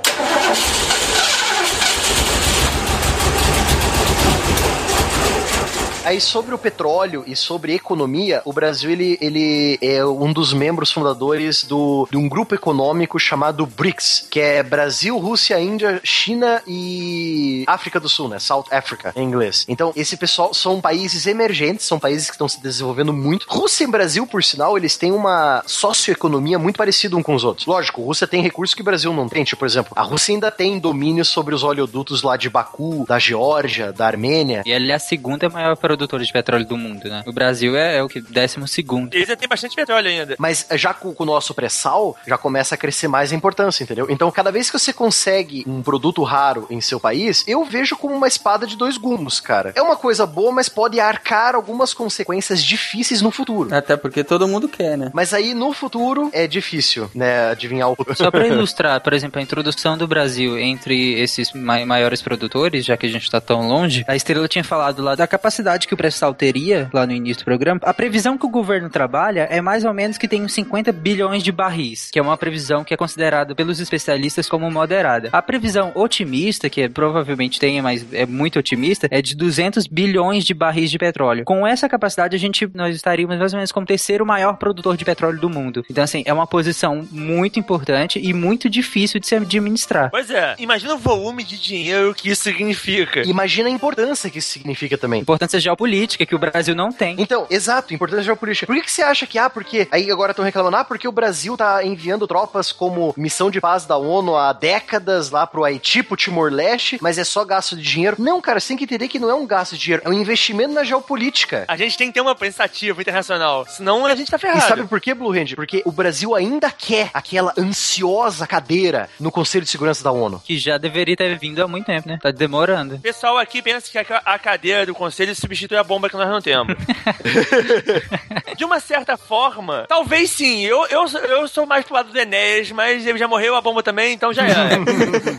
Aí sobre o petróleo e sobre economia, o Brasil ele, ele é um dos membros fundadores do, de um grupo econômico chamado BRICS, que é Brasil, Rússia, Índia, China e África do Sul, né? South Africa em inglês. Então, esse pessoal são países emergentes, são países que estão se desenvolvendo muito. Rússia e Brasil, por sinal, eles têm uma socioeconomia muito parecida um com os outros. Lógico, Rússia tem recursos que o Brasil não tem. Tipo, por exemplo, a Rússia ainda tem domínio sobre os oleodutos lá de Baku, da Geórgia, da Armênia. E ela é a segunda maior produtora de petróleo do mundo, né? O Brasil é, é o que? Décimo segundo. Eles já tem bastante petróleo ainda. Mas já com, com o nosso pré-sal, já começa a crescer mais a importância, entendeu? Então, cada vez que você consegue um produto raro em seu país, eu vejo como uma espada de dois gumes, cara. É uma coisa boa, mas pode arcar algumas consequências difíceis no futuro. Até porque todo mundo quer, né? Mas aí, no futuro, é difícil, né, adivinhar o. Só pra ilustrar, por exemplo, a introdução do Brasil entre esses maiores produtores, já que a gente tá tão longe, a Estrela tinha falado lá da capacidade que o pré-sal teria lá no início do programa, a previsão que o governo trabalha é mais ou menos que tem uns 50 bilhões de barris, que é uma previsão que é considerada pelos especialistas como moderada. A previsão otimista, que é, provavelmente tem, mas é muito otimista, é de 200 bilhões de barris de petróleo. Com essa capacidade, a gente nós estaríamos mais ou menos como o terceiro maior produtor de petróleo do mundo. Então, assim, é uma posição muito importante e muito difícil de se administrar. Pois é, imagina o volume de dinheiro que isso significa. Imagina a importância que isso significa também. Importância geopolítica que o Brasil não tem. Então, exato, importância geopolítica. Por que, que você acha que, ah, porque. Aí agora estão reclamando, ah, porque o Brasil tá enviando tropas como missão de paz da ONU há décadas lá pro Haiti, pro Timor-Leste, mas é só gasto de dinheiro. Não, cara, você tem que entender que não é um gasto de dinheiro, é um investimento na geopolítica. A gente tem que ter uma pensativa internacional, senão a gente tá ferrado. E sabe por quê, Blue Hand? Porque o Brasil ainda quer aquela ansiosa cadeira no Conselho de Segurança da ONU. Que já deveria ter vindo há muito tempo, né? Tá demorando. O pessoal aqui pensa que a cadeira do Conselho substitui substituir a bomba que nós não temos. de uma certa forma, talvez sim. Eu, eu, eu sou mais pro lado do Enéas, mas ele já morreu a bomba também, então já era.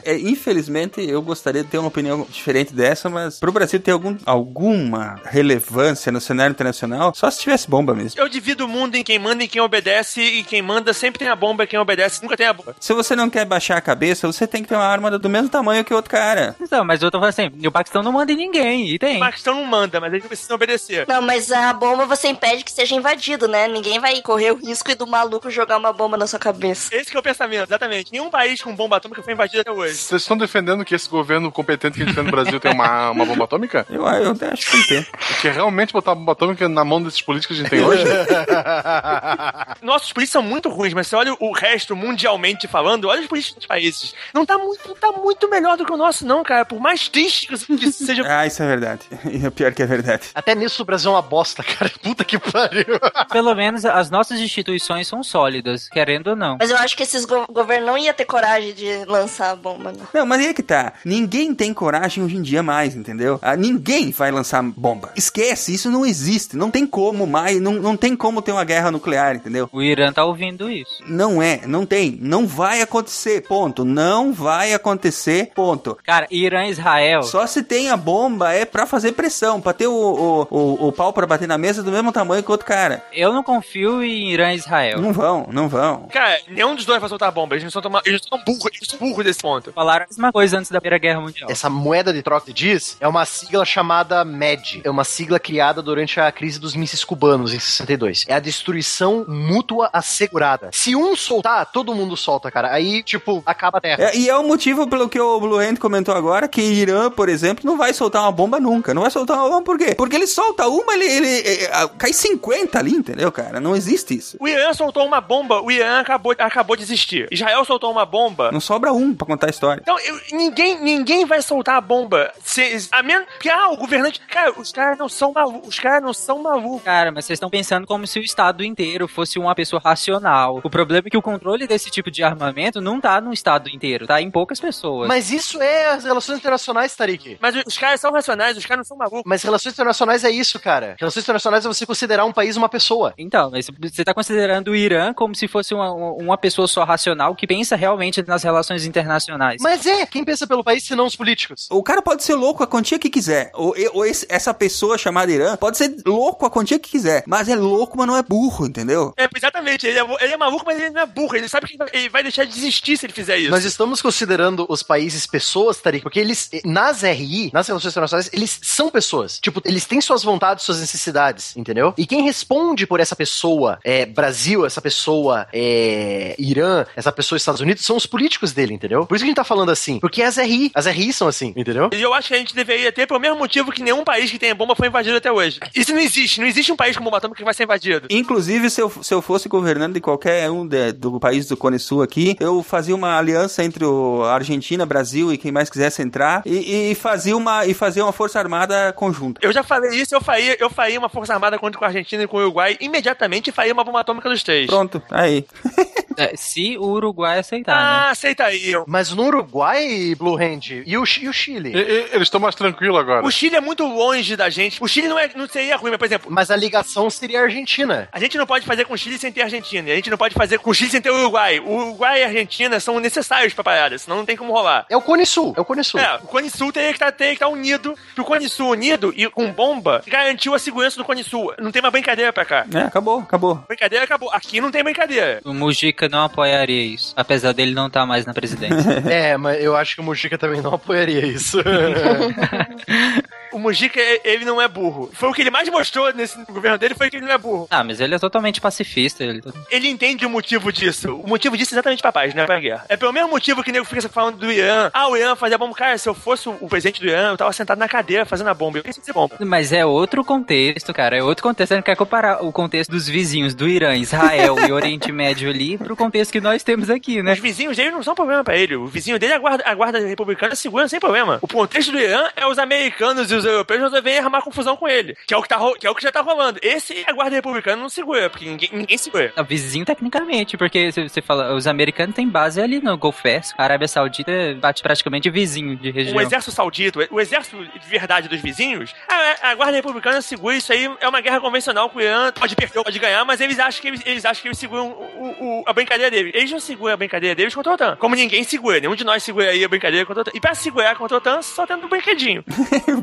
É, infelizmente, eu gostaria de ter uma opinião diferente dessa, mas pro Brasil ter algum, alguma relevância no cenário internacional, só se tivesse bomba mesmo. Eu divido o mundo em quem manda e quem obedece, e quem manda sempre tem a bomba, e quem obedece nunca tem a bomba. Se você não quer baixar a cabeça, você tem que ter uma arma do mesmo tamanho que o outro cara. Não, mas eu tô falando assim, o Paquistão não manda em ninguém, e tem. O Paquistão não manda, mas eles precisam obedecer. Não, mas a bomba você impede que seja invadido, né? Ninguém vai correr o risco do maluco jogar uma bomba na sua cabeça. Esse que é o pensamento, exatamente. Nenhum país com bomba atômica foi invadido até hoje. Vocês estão defendendo que esse governo competente que a gente tem no Brasil tem uma, uma bomba atômica? Eu, eu acho que tem. Que é realmente botar uma bomba atômica na mão desses políticos que a gente tem hoje? Nossos políticos são muito ruins, mas você olha o resto mundialmente falando, olha os políticos dos países. Não tá muito, não tá muito melhor do que o nosso, não, cara. Por mais triste que isso seja. Ah, isso é verdade. E é pior que é verdade. Até nisso o Brasil é uma bosta, cara. Puta que pariu. Pelo menos as nossas instituições são sólidas, querendo ou não. Mas eu acho que esses go governos não iam ter coragem de lançar a bomba, não. Não, mas aí é que tá. Ninguém tem coragem hoje em dia mais, entendeu? Ah, ninguém vai lançar bomba. Esquece, isso não existe. Não tem como mais, não, não tem como ter uma guerra nuclear, entendeu? O Irã tá ouvindo isso. Não é, não tem. Não vai acontecer, ponto. Não vai acontecer, ponto. Cara, Irã e Israel. Só se tem a bomba é pra fazer pressão, pra ter o, o, o, o pau pra bater na mesa do mesmo tamanho que o outro cara. Eu não confio em Irã e Israel. Não vão, não vão. Cara, nenhum dos dois vai soltar a bomba. Eles não são, eles burros, eles são burros desse ponto. Falaram a mesma coisa antes da Primeira Guerra Mundial. Essa moeda de troca de diz é uma sigla chamada MED. É uma sigla criada durante a crise dos mísseis cubanos em 62. É a destruição mútua assegurada. Se um soltar, todo mundo solta, cara. Aí, tipo, acaba a Terra. É, e é o motivo pelo que o Blue Hand comentou agora, que Irã, por exemplo, não vai soltar uma bomba nunca. Não vai soltar uma bomba por quê? Porque ele solta uma, ele, ele, ele, cai 50 ali, entendeu, cara? Não existe isso. O Irã soltou uma bomba, o Irã acabou, acabou de existir. Israel soltou uma bomba. Não sobra um pra contar a história. Então, eu, ninguém, ninguém vai soltar a bomba. Se, a menos que, ah, o governante. Cara, os caras não são malucos. Os caras não são malucos. Cara, mas vocês estão pensando como se o Estado inteiro fosse uma pessoa racional. O problema é que o controle desse tipo de armamento não tá no Estado inteiro, tá em poucas pessoas. Mas isso é as relações internacionais, Tarik. Mas os caras são racionais, os caras não são malucos. Mas relações internacionais é isso, cara. Relações internacionais é você considerar um país uma pessoa. Então, mas você tá considerando o Irã como se fosse uma, uma pessoa só racional que pensa realmente nas relações internacionais. Mas é, quem pensa pelo país se não os políticos? O cara pode ser louco a quantia que quiser. Ou, ou esse, essa pessoa chamada Irã pode ser louco a quantia que quiser. Mas é louco, mas não é burro, entendeu? É, exatamente. Ele é, ele é maluco, mas ele não é burro. Ele sabe que ele vai deixar de existir se ele fizer isso. Nós estamos considerando os países pessoas, Tarik, porque eles, nas RI, nas relações internacionais, eles são pessoas. Tipo, eles têm suas vontades, suas necessidades, entendeu? E quem responde por essa pessoa é Brasil, essa pessoa é Irã, essa pessoa Estados Unidos, são os políticos dele, entendeu? Por isso que a gente tá falando assim. Porque as RI, as RI são assim, entendeu? E eu acho que a gente deveria ter pelo mesmo motivo que nenhum país que tenha bomba foi invadido até hoje. Isso não existe. Não existe um país com bomba atômica que vai ser invadido. Inclusive, se eu, se eu fosse governante de qualquer um de, do país do Cone Sul aqui, eu fazia uma aliança entre o Argentina, Brasil e quem mais quisesse entrar e, e fazia uma e fazia uma força armada conjunta. Eu já falei isso, eu faria, eu faria uma força armada contra com a Argentina e com o Uruguai imediatamente e faria uma bomba atômica dos três. Pronto, aí. É, se o Uruguai aceitar, ah, né? aceita aí. Mas no Uruguai, Blue Hand, e o, e o Chile? E, e, eles estão mais tranquilos agora. O Chile é muito longe da gente. O Chile não, é, não seria ruim, mas, por exemplo... Mas a ligação seria a Argentina. A gente não pode fazer com o Chile sem ter a Argentina. A gente não pode fazer com o Chile sem ter o Uruguai. O Uruguai e a Argentina são necessários pra parada, senão não tem como rolar. É o Cone Sul, é o Cone Sul. É, o Cone Sul teria que estar, teria que estar unido. O Cone Sul unido e com bomba garantiu a segurança do Cone Sul. Não tem uma brincadeira pra cá. É, acabou, acabou. Brincadeira acabou. Aqui não tem brincadeira. O Mujica não apoiaria isso, apesar dele não estar tá mais na presidência. é, mas eu acho que o Mujica também não apoiaria isso. o Mujica, ele não é burro. Foi o que ele mais mostrou nesse governo dele, foi que ele não é burro. Ah, mas ele é totalmente pacifista. Ele, ele entende o motivo disso. O motivo disso é exatamente pra paz, não é pra guerra. É pelo mesmo motivo que o nego fica falando do Irã. Ah, o Irã fazia bomba. Cara, se eu fosse o presidente do Irã, eu tava sentado na cadeira fazendo a bomba. Eu pensei ser bomba. Mas é outro contexto, cara. É outro contexto. Você não quer comparar o contexto dos vizinhos do Irã, Israel e Oriente Médio ali pro contexto que nós temos aqui, né? Os vizinhos dele não são problema pra ele. O vizinho dele, a guarda, a guarda republicana, segura sem problema. O contexto do Irã é os americanos e os europeus resolverem armar confusão com ele. Que é o que, tá, que, é o que já tá rolando. Esse a guarda republicana não segura, porque ninguém, ninguém segura. É o vizinho tecnicamente, porque você fala, os americanos têm base ali no Golfo. A Arábia Saudita bate praticamente vizinho de região. O exército saudita, o exército de verdade dos vizinhos, a, a guarda republicana segura isso aí, é uma guerra convencional com o Irã, pode perder ou pode ganhar, mas eles acham que eles, eles acham que eles seguram o, o- a brincadeira deles. Eles não seguram a brincadeira deles contra a OTAN. Como ninguém segura, nenhum de nós segura aí a brincadeira contra a OTAN. E pra segurar contra a OTAN, só tendo um brinquedinho.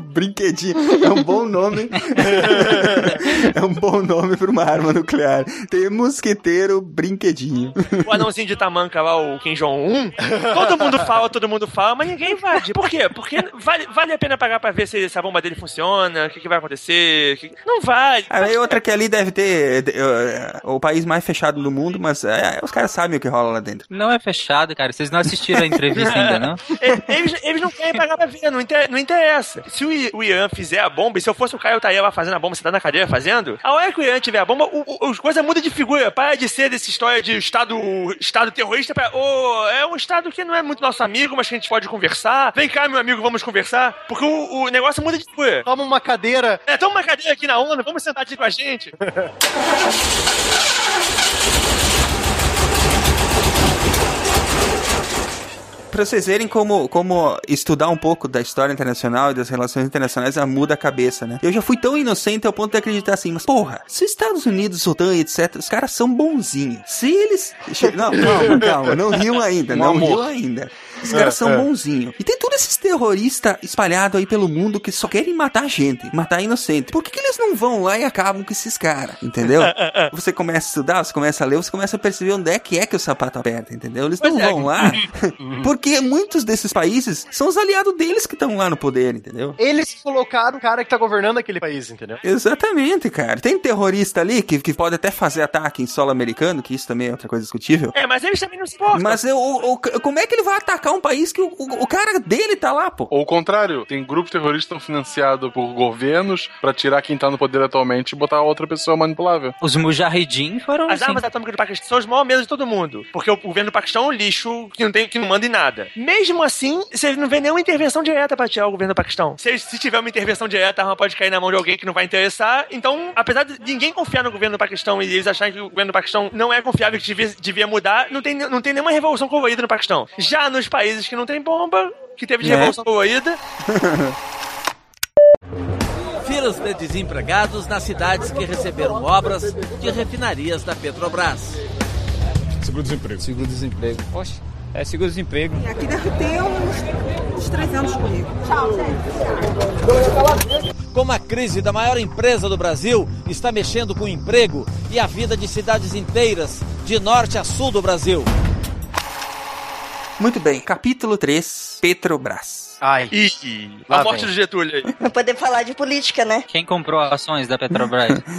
Brinquedinho. É um bom nome. é um bom nome pra uma arma nuclear. Tem mosqueteiro brinquedinho. O anãozinho de tamanca lá, o Kim Jong-un, todo mundo fala, todo mundo fala, mas ninguém invade. Por quê? Porque vale, vale a pena pagar pra ver se, se a bomba dele funciona, o que, que vai acontecer. que- Não vale. Aí outra que ali deve ter eh, o país mais fechado do mundo, mas eh, os caras sabem o que rola lá dentro. Não é fechado, cara. Vocês não assistiram a entrevista ainda, não? Eles, eles não querem pagar pra ver, não, inter- não interessa. Se o, o Irã fizer a bomba, e se eu fosse o Caio, estaria lá fazendo a bomba, você tá na cadeira fazendo, a hora que o Irã tiver a bomba, o, o, as coisas mudam de figura. Para de ser dessa história de Estado, estado terrorista pra. "Ô, é um Estado que não é muito nosso amigo, mas que a gente pode conversar. Vem cá, meu amigo, vamos conversar. Porque o, o negócio muda de figura. Toma uma cadeira. É, toma uma cadeira aqui na ONU, vamos sentar aqui com a gente. Pra vocês verem como, como estudar um pouco da história internacional e das relações internacionais muda a cabeça, né? Eu já fui tão inocente ao ponto de acreditar assim, mas porra, se os Estados Unidos, OTAN e etc, os caras são bonzinhos. Se eles. Não, calma, calma, não riam ainda, não riam ainda. Os caras É, são é. bonzinhos. E tem todos esses terroristas espalhados aí pelo mundo que só querem matar gente, matar inocente. Por que, que eles não vão lá e acabam com esses caras? Entendeu? Você começa a estudar, você começa a ler, você começa a perceber onde é que é que o sapato aperta, entendeu? Eles não é. vão lá porque muitos desses países são os aliados deles que estão lá no poder, entendeu? Eles colocaram o cara que tá governando aquele país, entendeu? Exatamente, cara. Tem terrorista ali que, que pode até fazer ataque em solo americano, que isso também é outra coisa discutível. É, mas eles também não se importam. Mas eu, o- o- como é que ele vai atacar um país que o, o- o cara dele tá lá, pô? Ou o contrário, tem grupos terroristas financiados por governos pra tirar quem tá no poder atualmente e botar outra pessoa manipulável. Os Mujahideen foram As assim. armas atômicas do Paquistão são os maiores medos de todo mundo. Porque o governo do Paquistão é um lixo que não, tem, que não manda em nada. Mesmo assim, você não vê nenhuma intervenção direta pra tirar o governo do Paquistão. Se, se tiver uma intervenção direta, a arma pode cair na mão de alguém que não vai interessar. Então, apesar de ninguém confiar no governo do Paquistão e eles acharem que o governo do Paquistão não é confiável e que devia, devia mudar, não tem, não tem nenhuma revolução colorida no Paquistão. Já nos países que não tem bomba, que teve de Né? revolução colorida, Filas de desempregados nas cidades que receberam obras de refinarias da Petrobras. Seguro-desemprego. Seguro-desemprego. Poxa, é seguro-desemprego. Aqui deve ter uns, uns três anos comigo. Tchau, Como a crise da maior empresa do Brasil está mexendo com o emprego e a vida de cidades inteiras, de norte a sul do Brasil. Muito bem, capítulo 3, Petrobras. Ai. Lá a morte vem. do Getúlio aí. Pra poder falar de política, né? Quem comprou ações da Petrobras?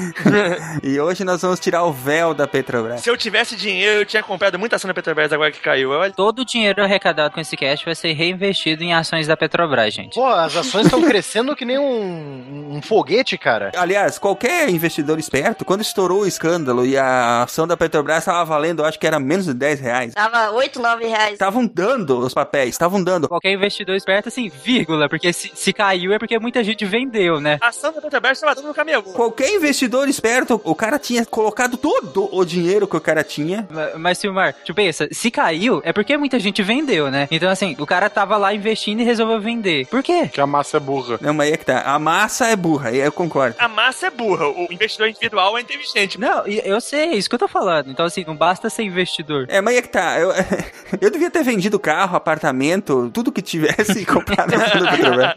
E hoje nós vamos tirar o véu da Petrobras. Se eu tivesse dinheiro, eu tinha comprado muita ação da Petrobras agora que caiu. Olha, Todo o dinheiro arrecadado com esse cash vai ser reinvestido em ações da Petrobras, gente. Pô, as ações estão crescendo que nem um, um foguete, cara. Aliás, qualquer investidor esperto, quando estourou o escândalo e a ação da Petrobras estava valendo, eu acho que era menos de 10 reais. Tava 8, 9 reais. Estavam dando os papéis, estavam dando. Qualquer investidor esperto, assim, vírgula, porque se, se caiu é porque muita gente vendeu, né? a ação da Petrobras estava dando no caminho. Qualquer investidor esperto, o cara tinha colocado todo o dinheiro que o cara tinha. Ma- Mas, Silmar, tu pensa, se caiu, é porque muita gente vendeu, né? Então, assim, o cara tava lá investindo e resolveu vender. Por quê? Que a massa é burra. Não, mas aí é que tá. A massa é burra, aí eu concordo. A massa é burra, o investidor individual é inteligente. Não, eu sei, é isso que eu tô falando. Então, assim, não basta ser investidor. É, mas aí é que tá. Eu, eu devia ter vendido carro, apartamento, tudo que tivesse comprado no Petrobras.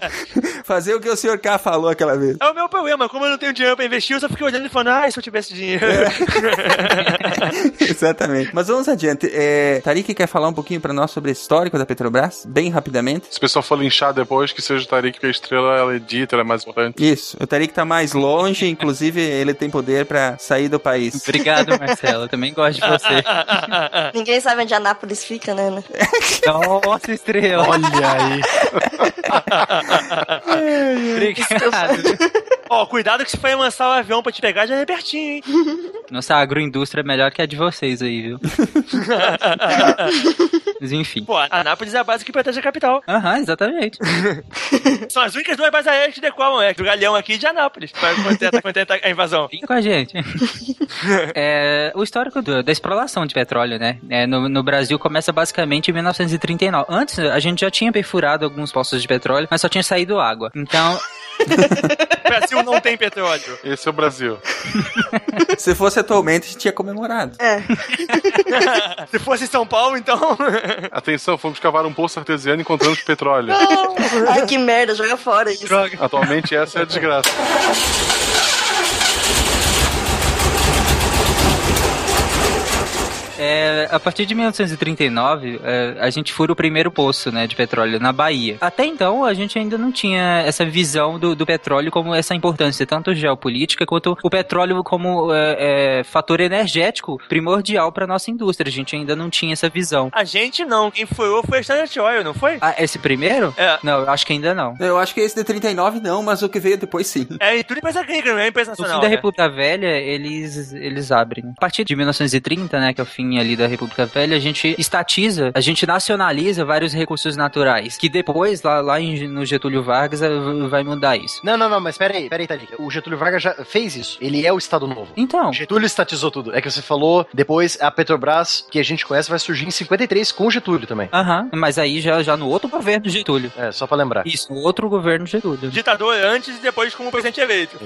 Fazer o que o senhor K falou aquela vez. É o meu problema, como eu não tenho dinheiro pra investir, eu só fiquei olhando e falando, ah, se eu tivesse dinheiro. Exatamente. Mas vamos adiante. É, Tarik quer falar um pouquinho pra nós sobre o histórico da Petrobras? Bem rapidamente. Se o pessoal for linchar depois, que seja o Tarik que a estrela ela edita, ela é mais importante. Isso. O Tarik tá mais longe, inclusive ele tem poder pra sair do país. Obrigado, Marcelo. Eu também gosto de você. Ninguém sabe onde Anápolis fica, né? né? Nossa, estrela. Olha aí. Obrigado. Ó, cuidado que se for lançar o avião pra te pegar, já é pertinho, hein? Nossa agroindústria é melhor que a de vocês aí, viu? Mas enfim. Pô, Anápolis é a base que protege a capital. Aham, exatamente. São as únicas duas bases aéreas que decolam, é do Galeão aqui e de Anápolis, pra conter, conter a invasão. Fica com a gente. É, o histórico do- da exploração de petróleo, né? É, no, no Brasil começa basicamente em 1939. Antes, a gente já tinha perfurado alguns poços de petróleo, mas só tinha saído água. Então, O Brasil não tem petróleo. Esse é o Brasil. Se fosse atualmente, a gente tinha comemorado. É. Se fosse São Paulo, então. Atenção, fomos cavar um poço artesiano e encontramos petróleo. Ai, que merda, joga fora isso. Atualmente essa é a desgraça. É, a partir de 1939, é, a gente fura o primeiro poço né, de petróleo na Bahia. Até então, a gente ainda não tinha essa visão do, do petróleo como essa importância, tanto geopolítica quanto o petróleo como é, é, fator energético primordial para nossa indústria. A gente ainda não tinha essa visão. A gente não. Quem furou foi a Standard Oil, não foi? Ah, esse primeiro? É. Não, eu acho que ainda não. Eu acho que esse de 39 não, mas o que veio depois sim. É, e tudo empresa gringa, não é empresa No fim nacional. da né? República Velha, eles, eles abrem. A partir de 1930, né, que é o fim ali da República Velha, a gente estatiza, a gente nacionaliza vários recursos naturais, que depois, lá, lá em- no Getúlio Vargas, eh, vai mudar isso. Não, não, não, mas peraí, peraí, Talica. O Getúlio Vargas já fez isso. Ele é o Estado Novo. Então. Getúlio estatizou tudo. É que você falou, depois a Petrobras, que a gente conhece, vai surgir em 53 com o Getúlio também. Aham, mas aí já, já no outro governo Getúlio. É, só pra lembrar. Isso, no outro governo Getúlio. Ditador antes e depois como presidente eleito.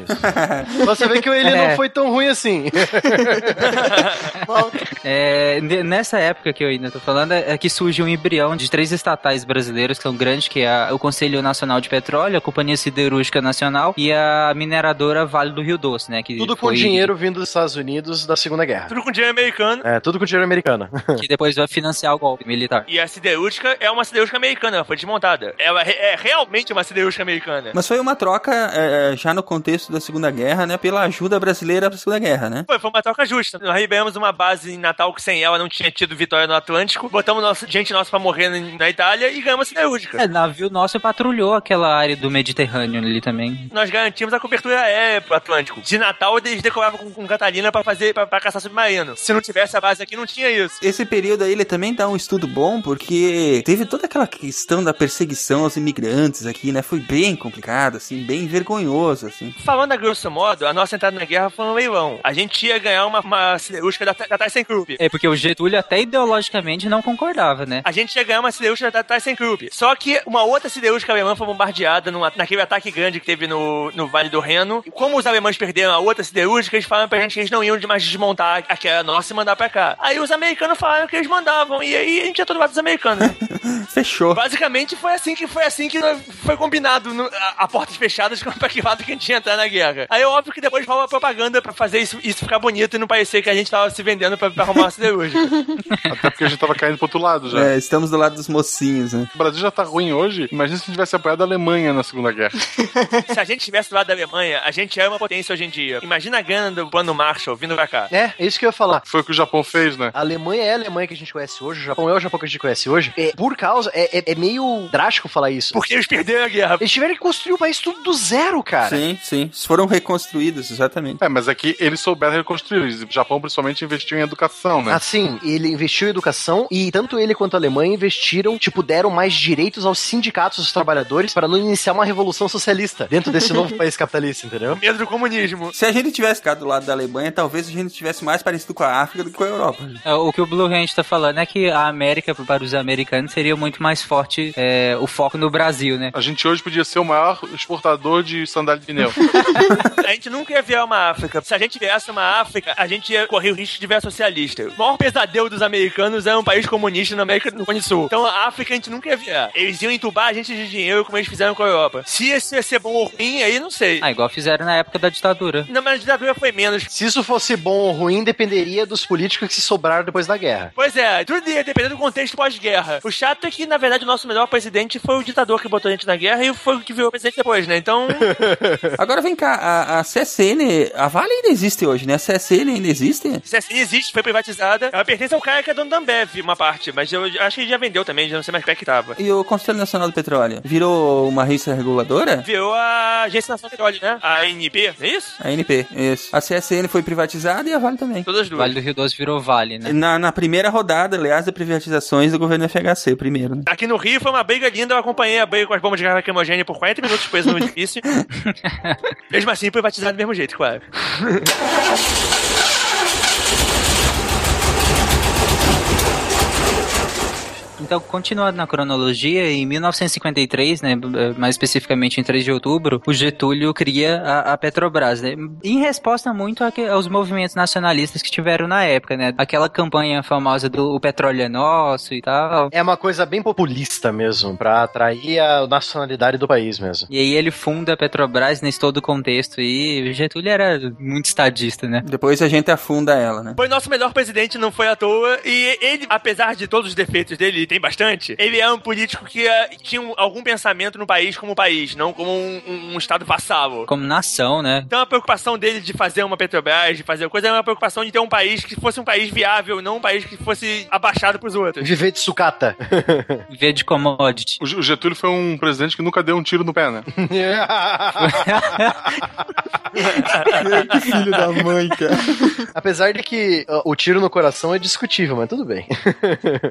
Você vê que ele É. não foi tão ruim assim. É, ne- nessa época que eu ainda tô falando, é é que surge um embrião de três estatais brasileiras que são grandes, que é o Conselho Nacional de Petróleo, a Companhia Siderúrgica Nacional e a mineradora Vale do Rio Doce, né? Que Tudo com foi- dinheiro vindo dos Estados Unidos da Segunda Guerra. Tudo com dinheiro americano. É, tudo com dinheiro americano. Que depois vai financiar o golpe militar. E a siderúrgica é uma siderúrgica americana, ela foi desmontada. Ela é realmente uma siderúrgica americana. Mas foi uma troca é, já no contexto da Segunda Guerra, né? Pela ajuda brasileira pra Segunda Guerra, né? Foi, foi uma troca justa. Nós liberamos uma base em Natal que sem ela não tinha tido vitória no Atlântico, botamos nossa, gente nossa pra morrer na, na Itália e ganhamos a siderúrgica. É, navio nosso patrulhou aquela área do Mediterrâneo ali também. Nós garantimos a cobertura aérea pro Atlântico. De Natal, eles decoravam com, com Catalina pra fazer, pra, pra caçar submarino. Se não tivesse a base aqui, não tinha isso. Esse período aí, ele também dá um estudo bom, porque teve toda aquela questão da perseguição aos imigrantes aqui, né? Foi bem complicado, assim, bem vergonhoso, assim. Falando a grosso modo, a nossa entrada na guerra foi um leilão. A gente ia ganhar uma, uma siderúrgica da, da ThyssenKrupp. É, porque o Getúlio até ideologicamente não concordava, né? A gente ia ganhar uma siderúrgica da ThyssenKrupp. Só que uma outra siderúrgica alemã foi bombardeada numa- naquele ataque grande que teve no, no Vale do Reno. E como os alemães perderam a outra siderúrgica, eles falaram pra gente que eles não iam mais desmontar aquela nossa e mandar pra cá. Aí os americanos falaram que eles mandavam. E aí a gente ia todo lado dos americanos. né? Fechou. Basicamente foi assim que foi assim que foi combinado no- a, a portas fechadas pra que lado que a gente ia entrar na guerra. Aí é óbvio que depois rola propaganda pra fazer isso, isso ficar bonito e não parecer que a gente tava se vendendo pra, pra arrumar uma siderúrgica. Até porque a gente tava caindo pro outro lado já. É, estamos do lado dos mocinhos, né? O Brasil já tá ruim hoje. Imagina se a gente tivesse apoiado a Alemanha na Segunda Guerra. Se a gente tivesse do lado da Alemanha, a gente é uma potência hoje em dia. Imagina a grana do plano Marshall vindo pra cá. É, é isso que eu ia falar. Foi o que o Japão fez, né? A Alemanha é a Alemanha que a gente conhece hoje, o Japão é o Japão que a gente conhece hoje. É, por causa, é, é- é meio drástico falar isso. Porque eles perderam a guerra. Eles tiveram que construir o país tudo do zero, cara. Sim, sim. Foram reconstruídos, exatamente. É, mas é que eles souberam reconstruir. O Japão principalmente investiu em educação, né? Assim, ele investiu em educação e tanto ele quanto a Alemanha investiram, tipo, deram mais direitos aos sindicatos dos trabalhadores para não iniciar uma revolução socialista dentro desse novo país capitalista, entendeu? Medo do comunismo. Se a gente tivesse ficado do lado da Alemanha, talvez a gente tivesse mais parecido com a África do que com a Europa. É, O que o Blue Hand tá falando é que a América, para os americanos, seria muito mais forte é, o foco no Brasil, né? A gente hoje podia ser o maior exportador de sandália de pneu. A gente nunca ia ver uma África. Se a gente viesse uma África, a gente ia correr o risco de ver socialista. O maior pesadelo dos americanos é um país comunista na América do Sul. Então a África a gente nunca ia ver. Eles iam entubar a gente de dinheiro como eles fizeram com a Europa. Se isso ia ser bom ou ruim, aí não sei. Ah, igual fizeram na época da ditadura. Não, mas a ditadura foi menos. Se isso fosse bom ou ruim, dependeria dos políticos que se sobraram depois da guerra. Pois é, tudo ia depender do contexto pós-guerra. O chato é que, na verdade, o nosso melhor presidente foi o ditador que botou a gente na guerra e foi o que virou presidente depois, né? Então. Agora vem cá, a, a CSN, a Vale ainda existe hoje, né? A CSN ainda existe? CSN existe, foi privatizada. Ela pertence ao cara que é dono da Ambev, uma parte, mas eu acho que ele já vendeu também, já não sei mais como é que tava. E o Conselho Nacional do Petróleo virou uma agência reguladora? Virou a Agência Nacional do Petróleo, né? A ANP, não é isso? A ANP, isso. A CSN foi privatizada e a Vale também. Todas as duas. Vale do Rio Doce virou Vale, né? Na, na primeira rodada, aliás, de privatizações do governo FHC, primeiro, né? Aqui no Rio foi uma briga linda, eu acompanhei a briga com as bombas de garrafa lacrimogênea por 40 minutos preso no edifício. Mesmo assim, privatizado do mesmo jeito, claro. Então, continuando na cronologia, em 1953, né, mais especificamente em 3 de outubro, o Getúlio cria a, a Petrobras, né, em resposta muito a que, aos movimentos nacionalistas que tiveram na época, né, aquela campanha famosa do o petróleo é nosso e tal. É uma coisa bem populista mesmo, pra atrair a nacionalidade do país mesmo. E aí ele funda a Petrobras nesse todo o contexto e o Getúlio era muito estadista, né? Depois a gente afunda ela, né? Foi nosso melhor presidente, não foi à toa, e ele, apesar de todos os defeitos dele, tem bastante, ele é um político que uh, tinha um, algum pensamento no país como país, não como um, um, um estado vassalo. Como nação, né? Então a preocupação dele de fazer uma Petrobras, de fazer coisa, é uma preocupação de ter um país que fosse um país viável, não um país que fosse abaixado pros outros. Viver de sucata. Viver de commodity. O Getúlio foi um presidente que nunca deu um tiro no pé, né? que filho da mãe, cara. Apesar de que uh, o tiro no coração é discutível, mas tudo bem.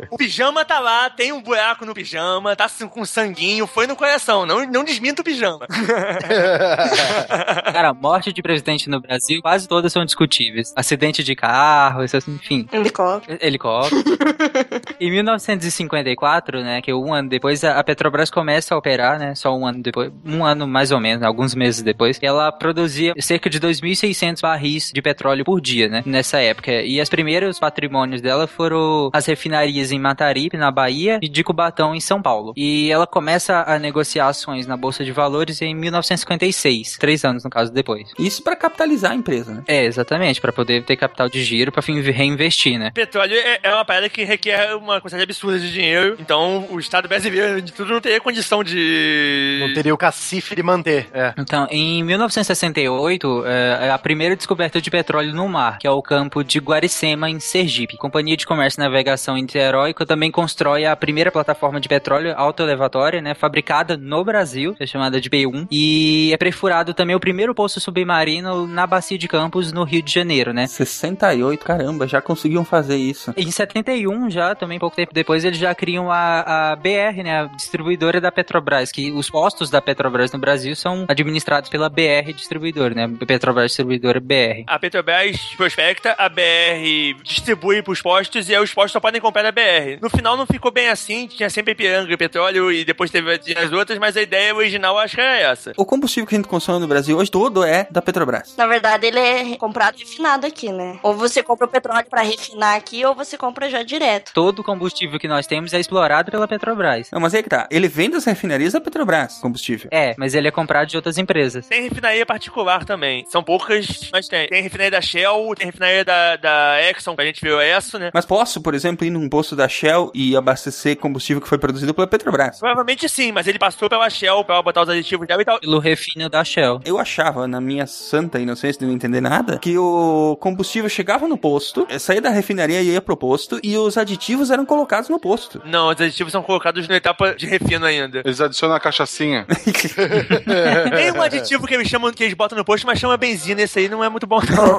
o pijama tá lá, tem um buraco no pijama, tá com sanguinho, foi no coração. Não, não desminta o pijama. Cara, morte de presidente no Brasil, quase todas são discutíveis. Acidente de carro, isso, assim, enfim. Helicóptero. Helicóptero. em 1954, né, que um ano depois, a Petrobras começa a operar, né, só um ano depois, um ano mais ou menos, alguns meses depois, ela produzia cerca de 2.600 barris de petróleo por dia, né, nessa época. E os primeiros patrimônios dela foram as refinarias em Mataripe, na Bahia, e de Cubatão, em São Paulo. E ela começa a negociar ações na Bolsa de Valores em 1956, três anos no caso depois. Isso para capitalizar a empresa, né? É, exatamente, para poder ter capital de giro para reinvestir, né? Petróleo é, é uma parada que requer uma quantidade absurda de dinheiro, então o Estado brasileiro de tudo não teria condição de... Não teria o cacife de manter, é. Então, em 1968, é a primeira descoberta de petróleo no mar, que é o campo de Guaricema, em Sergipe. Companhia de Comércio e Navegação Interóica também constrói a primeira plataforma de petróleo autoelevatória, né, fabricada no Brasil, é chamada de P1, e é perfurado também o primeiro poço submarino na Bacia de Campos, no Rio de Janeiro, né? 68, caramba, já conseguiam fazer isso. Em 71 já, também pouco tempo depois, eles já criam a, a BR, né, a distribuidora da Petrobras, que os postos da Petrobras no Brasil são administrados pela BR Distribuidora, né, Petrobras Distribuidora BR. A Petrobras prospecta, a BR distribui pros postos e aí os postos só podem comprar da BR. No final não ficou bem assim, tinha sempre Ipiranga e petróleo e depois teve as outras, mas a ideia original acho que era essa. O combustível que a gente consome no Brasil hoje todo é da Petrobras. Na verdade, ele é comprado e refinado aqui, né? Ou você compra o petróleo para refinar aqui, ou você compra já direto. Todo o combustível que nós temos é explorado pela Petrobras. Não, mas aí que tá. Ele vem das refinarias da Petrobras, combustível. É, mas ele é comprado de outras empresas. Tem refinaria particular também. São poucas, mas tem. Tem refinaria da Shell, tem refinaria da, da Exxon, que a gente viu essa, né? Mas posso, por exemplo, ir num posto da Shell e abastecer combustível que foi produzido pela Petrobras? Provavelmente sim, mas ele passou pela Shell pra botar os aditivos dela e tal. Pelo refino da Shell. Eu achava, na minha santa inocência de não entender nada, que o combustível chegava no posto, saía da refinaria e ia pro posto, e os aditivos eram colocados no posto. Não, os aditivos são colocados na etapa de refino ainda. Eles adicionam a cachaçinha. Tem um aditivo que eles chamam, que eles botam no posto, mas chama benzina. Esse aí não é muito bom, não.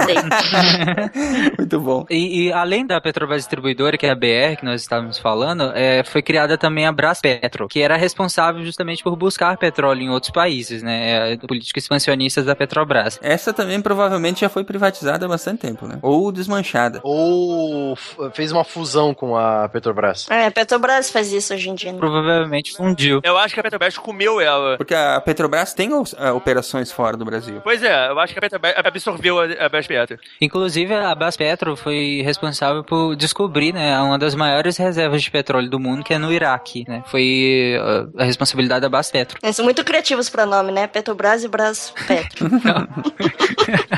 muito bom. E, e, além da Petrobras Distribuidora, que é a BR, que nós estávamos falando, é, foi criada também a Braspetro, que era responsável justamente por buscar petróleo em outros países, né? É a política expansionista da Petrobras. Essa também provavelmente já foi privatizada há bastante tempo, né? Ou desmanchada. Ou fez uma fusão com a Petrobras. É, a Petrobras faz isso hoje em dia. Né? Provavelmente fundiu. Eu acho que a Petrobras comeu ela. Porque a Petrobras tem uh, operações fora do Brasil. Pois é, eu acho que a Petrobras absorveu a, a Braspetro. Inclusive, a Braspetro foi responsável por descobrir, né, uma das maiores reservas de petróleo do mundo, que é no Iraque, né? Foi a responsabilidade da Braspetro. Eles são muito criativos para nome, né? Petrobras e Braspetro.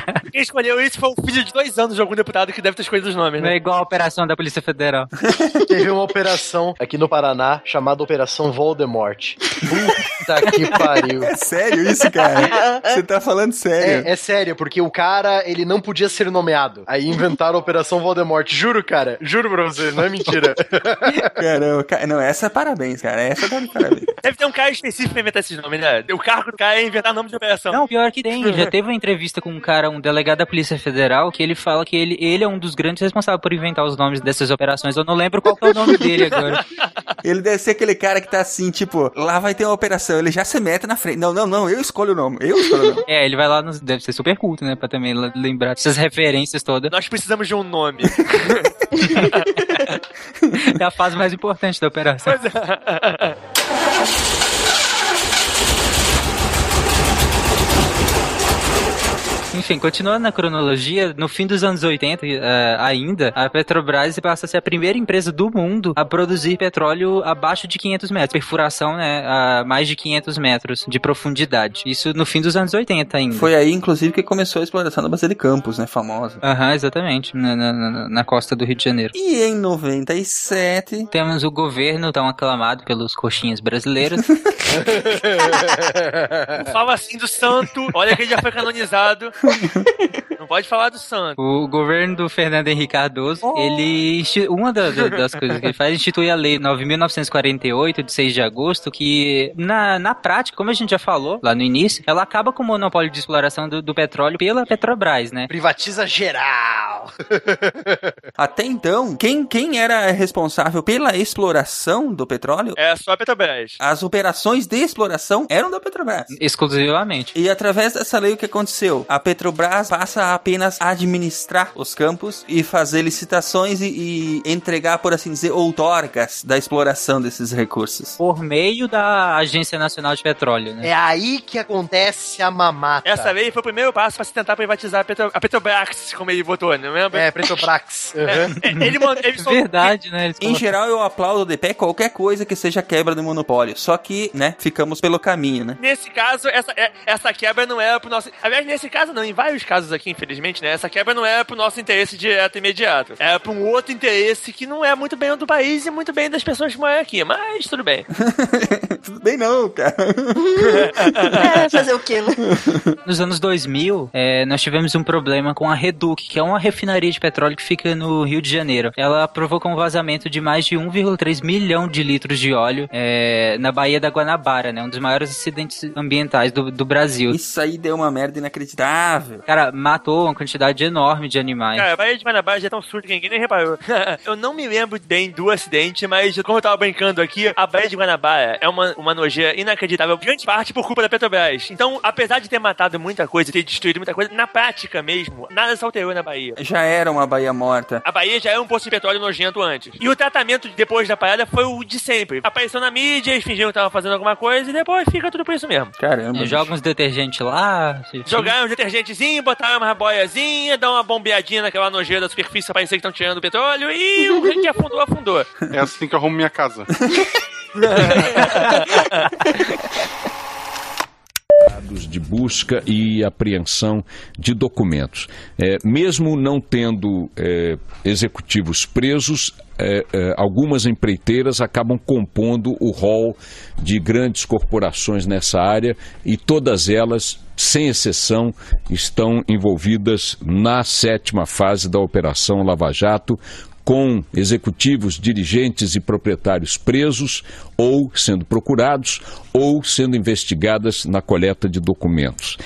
Quem escolheu isso foi um filho de dois anos de algum deputado que deve ter escolhido os nomes, Não né? é igual a operação da Polícia Federal. Teve uma operação aqui no Paraná chamada Operação Voldemort. Puta que pariu. É sério isso, cara? Você tá falando sério? É, é sério, porque o cara, ele não podia ser nomeado. Aí inventaram a Operação Voldemort. Juro, cara. Juro pra você, não é mentira. Caramba, cara, não, essa é parabéns, cara. Essa tá de parabéns. Deve ter um cara específico pra inventar esses nomes, né? O cargo do cara é inventar nome de operação. Não, pior que tem. Já teve uma entrevista com um cara, um delegado da Polícia Federal, que ele fala que ele, ele é um dos grandes responsáveis por inventar os nomes dessas operações. Eu não lembro qual que é o nome dele agora. Ele deve ser aquele cara que tá assim, tipo, lá vai ter uma operação, ele já se mete na frente. Não, não, não, eu escolho o nome, eu escolho o nome. É, ele vai lá, nos, deve ser super culto, né? Pra também lembrar dessas referências todas. Nós precisamos de um nome. É a fase mais importante da operação. Enfim, continuando na cronologia, no fim dos anos 80 eh, ainda, a Petrobras passa a ser a primeira empresa do mundo a produzir petróleo abaixo de 500 metros. Perfuração, né, a mais de 500 metros de profundidade. Isso no fim dos anos 80 ainda. Foi aí, inclusive, que começou a exploração da base de Campos, né, famosa. Aham, exatamente, na, na- na- costa do Rio de Janeiro. E em 97... Temos o governo tão aclamado pelos coxinhas brasileiros. Fala assim do santo. Olha que ele já foi canonizado. Não pode falar do santo. O governo do Fernando Henrique Cardoso, ele insti- uma da- da- das coisas que ele faz é instituir a lei 9.948 de 6 de agosto, que na, na prática, como a gente já falou lá no início, ela acaba com o monopólio de exploração do, do petróleo pela Petrobras, né? Privatiza geral. Até então, quem, quem era responsável pela exploração do petróleo? É só a Petrobras. As operações de exploração eram da Petrobras. Exclusivamente. E através dessa lei, o que aconteceu? A Petrobras passa a apenas administrar os campos e fazer licitações e, e entregar, por assim dizer, outorgas da exploração desses recursos. Por meio da Agência Nacional de Petróleo, né? É aí que acontece a mamata. Essa lei foi o primeiro passo pra se tentar privatizar a, Petro, a Petrobras, como ele votou, não lembra? É, Petrobras. É, é, ele, mandou- ele soltou- Verdade, né? Eles Em geral, eu aplaudo de pé qualquer coisa que seja quebra do monopólio. Só que, né, ficamos pelo caminho, né? Nesse caso, essa, é- essa quebra não era pro nosso. Aliás, nesse caso, não, em vários casos aqui, infelizmente, né? Essa quebra não era pro nosso interesse direto e imediato. Era pra um outro interesse que não é muito bem o do país e muito bem das pessoas que moram aqui. Mas tudo bem. Tudo bem não, cara. É, fazer o quê, né? Nos anos 2000, é, nós tivemos um problema com a Reduc, que é uma refinaria de petróleo que fica no Rio de Janeiro. Ela provocou um vazamento de mais de 1,3 milhão de litros de óleo é, na Baía da Guanabara, né? Um dos maiores acidentes ambientais do, do Brasil. Isso aí deu uma merda inacreditável. Cara, matou uma quantidade enorme de animais. Cara, a Baía de Guanabara já é tão surdo que ninguém nem reparou. eu não me lembro bem do acidente, mas como eu tava brincando aqui, a Baía de Guanabara é uma, uma nojeira inacreditável, grande parte por culpa da Petrobras. Então, apesar de ter matado muita coisa, ter destruído muita coisa, na prática mesmo, nada se alterou na Bahia. Já era uma Bahia morta. A Bahia já era um poço de petróleo nojento antes. E o tratamento depois da parada foi o de sempre. Apareceu na mídia, eles fingiram que estavam fazendo alguma coisa e depois fica tudo por isso mesmo. Caramba. É, joga uns detergentes lá. se- Jogaram um botaram uma boiazinha, dá uma bombeadinha naquela nojeira da superfície pra parecer que estão tirando o petróleo e o que afundou, afundou. É assim que eu arrumo minha casa. de busca e apreensão de documentos. É, mesmo não tendo é, executivos presos, é, é, algumas empreiteiras acabam compondo o rol de grandes corporações nessa área e todas elas, sem exceção, estão envolvidas na sétima fase da Operação Lava Jato, com executivos, dirigentes e proprietários presos ou sendo procurados ou sendo investigadas na coleta de documentos.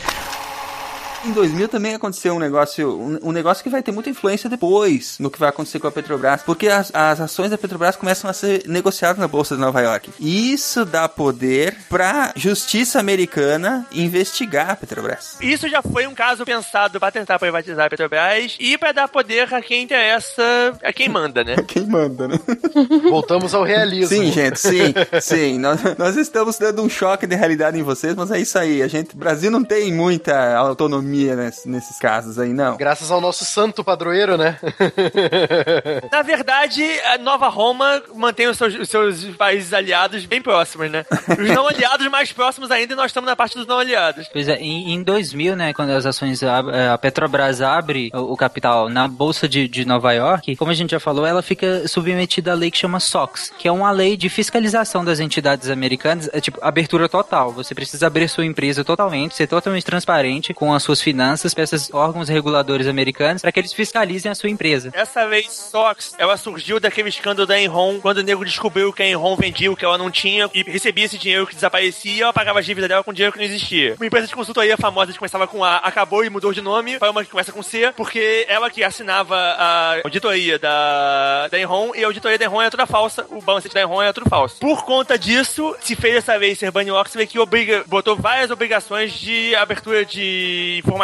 Em 2000 também aconteceu um negócio, um, um negócio que vai ter muita influência depois no que vai acontecer com a Petrobras, porque as, as ações da Petrobras começam a ser negociadas na Bolsa de Nova York. Isso dá poder pra justiça americana investigar a Petrobras. Isso já foi um caso pensado pra tentar privatizar a Petrobras e pra dar poder a quem interessa, a quem manda, né? Quem manda, né? Voltamos ao realismo. Sim, gente, sim, sim. Nós, nós estamos dando um choque de realidade em vocês, mas é isso aí. A gente, o Brasil não tem muita autonomia economia nesse- nesses casos aí, não. Graças ao nosso santo padroeiro, né? Na verdade, a Nova Roma mantém os seus, os seus países aliados bem próximos, né? Os não aliados mais próximos ainda e nós estamos na parte dos não aliados. Pois é, em, em 2000, né, quando as ações, ab- eh, a Petrobras abre o, o capital na Bolsa de, de Nova York, como a gente já falou, ela fica submetida à lei que chama SOX, que é uma lei de fiscalização das entidades americanas, é tipo, abertura total. Você precisa abrir sua empresa totalmente, ser totalmente transparente com as suas finanças para esses órgãos reguladores americanos, para que eles fiscalizem a sua empresa. Essa lei SOX, ela surgiu daquele escândalo da Enron, quando o nego descobriu que a Enron vendia o que ela não tinha e recebia esse dinheiro que desaparecia, ela pagava a dívida dela com dinheiro que não existia. Uma empresa de consultoria famosa que começava com A, acabou e mudou de nome para uma que começa com C, porque ela que assinava a auditoria da, da Enron e a auditoria da Enron é toda falsa, o balancete da Enron é tudo falso. Por conta disso, se fez essa lei Sarbanes-Oxley que obriga, botou várias obrigações de abertura de informações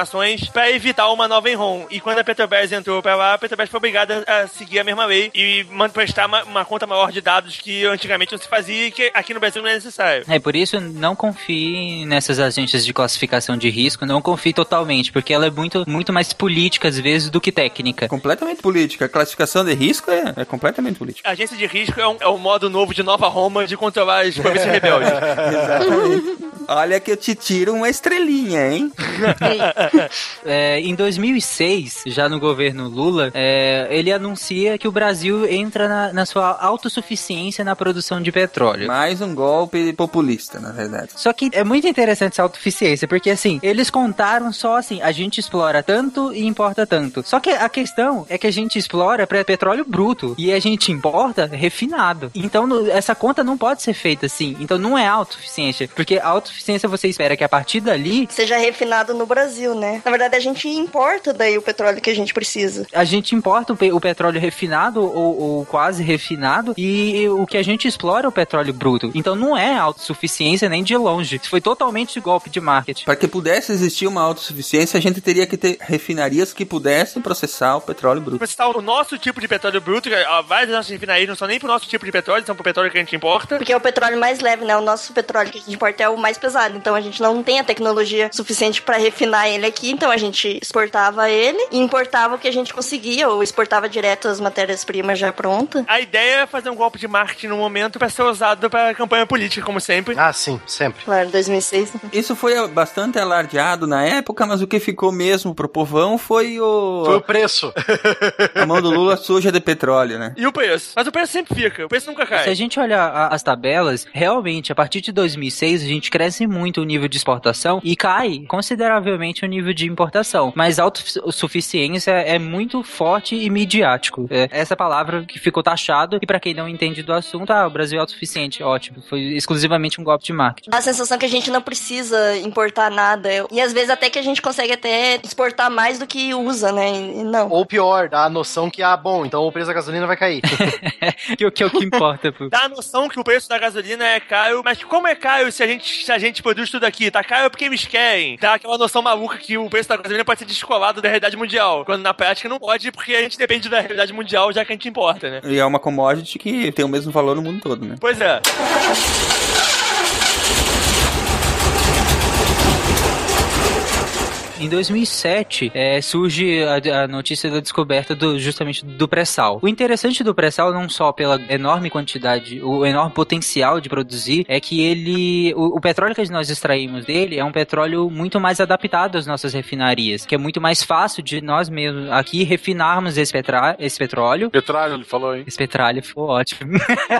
para evitar uma nova Enron. E quando a Petrobras entrou para lá, a Petrobras foi obrigada a seguir a mesma lei e man- prestar uma, uma conta maior de dados que antigamente não se fazia e que aqui no Brasil não é necessário. É, por isso não confie nessas agências de classificação de risco, não confie totalmente, porque ela é muito, muito mais política às vezes do que técnica. Completamente política. A classificação de risco é, é completamente política. A agência de risco é um, é um modo novo de Nova Roma de controlar as províncias rebeldes. Exatamente. Olha que eu te tiro uma estrelinha, hein? É, em 2006, já no governo Lula, é, ele anuncia que o Brasil entra na, na sua autossuficiência na produção de petróleo. Mais um golpe populista, na verdade. Só que é muito interessante essa autossuficiência, porque assim, eles contaram só assim, a gente explora tanto e importa tanto. Só que a questão é que a gente explora para petróleo bruto e a gente importa refinado. Então no- essa conta não pode ser feita assim. Então não é autossuficiência, porque a autossuficiência você espera que a partir dali Seja refinado no Brasil, né? Na verdade, a gente importa daí o petróleo que a gente precisa. a gente importa o, pe- o petróleo refinado ou, ou quase refinado e o que a gente explora é o petróleo bruto. Então não é autossuficiência nem de longe. Isso foi totalmente golpe de marketing. Para que pudesse existir uma autossuficiência, a gente teria que ter refinarias que pudessem processar o petróleo bruto. Pra citar o nosso tipo de petróleo bruto, várias das nossas refinarias não são nem pro nosso tipo de petróleo, são pro petróleo que a gente importa. Porque é o petróleo mais leve, né? O nosso petróleo que a gente importa é o mais pesado. Então a gente não tem a tecnologia suficiente pra refinar ele aqui. Então a gente exportava ele e importava o que a gente conseguia, ou exportava direto as matérias-primas já prontas. A ideia é fazer um golpe de marketing no momento pra ser usado pra campanha política, como sempre. Ah, sim, sempre. Claro, 2006. Isso foi bastante alardeado na época, mas o que ficou mesmo pro povão foi o. Foi o preço. A mão do Lula suja de petróleo, né? E o preço? Mas o preço sempre fica, o preço nunca cai. Se a gente olhar as tabelas, realmente, a partir de 2006, a gente cresce muito o nível de exportação e cai consideravelmente o nível de importação. Mas autossuficiência é muito forte e midiático. É essa palavra que ficou taxado e pra quem não entende do assunto, ah, o Brasil é autossuficiente, ótimo. Foi exclusivamente um golpe de marketing. Dá a sensação que a gente não precisa importar nada. E às vezes até que a gente consegue até exportar mais do que usa, né? E não. Ou pior, dá a noção que, ah, bom, então o preço da gasolina vai cair. que, o que é o que importa, pô. Dá a noção que o preço da gasolina é caro, mas como é caro se a gente, se a gente produz tudo aqui? Tá caro porque eles querem. Dá aquela noção maluca que o preço da gasolina pode ser descolado da realidade mundial. Quando na prática não pode, porque a gente depende da realidade mundial, já que a gente importa, né? E é uma commodity que tem o mesmo valor no mundo todo, né? Pois é. Em 2007, é, surge a, a notícia da descoberta do, justamente do pré-sal. O interessante do pré-sal, não só pela enorme quantidade, o enorme potencial de produzir, é que ele, o, o petróleo que nós extraímos dele é um petróleo muito mais adaptado às nossas refinarias, que é muito mais fácil de nós mesmos aqui refinarmos esse, petra, esse petróleo. Petróleo, ele falou aí. Esse petróleo ficou ótimo.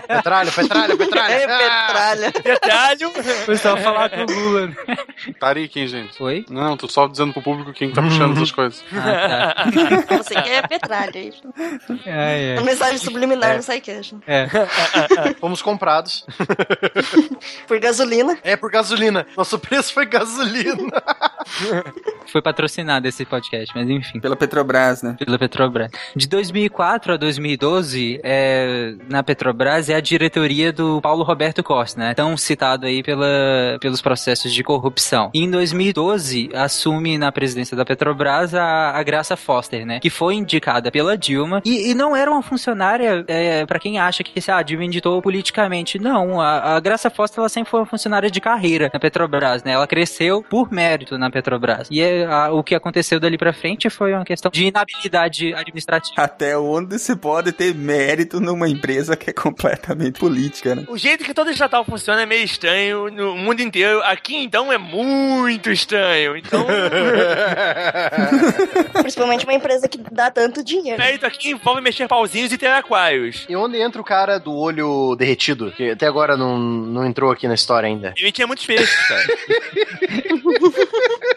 Petralho, petralho, petralho. É. Petróleo. Foi só falar com o Lula. Tariq, hein, gente? Oi? Não, tô só dizendo pro público quem tá puxando essas coisas. Ah, tá. Você que é petralha aí. É, A mensagem subliminar É. no SciCast. é. Fomos comprados. Por gasolina. É, por gasolina. Nosso preço foi gasolina. Foi patrocinado esse podcast, mas enfim. Pela Petrobras, né? Pela Petrobras. De 2004 a 2012, é, na Petrobras é a diretoria do Paulo Roberto Costa, né? Tão citado aí pela, pelos processos de corrupção. E em 2012, assume na presidência da Petrobras a, a Graça Foster, né? Que foi indicada pela Dilma e, e não era uma funcionária, é, para quem acha que ah, a Dilma inditou politicamente. Não, a, a Graça Foster ela sempre foi uma funcionária de carreira na Petrobras, né? Ela cresceu por mérito na, Petrobras. E é, a- o que aconteceu dali pra frente foi uma questão de inabilidade administrativa. Até onde você pode ter mérito numa empresa que é completamente política, né? O jeito que todo estatal funciona é meio estranho no mundo inteiro. Aqui, então, é muito estranho. Então, Principalmente uma empresa que dá tanto dinheiro. mérito aqui envolve mexer pauzinhos e ter aquários. E onde entra o cara do olho derretido? Que até agora não, não entrou aqui na história ainda. Ele tinha muitos peixes, cara.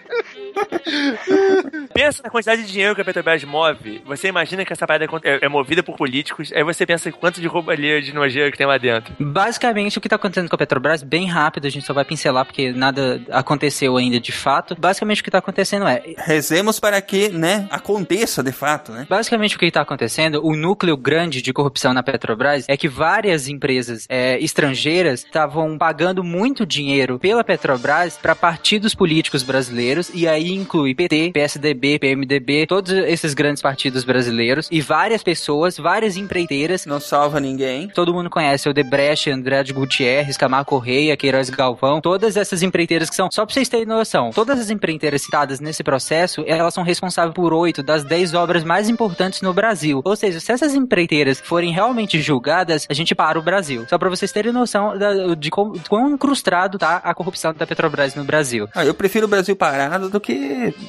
pensa na quantidade de dinheiro que a Petrobras move. Você imagina que essa parada é, é movida por políticos. Aí você pensa quanto de roubalheira de nojeira que tem lá dentro. Basicamente, o que tá acontecendo com a Petrobras, bem rápido, a gente só vai pincelar porque nada aconteceu ainda de fato. Basicamente, o que tá acontecendo é. Rezemos para que, né, aconteça de fato, né? Basicamente, o que está acontecendo, o núcleo grande de corrupção na Petrobras é que várias empresas é, estrangeiras estavam pagando muito dinheiro pela Petrobras para partidos políticos brasileiros, e aí inclui PT, PSDB, PMDB, todos esses grandes partidos brasileiros, e várias pessoas, várias empreiteiras. Não salva ninguém. Todo mundo conhece o Debrecht, André de Gutierrez, Camargo Correia, Queiroz Galvão, todas essas empreiteiras que são, só pra vocês terem noção, todas as empreiteiras citadas nesse processo, elas são responsáveis por oito das dez obras mais importantes no Brasil. Ou seja, se essas empreiteiras forem realmente julgadas, a gente para o Brasil. Só pra vocês terem noção da- de quão incrustado tá a corrupção da Petrobras no Brasil. Ah, eu prefiro o Brasil parado do que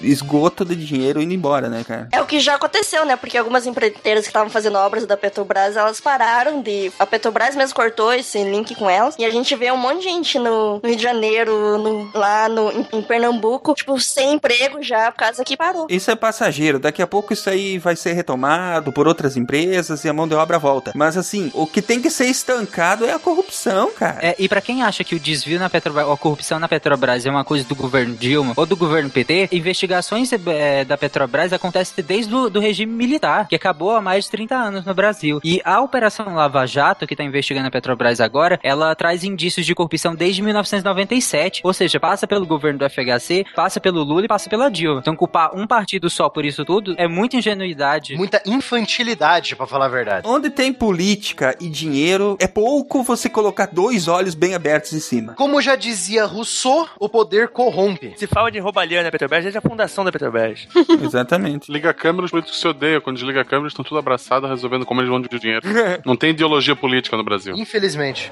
esgoto de dinheiro indo embora, né, cara? É o que já aconteceu, né? Porque algumas empreiteiras que estavam fazendo obras da Petrobras, elas pararam de. A Petrobras mesmo cortou esse link com elas. E a gente vê um monte de gente no, no Rio de Janeiro, no- lá no, em, em Pernambuco, tipo, sem emprego já, por causa que parou. Isso é passageiro. Daqui a pouco isso aí vai ser retomado por outras empresas e a mão de obra volta. Mas assim, o que tem que ser estancado é a corrupção, cara. É, e pra quem acha que o desvio na Petrobras, ou a corrupção na Petrobras é uma coisa do governo Dilma ou do governo PT, investigações é, da Petrobras acontecem desde o do regime militar, que acabou há mais de 30 anos no Brasil. E a Operação Lava Jato, que tá investigando a Petrobras agora, ela traz indícios de corrupção desde 1997. Ou seja, passa pelo governo do FHC, passa pelo Lula e passa pela Dilma. Então culpar um partido só por isso tudo é muita ingenuidade. Muita infantilidade, pra falar a verdade. Onde tem política e dinheiro, é pouco você colocar dois olhos bem abertos em cima. Como já dizia Rousseau, o poder corrompe. Se fala de roubalheira na Petrobras, desde a fundação da Petrobras. Exatamente. Liga a câmera, os políticos se odeiam. Quando desliga a câmera, estão tudo abraçados, resolvendo como eles vão dividir dinheiro. Não tem ideologia política no Brasil. Infelizmente.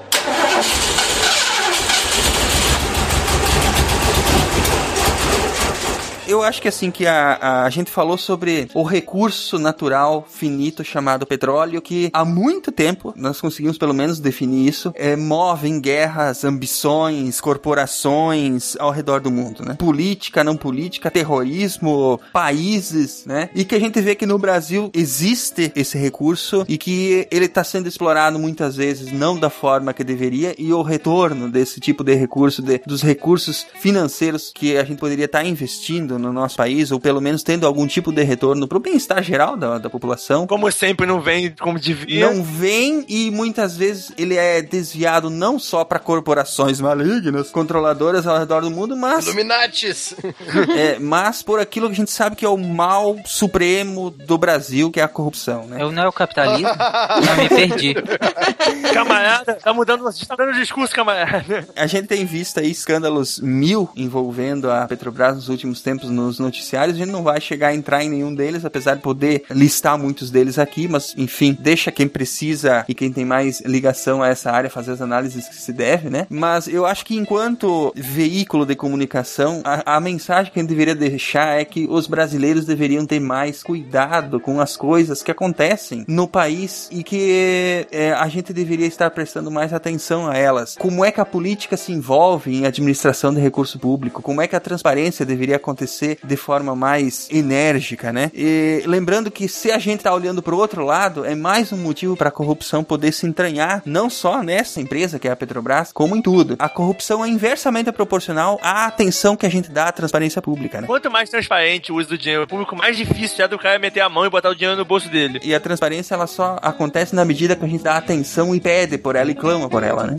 Eu acho que assim que a, a, gente falou sobre o recurso natural finito chamado petróleo, que há muito tempo nós conseguimos pelo menos definir isso, é, movem guerras, ambições, corporações ao redor do mundo, né? Política, não política, terrorismo, países, né? E que a gente vê que no Brasil existe esse recurso e que ele está sendo explorado muitas vezes não da forma que deveria e o retorno desse tipo de recurso, de, dos recursos financeiros que a gente poderia estar investindo no nosso país, ou pelo menos tendo algum tipo de retorno para o bem-estar geral da, da população. Como sempre, não vem como devia. Não vem e muitas vezes ele é desviado não só para corporações malignas, controladoras ao redor do mundo, mas. Illuminatis! é, mas por aquilo que a gente sabe que é o mal supremo do Brasil, que é a corrupção, né? É o neocapitalismo? Não, me perdi. Camarada, tá mudando, tá dando discurso, camarada. A gente tem visto aí escândalos mil envolvendo a Petrobras nos últimos tempos nos noticiários. A gente não vai chegar a entrar em nenhum deles, apesar de poder listar muitos deles aqui, mas enfim, deixa quem precisa e quem tem mais ligação a essa área fazer as análises que se deve, né? Mas eu acho que enquanto veículo de comunicação, a, a mensagem que a gente deveria deixar é que os brasileiros deveriam ter mais cuidado com as coisas que acontecem no país e que é, a gente deveria estar prestando mais atenção a elas. Como é que a política se envolve em administração de recurso público? Como é que a transparência deveria acontecer de forma mais enérgica, né? E lembrando que se a gente está olhando para o outro lado, é mais um motivo para a corrupção poder se entranhar, não só nessa empresa que é a Petrobras, como em tudo. A corrupção é inversamente proporcional à atenção que a gente dá à transparência pública, né? Quanto mais transparente o uso do dinheiro público, mais difícil é do cara meter a mão e botar o dinheiro no bolso dele. E a transparência ela só acontece na medida que a gente dá atenção e pede por ela e clama por ela, né?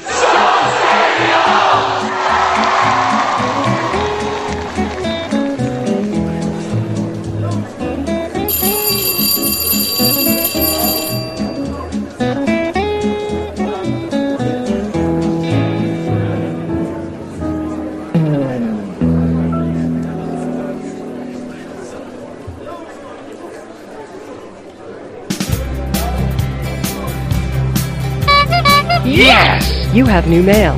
Yes! You have new mail.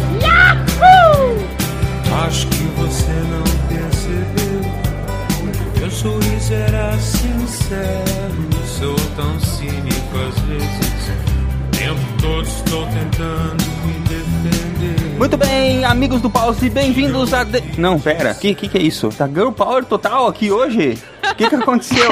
Acho que você não percebeu. Meu sorriso era sincero. Sou tão cínico às vezes. O tempo todo estou tentando me defender. Muito bem, amigos do Pause, bem-vindos a. De... Não, pera, que, que que é isso? Tá Girl Power total aqui hoje? O que que aconteceu?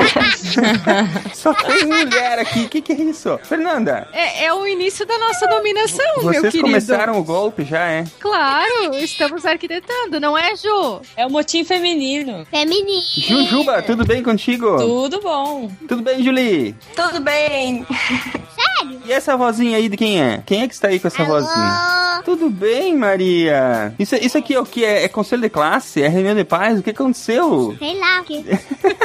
Só tem mulher aqui, o que que é isso? Fernanda, É, é o início da nossa dominação, meu vocês querido. começaram o golpe já, é? Claro, estamos arquitetando, não é, Ju? É o motim feminino. Feminino. Jujuba, tudo bem contigo? Tudo bom. Tudo bem, Julie? Tudo bem. Sério? E essa vozinha aí de quem é? Quem é que está aí com essa vozinha? Tudo bem, Maria? Isso, isso aqui é o que? É, é conselho de classe? É reunião de paz? O que aconteceu? Sei lá o que.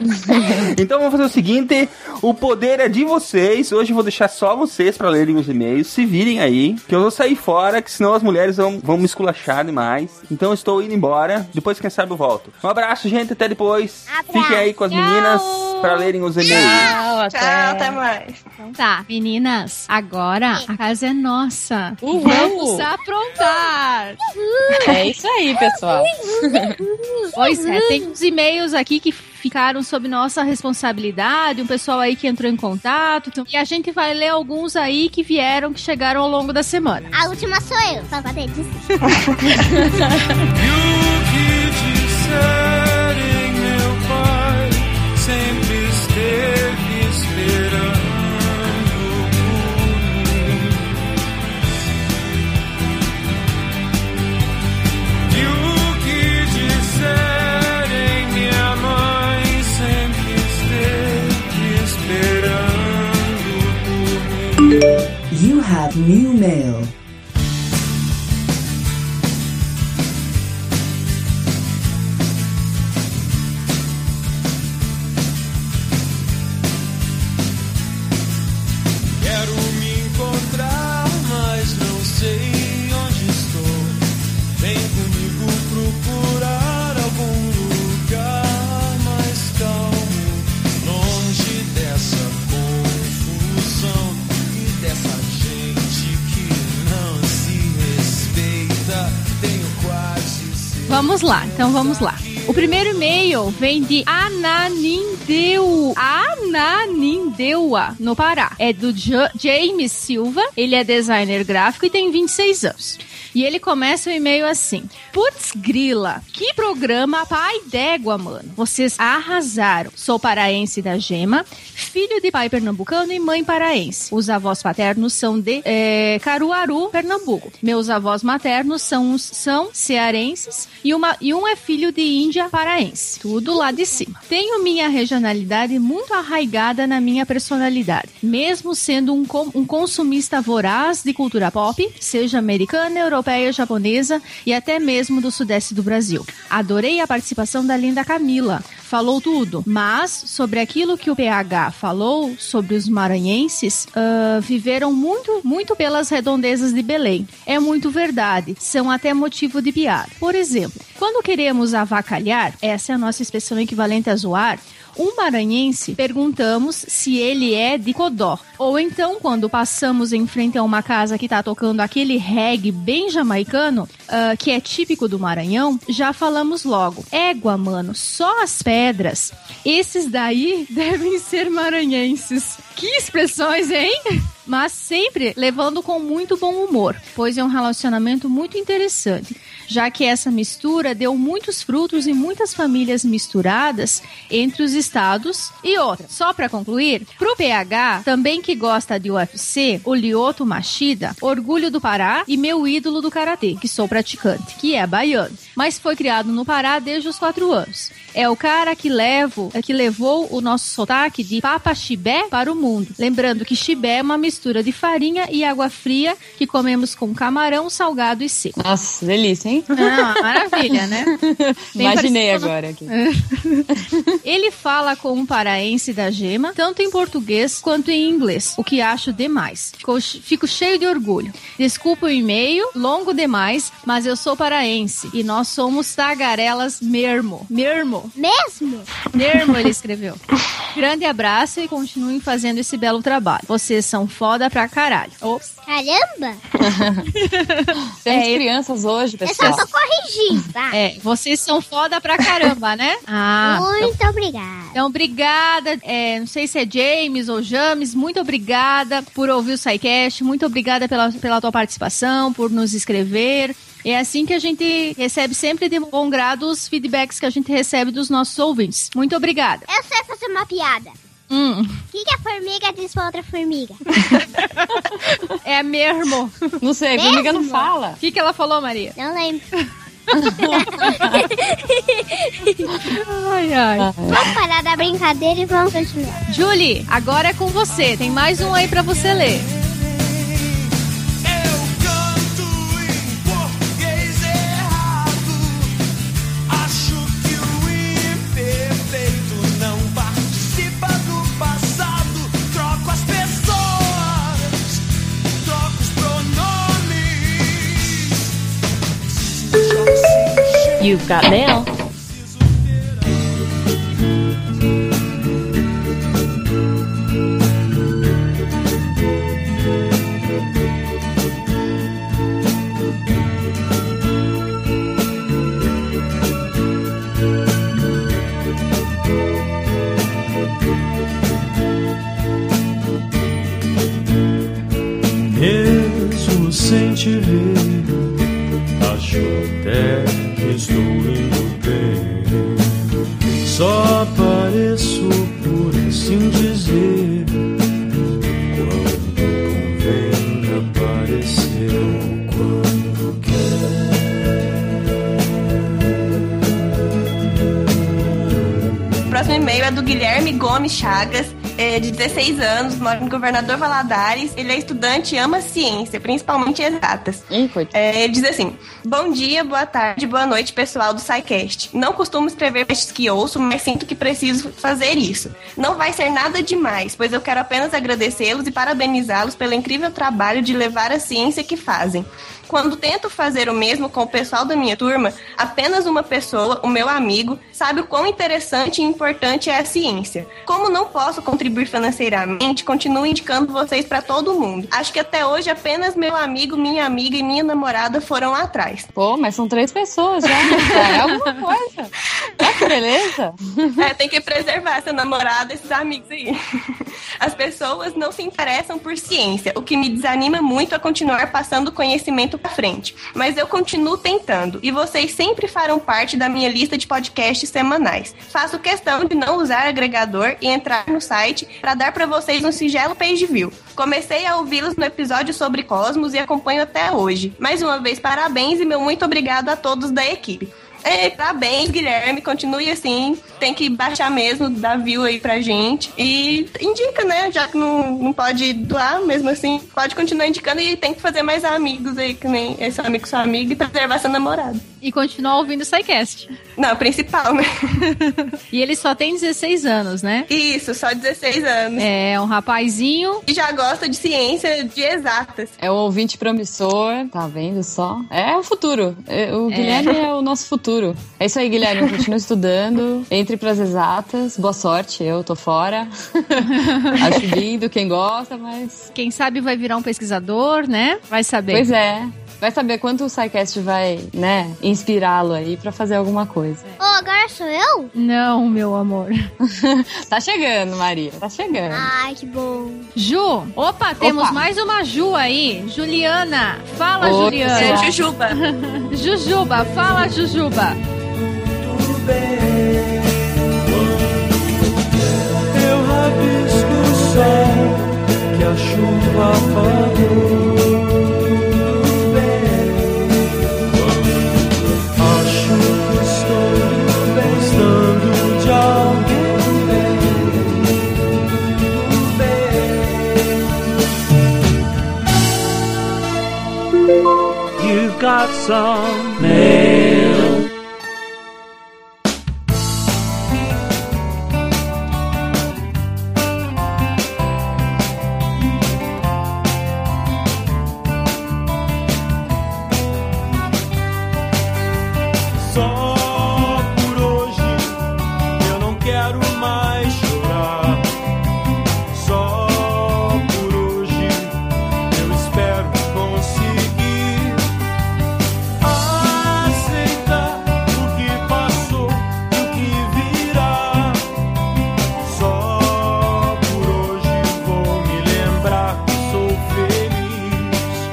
Então vamos fazer o seguinte: o poder é de vocês. Hoje eu vou deixar só vocês pra lerem os e-mails. Se virem aí, que eu vou sair fora, que senão as mulheres vão, vão me esculachar demais. Então eu estou indo embora. Depois, quem sabe, eu volto. Um abraço, gente. Até depois. Fiquem aí com as meninas pra lerem os e-mails. Tchau, até. Tchau, até mais. Então tá, meninas, agora a casa é nossa. Uhul. Vamos aprontar. É isso aí, pessoal. Pois é, tem uns e-mails aqui que ficaram sob nossa responsabilidade, um pessoal aí que entrou em contato. então- e a gente vai ler alguns aí que vieram, que chegaram ao longo da semana. A última sou eu, só pra ter disso. E You have new mail. Vamos lá, então vamos lá. O primeiro e-mail vem de Ananindeu. Ananindeua, no Pará. É do Ja- James Silva. Ele é designer gráfico e tem 26 anos. E ele começa o e-mail assim: Putz, grila, que programa pai d'égua, mano. Vocês arrasaram. Sou paraense da Gema, filho de pai pernambucano e mãe paraense. Os avós paternos são de eh, Caruaru, Pernambuco. Meus avós maternos são, são cearenses e, uma, e um é filho de Índia paraense. Tudo lá de cima. Tenho minha regionalidade muito arraigada na minha personalidade. Mesmo sendo um, um consumista voraz de cultura pop, seja americana, europeia, japonesa e até mesmo do sudeste do Brasil. Adorei a participação da linda Camila. Falou tudo, mas sobre aquilo que o PH falou sobre os maranhenses, ah, viveram muito, muito pelas redondezas de Belém. É muito verdade, são até motivo de piada. Por exemplo, quando queremos avacalhar, essa é a nossa expressão equivalente a zoar, um maranhense perguntamos se ele é de Codó. Ou então, quando passamos em frente a uma casa que tá tocando aquele reggae bem jamaicano, ah, que é típico do Maranhão, já falamos logo. Égua, mano, só as pedras. Esses daí devem ser maranhenses. Que expressões, hein? Mas sempre levando com muito bom humor, pois é um relacionamento muito interessante, já que essa mistura deu muitos frutos e muitas famílias misturadas entre os estados e outra. Só para concluir, pro PH, também que gosta de UFC, o Lioto Machida, orgulho do Pará e meu ídolo do karatê, que sou praticante, que é baiano, mas foi criado no Pará desde os quatro anos. É o cara que levo, é que levou o nosso sotaque de papa chibé para o mundo. Lembrando que chibé é uma mistura de farinha e água fria que comemos com camarão, salgado e seco. Nossa, delícia, hein? Ah, maravilha, né? Bem Imaginei parecido- agora aqui. Ele fala com um paraense da Gema, tanto em português quanto em inglês, o que acho demais. Fico, fico cheio de orgulho. Desculpa o e-mail, longo demais, mas eu sou paraense e nós somos tagarelas mesmo. Mesmo? Mesmo? Mesmo, ele escreveu. Grande abraço e continuem fazendo esse belo trabalho. Vocês são foda pra caralho. Ops. Caramba! Temos É, crianças hoje, Eu pessoal. só tô corrigindo, tá? É, vocês são foda pra caramba, né? Ah, Muito obrigada. Então, obrigada. é, não sei se é James ou James, muito obrigada por ouvir o SciCast, muito obrigada pela, pela tua participação, por nos escrever. É assim que a gente recebe sempre de bom grado os feedbacks que a gente recebe dos nossos ouvintes. Muito obrigada. Eu sei fazer uma piada. Hum, O que, que a formiga diz pra outra formiga? é mesmo. Não sei, a formiga não fala. O que, que ela falou, Maria? Não lembro. Ai, ai. Vamos parar da brincadeira e vamos continuar. Julie, agora é com você. Tem mais um aí pra você ler. You've got mail. Mesmo sem te ver, acho até próximo e-mail é do Guilherme Gomes Chagas, é, de 16 anos, mora no Governador Valadares. Ele é estudante e ama ciência, principalmente exatas. É, ele diz assim: Bom dia, boa tarde, boa noite, pessoal do SciCast. Não costumo escrever textos que ouço, mas sinto que preciso fazer isso. Não vai ser nada demais, pois eu quero apenas agradecê-los e parabenizá-los pelo incrível trabalho de levar a ciência que fazem. Quando tento fazer o mesmo com o pessoal da minha turma, apenas uma pessoa, o meu amigo, sabe o quão interessante e importante é a ciência. Como não posso contribuir financeiramente, continuo indicando vocês para todo mundo. Acho que até hoje apenas meu amigo, minha amiga e minha namorada foram atrás. Pô, mas são três pessoas já. né? É alguma coisa. Olha que beleza. É, tem que preservar essa namorada, esses amigos aí. As pessoas não se interessam por ciência, o que me desanima muito a continuar passando conhecimento pra frente. Mas eu continuo tentando e vocês sempre farão parte da minha lista de podcasts semanais. Faço questão de não usar agregador e entrar no site para dar para vocês um singelo page view. Comecei a ouvi-los no episódio sobre Cosmos e acompanho até hoje. Mais uma vez, parabéns e meu muito obrigado a todos da equipe. É, parabéns, Guilherme. Continue assim. Tem que baixar mesmo, dar view aí pra gente. E indica, né? Já que não, não pode doar, mesmo assim, pode continuar indicando e tem que fazer mais amigos aí, que nem esse amigo seu amigo, e preservar seu namorado. E continuar ouvindo o SciCast. Não, principal, né? E ele só tem 16 anos, né? Isso, só 16 anos. É, um rapazinho. E já gosta de ciência de exatas. É o ouvinte promissor, tá vendo só? É o futuro. É, O É. Guilherme é o nosso futuro. É isso aí, Guilherme. Continua estudando. Entre pras exatas. Boa sorte. Eu tô fora. Acho lindo quem gosta, mas. Quem sabe vai virar um pesquisador, né? Vai saber. Pois é. Vai saber quanto o SciCast vai, né, inspirá-lo aí pra fazer alguma coisa. Ô, agora sou eu? Não, meu amor. Tá chegando, Maria. Tá chegando. Ai, que bom. Ju, opa, temos Opa. mais uma Ju aí. Juliana. Fala, Juliana. É Jujuba. Jujuba, fala, Jujuba. Eu rabisco o sol que a chuva apagou. Got some mail.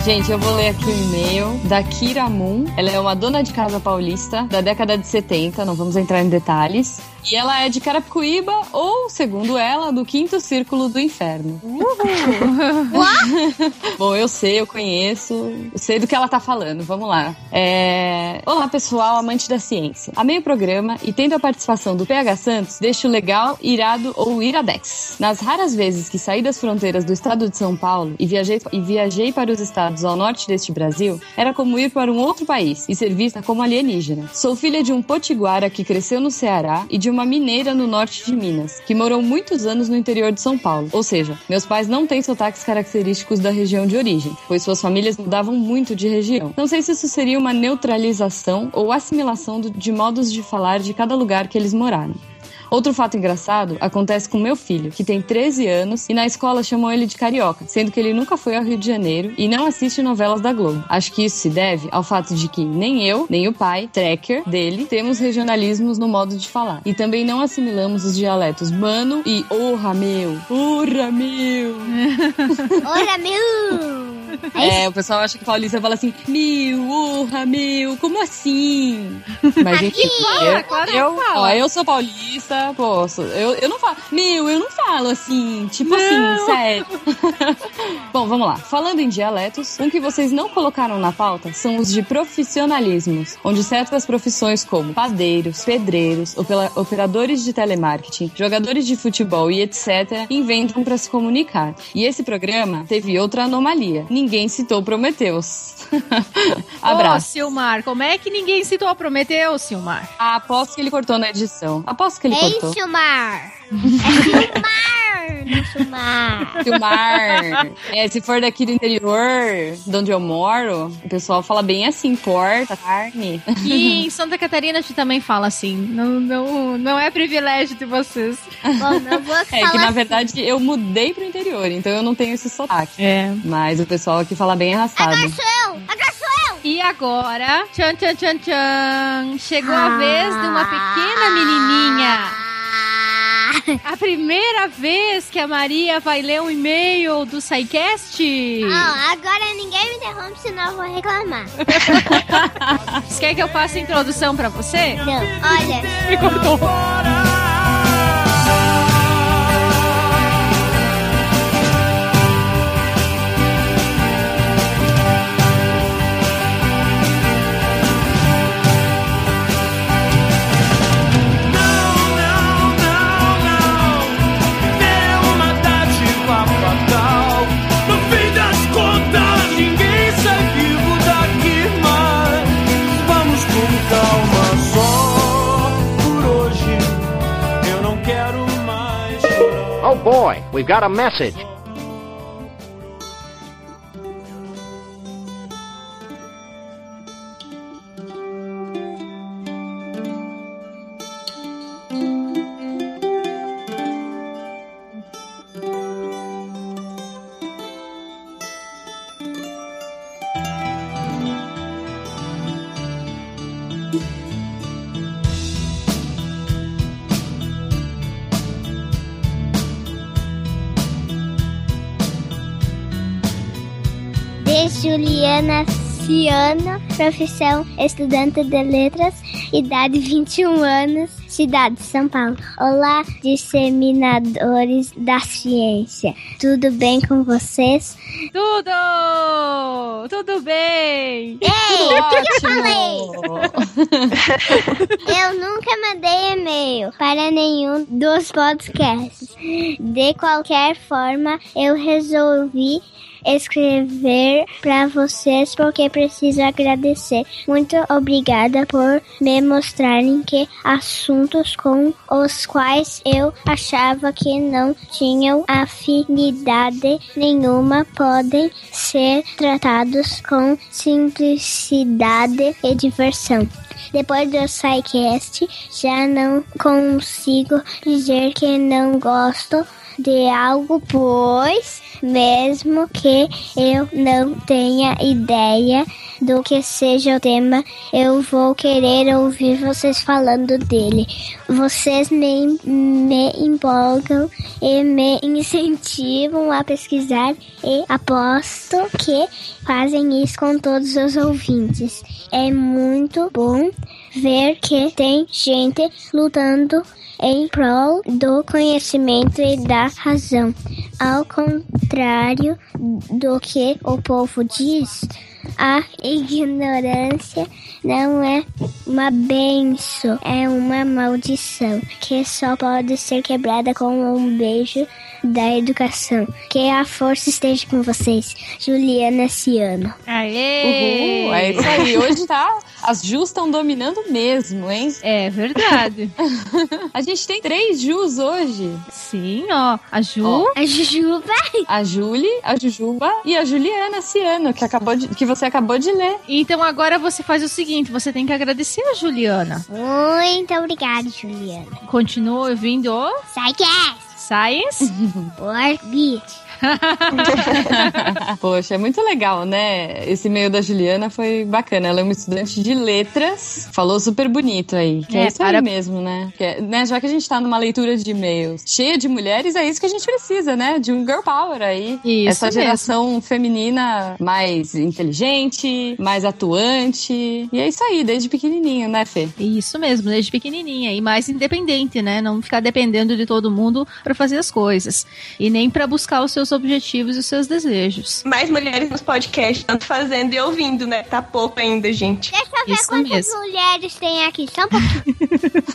Gente, eu vou ler aqui o e-mail da Kira Moon. Ela é uma dona de casa paulista da década de 70, não vamos entrar em detalhes. E ela é de Carapicuíba, ou, segundo ela, do quinto círculo do inferno. Bom, eu sei, eu conheço, eu sei do que ela tá falando. Vamos lá. É... Olá, pessoal, amante da ciência. Amei o programa e tendo a participação do PH Santos, deixo legal, irado ou iradex. Nas raras vezes que saí das fronteiras do estado de São Paulo e viajei, e viajei para os estados ao norte deste Brasil, era como ir para um outro país e ser vista como alienígena. Sou filha de um potiguara que cresceu no Ceará e de uma mineira no norte de Minas, que morou muitos anos no interior de São Paulo. Ou seja, meus pais não têm sotaques característicos da região de origem, pois suas famílias mudavam muito de região. Não sei se isso seria uma neutralização ou assimilação de modos de falar de cada lugar que eles moraram. Outro fato engraçado acontece com meu filho, que tem 13 anos e na escola chamam ele de carioca, sendo que ele nunca foi ao Rio de Janeiro e não assiste novelas da Globo. Acho que isso se deve ao fato de que nem eu, nem o pai, tracker dele, temos regionalismos no modo de falar. E também não assimilamos os dialetos mano e orra meu, orra meu. Ora, meu! É, o pessoal acha que paulista fala assim, meu, orra, meu, como assim? Mas Aqui enfim, eu, claro eu, ó, eu sou paulista, posso. Eu, eu não falo, meu, eu não falo assim, tipo assim, sério. Bom, vamos lá. Falando em dialetos, um que vocês não colocaram na pauta são os de profissionalismos, onde certas profissões como padeiros, pedreiros, opera- operadores de telemarketing, jogadores de futebol e etc. inventam para se comunicar. E esse programa teve outra anomalia. Ninguém citou Prometeus. Ô, Abraço. Silmar, como é que ninguém citou a Prometeu, Silmar? Ah, aposto que ele cortou na edição. Aposto que ele Ei, cortou. Silmar! É Silmar! Não Silmar! É, se for daqui do interior, de onde eu moro, o pessoal fala bem assim, porta, carne. E em Santa Catarina a gente também fala assim. Não, não, não é privilégio de vocês. Bom, não vou É que na assim. verdade eu mudei pro interior, então eu não tenho esse sotaque. É. Mas o pessoal aqui fala bem arrastado. Agora sou eu! Agora sou eu! E agora, tchan, tchan, tchan, tchan, chegou a vez de uma pequena menininha. A primeira vez que a Maria vai ler um e-mail do SciCast. Ah, agora ninguém me interrompe, senão eu vou reclamar. Você quer que eu faça a introdução pra você? Não, olha. Me cortou. Boy, we've got a message. Ciano, profissão estudante de letras, idade 21 anos, cidade de São Paulo. Olá, disseminadores da ciência. Tudo bem com vocês? Tudo! Tudo bem! Ei, o que eu falei? Eu nunca mandei e-mail para nenhum dos podcasts. De qualquer forma, eu resolvi escrever para vocês porque preciso agradecer. Muito obrigada por me mostrarem que assuntos com os quais eu achava que não tinham afinidade nenhuma podem ser tratados com simplicidade e diversão. Depois do SciCast, já não consigo dizer que não gosto de algo, pois, mesmo que eu não tenha ideia do que seja o tema, eu vou querer ouvir vocês falando dele. Vocês me, me empolgam e me incentivam a pesquisar e aposto que fazem isso com todos os ouvintes. É muito bom ver que tem gente lutando em prol do conhecimento e da razão. Ao contrário do que o povo diz, a ignorância não é uma benção, é uma maldição que só pode ser quebrada com um beijo da educação. Que a força esteja com vocês, Juliana Ciano. Aê! Uhul, é isso aí. Hoje tá. As Jus estão dominando mesmo, hein? É verdade. a gente tem três Jus hoje. Sim, ó. A Ju. Ó. A Jujuba. A Julie, a Jujuba e a Juliana Ciano, que, acabou de, que você acabou de ler. Então agora você faz o seguinte: você tem que agradecer a Juliana. Muito obrigada, Juliana. Continua ouvindo o Psycast. Science Orbit. Poxa, é muito legal, né? Esse e-mail da Juliana foi bacana. Ela é uma estudante de letras, falou super bonito aí. Que é, É, isso para- aí mesmo, né? Que é- né? Já que a gente tá numa leitura de e-mails cheia de mulheres, é isso que a gente precisa, né? De um girl power aí. Isso Essa mesmo. geração feminina mais inteligente, mais atuante. E é isso aí, desde pequenininho, né, Fê? Isso mesmo, desde pequenininha e mais independente, né? Não ficar dependendo de todo mundo pra fazer as coisas e nem pra buscar os seus objetivos e os seus desejos. Mais mulheres nos podcasts, tanto fazendo e ouvindo, né? Tá pouco ainda, gente. Deixa eu ver Isso quantas mesmo. mulheres tem aqui. Só um pouquinho.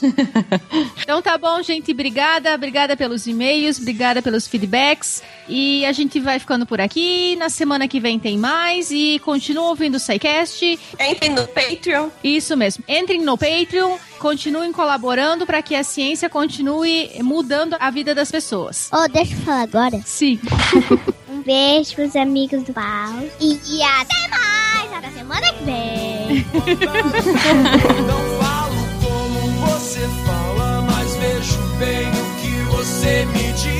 Então tá bom, gente. Obrigada, obrigada pelos e-mails, obrigada pelos feedbacks. E a gente vai ficando por aqui. Na semana que vem tem mais. E continua ouvindo o SciCast. Entrem no Patreon. Isso mesmo. Entrem no Patreon, continuem colaborando para que a ciência continue mudando a vida das pessoas. Oh, deixa eu falar agora. Sim. Um beijo pros amigos do Paulo. E, e até mais. Até semana que vem. Não falo como você fala, mas vejo bem o que você me diz.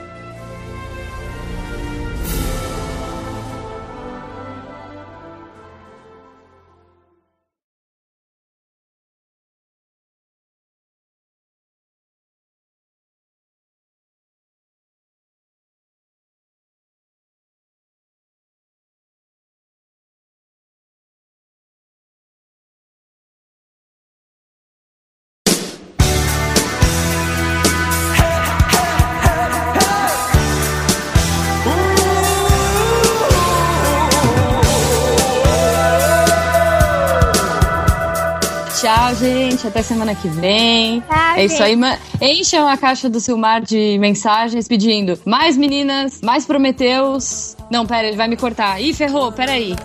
Gente. Até semana que vem. é isso aí. Encham a caixa do Silmar de mensagens pedindo mais meninas, mais Prometeus. Não, pera, ele vai me cortar. Ih, ferrou, pera aí.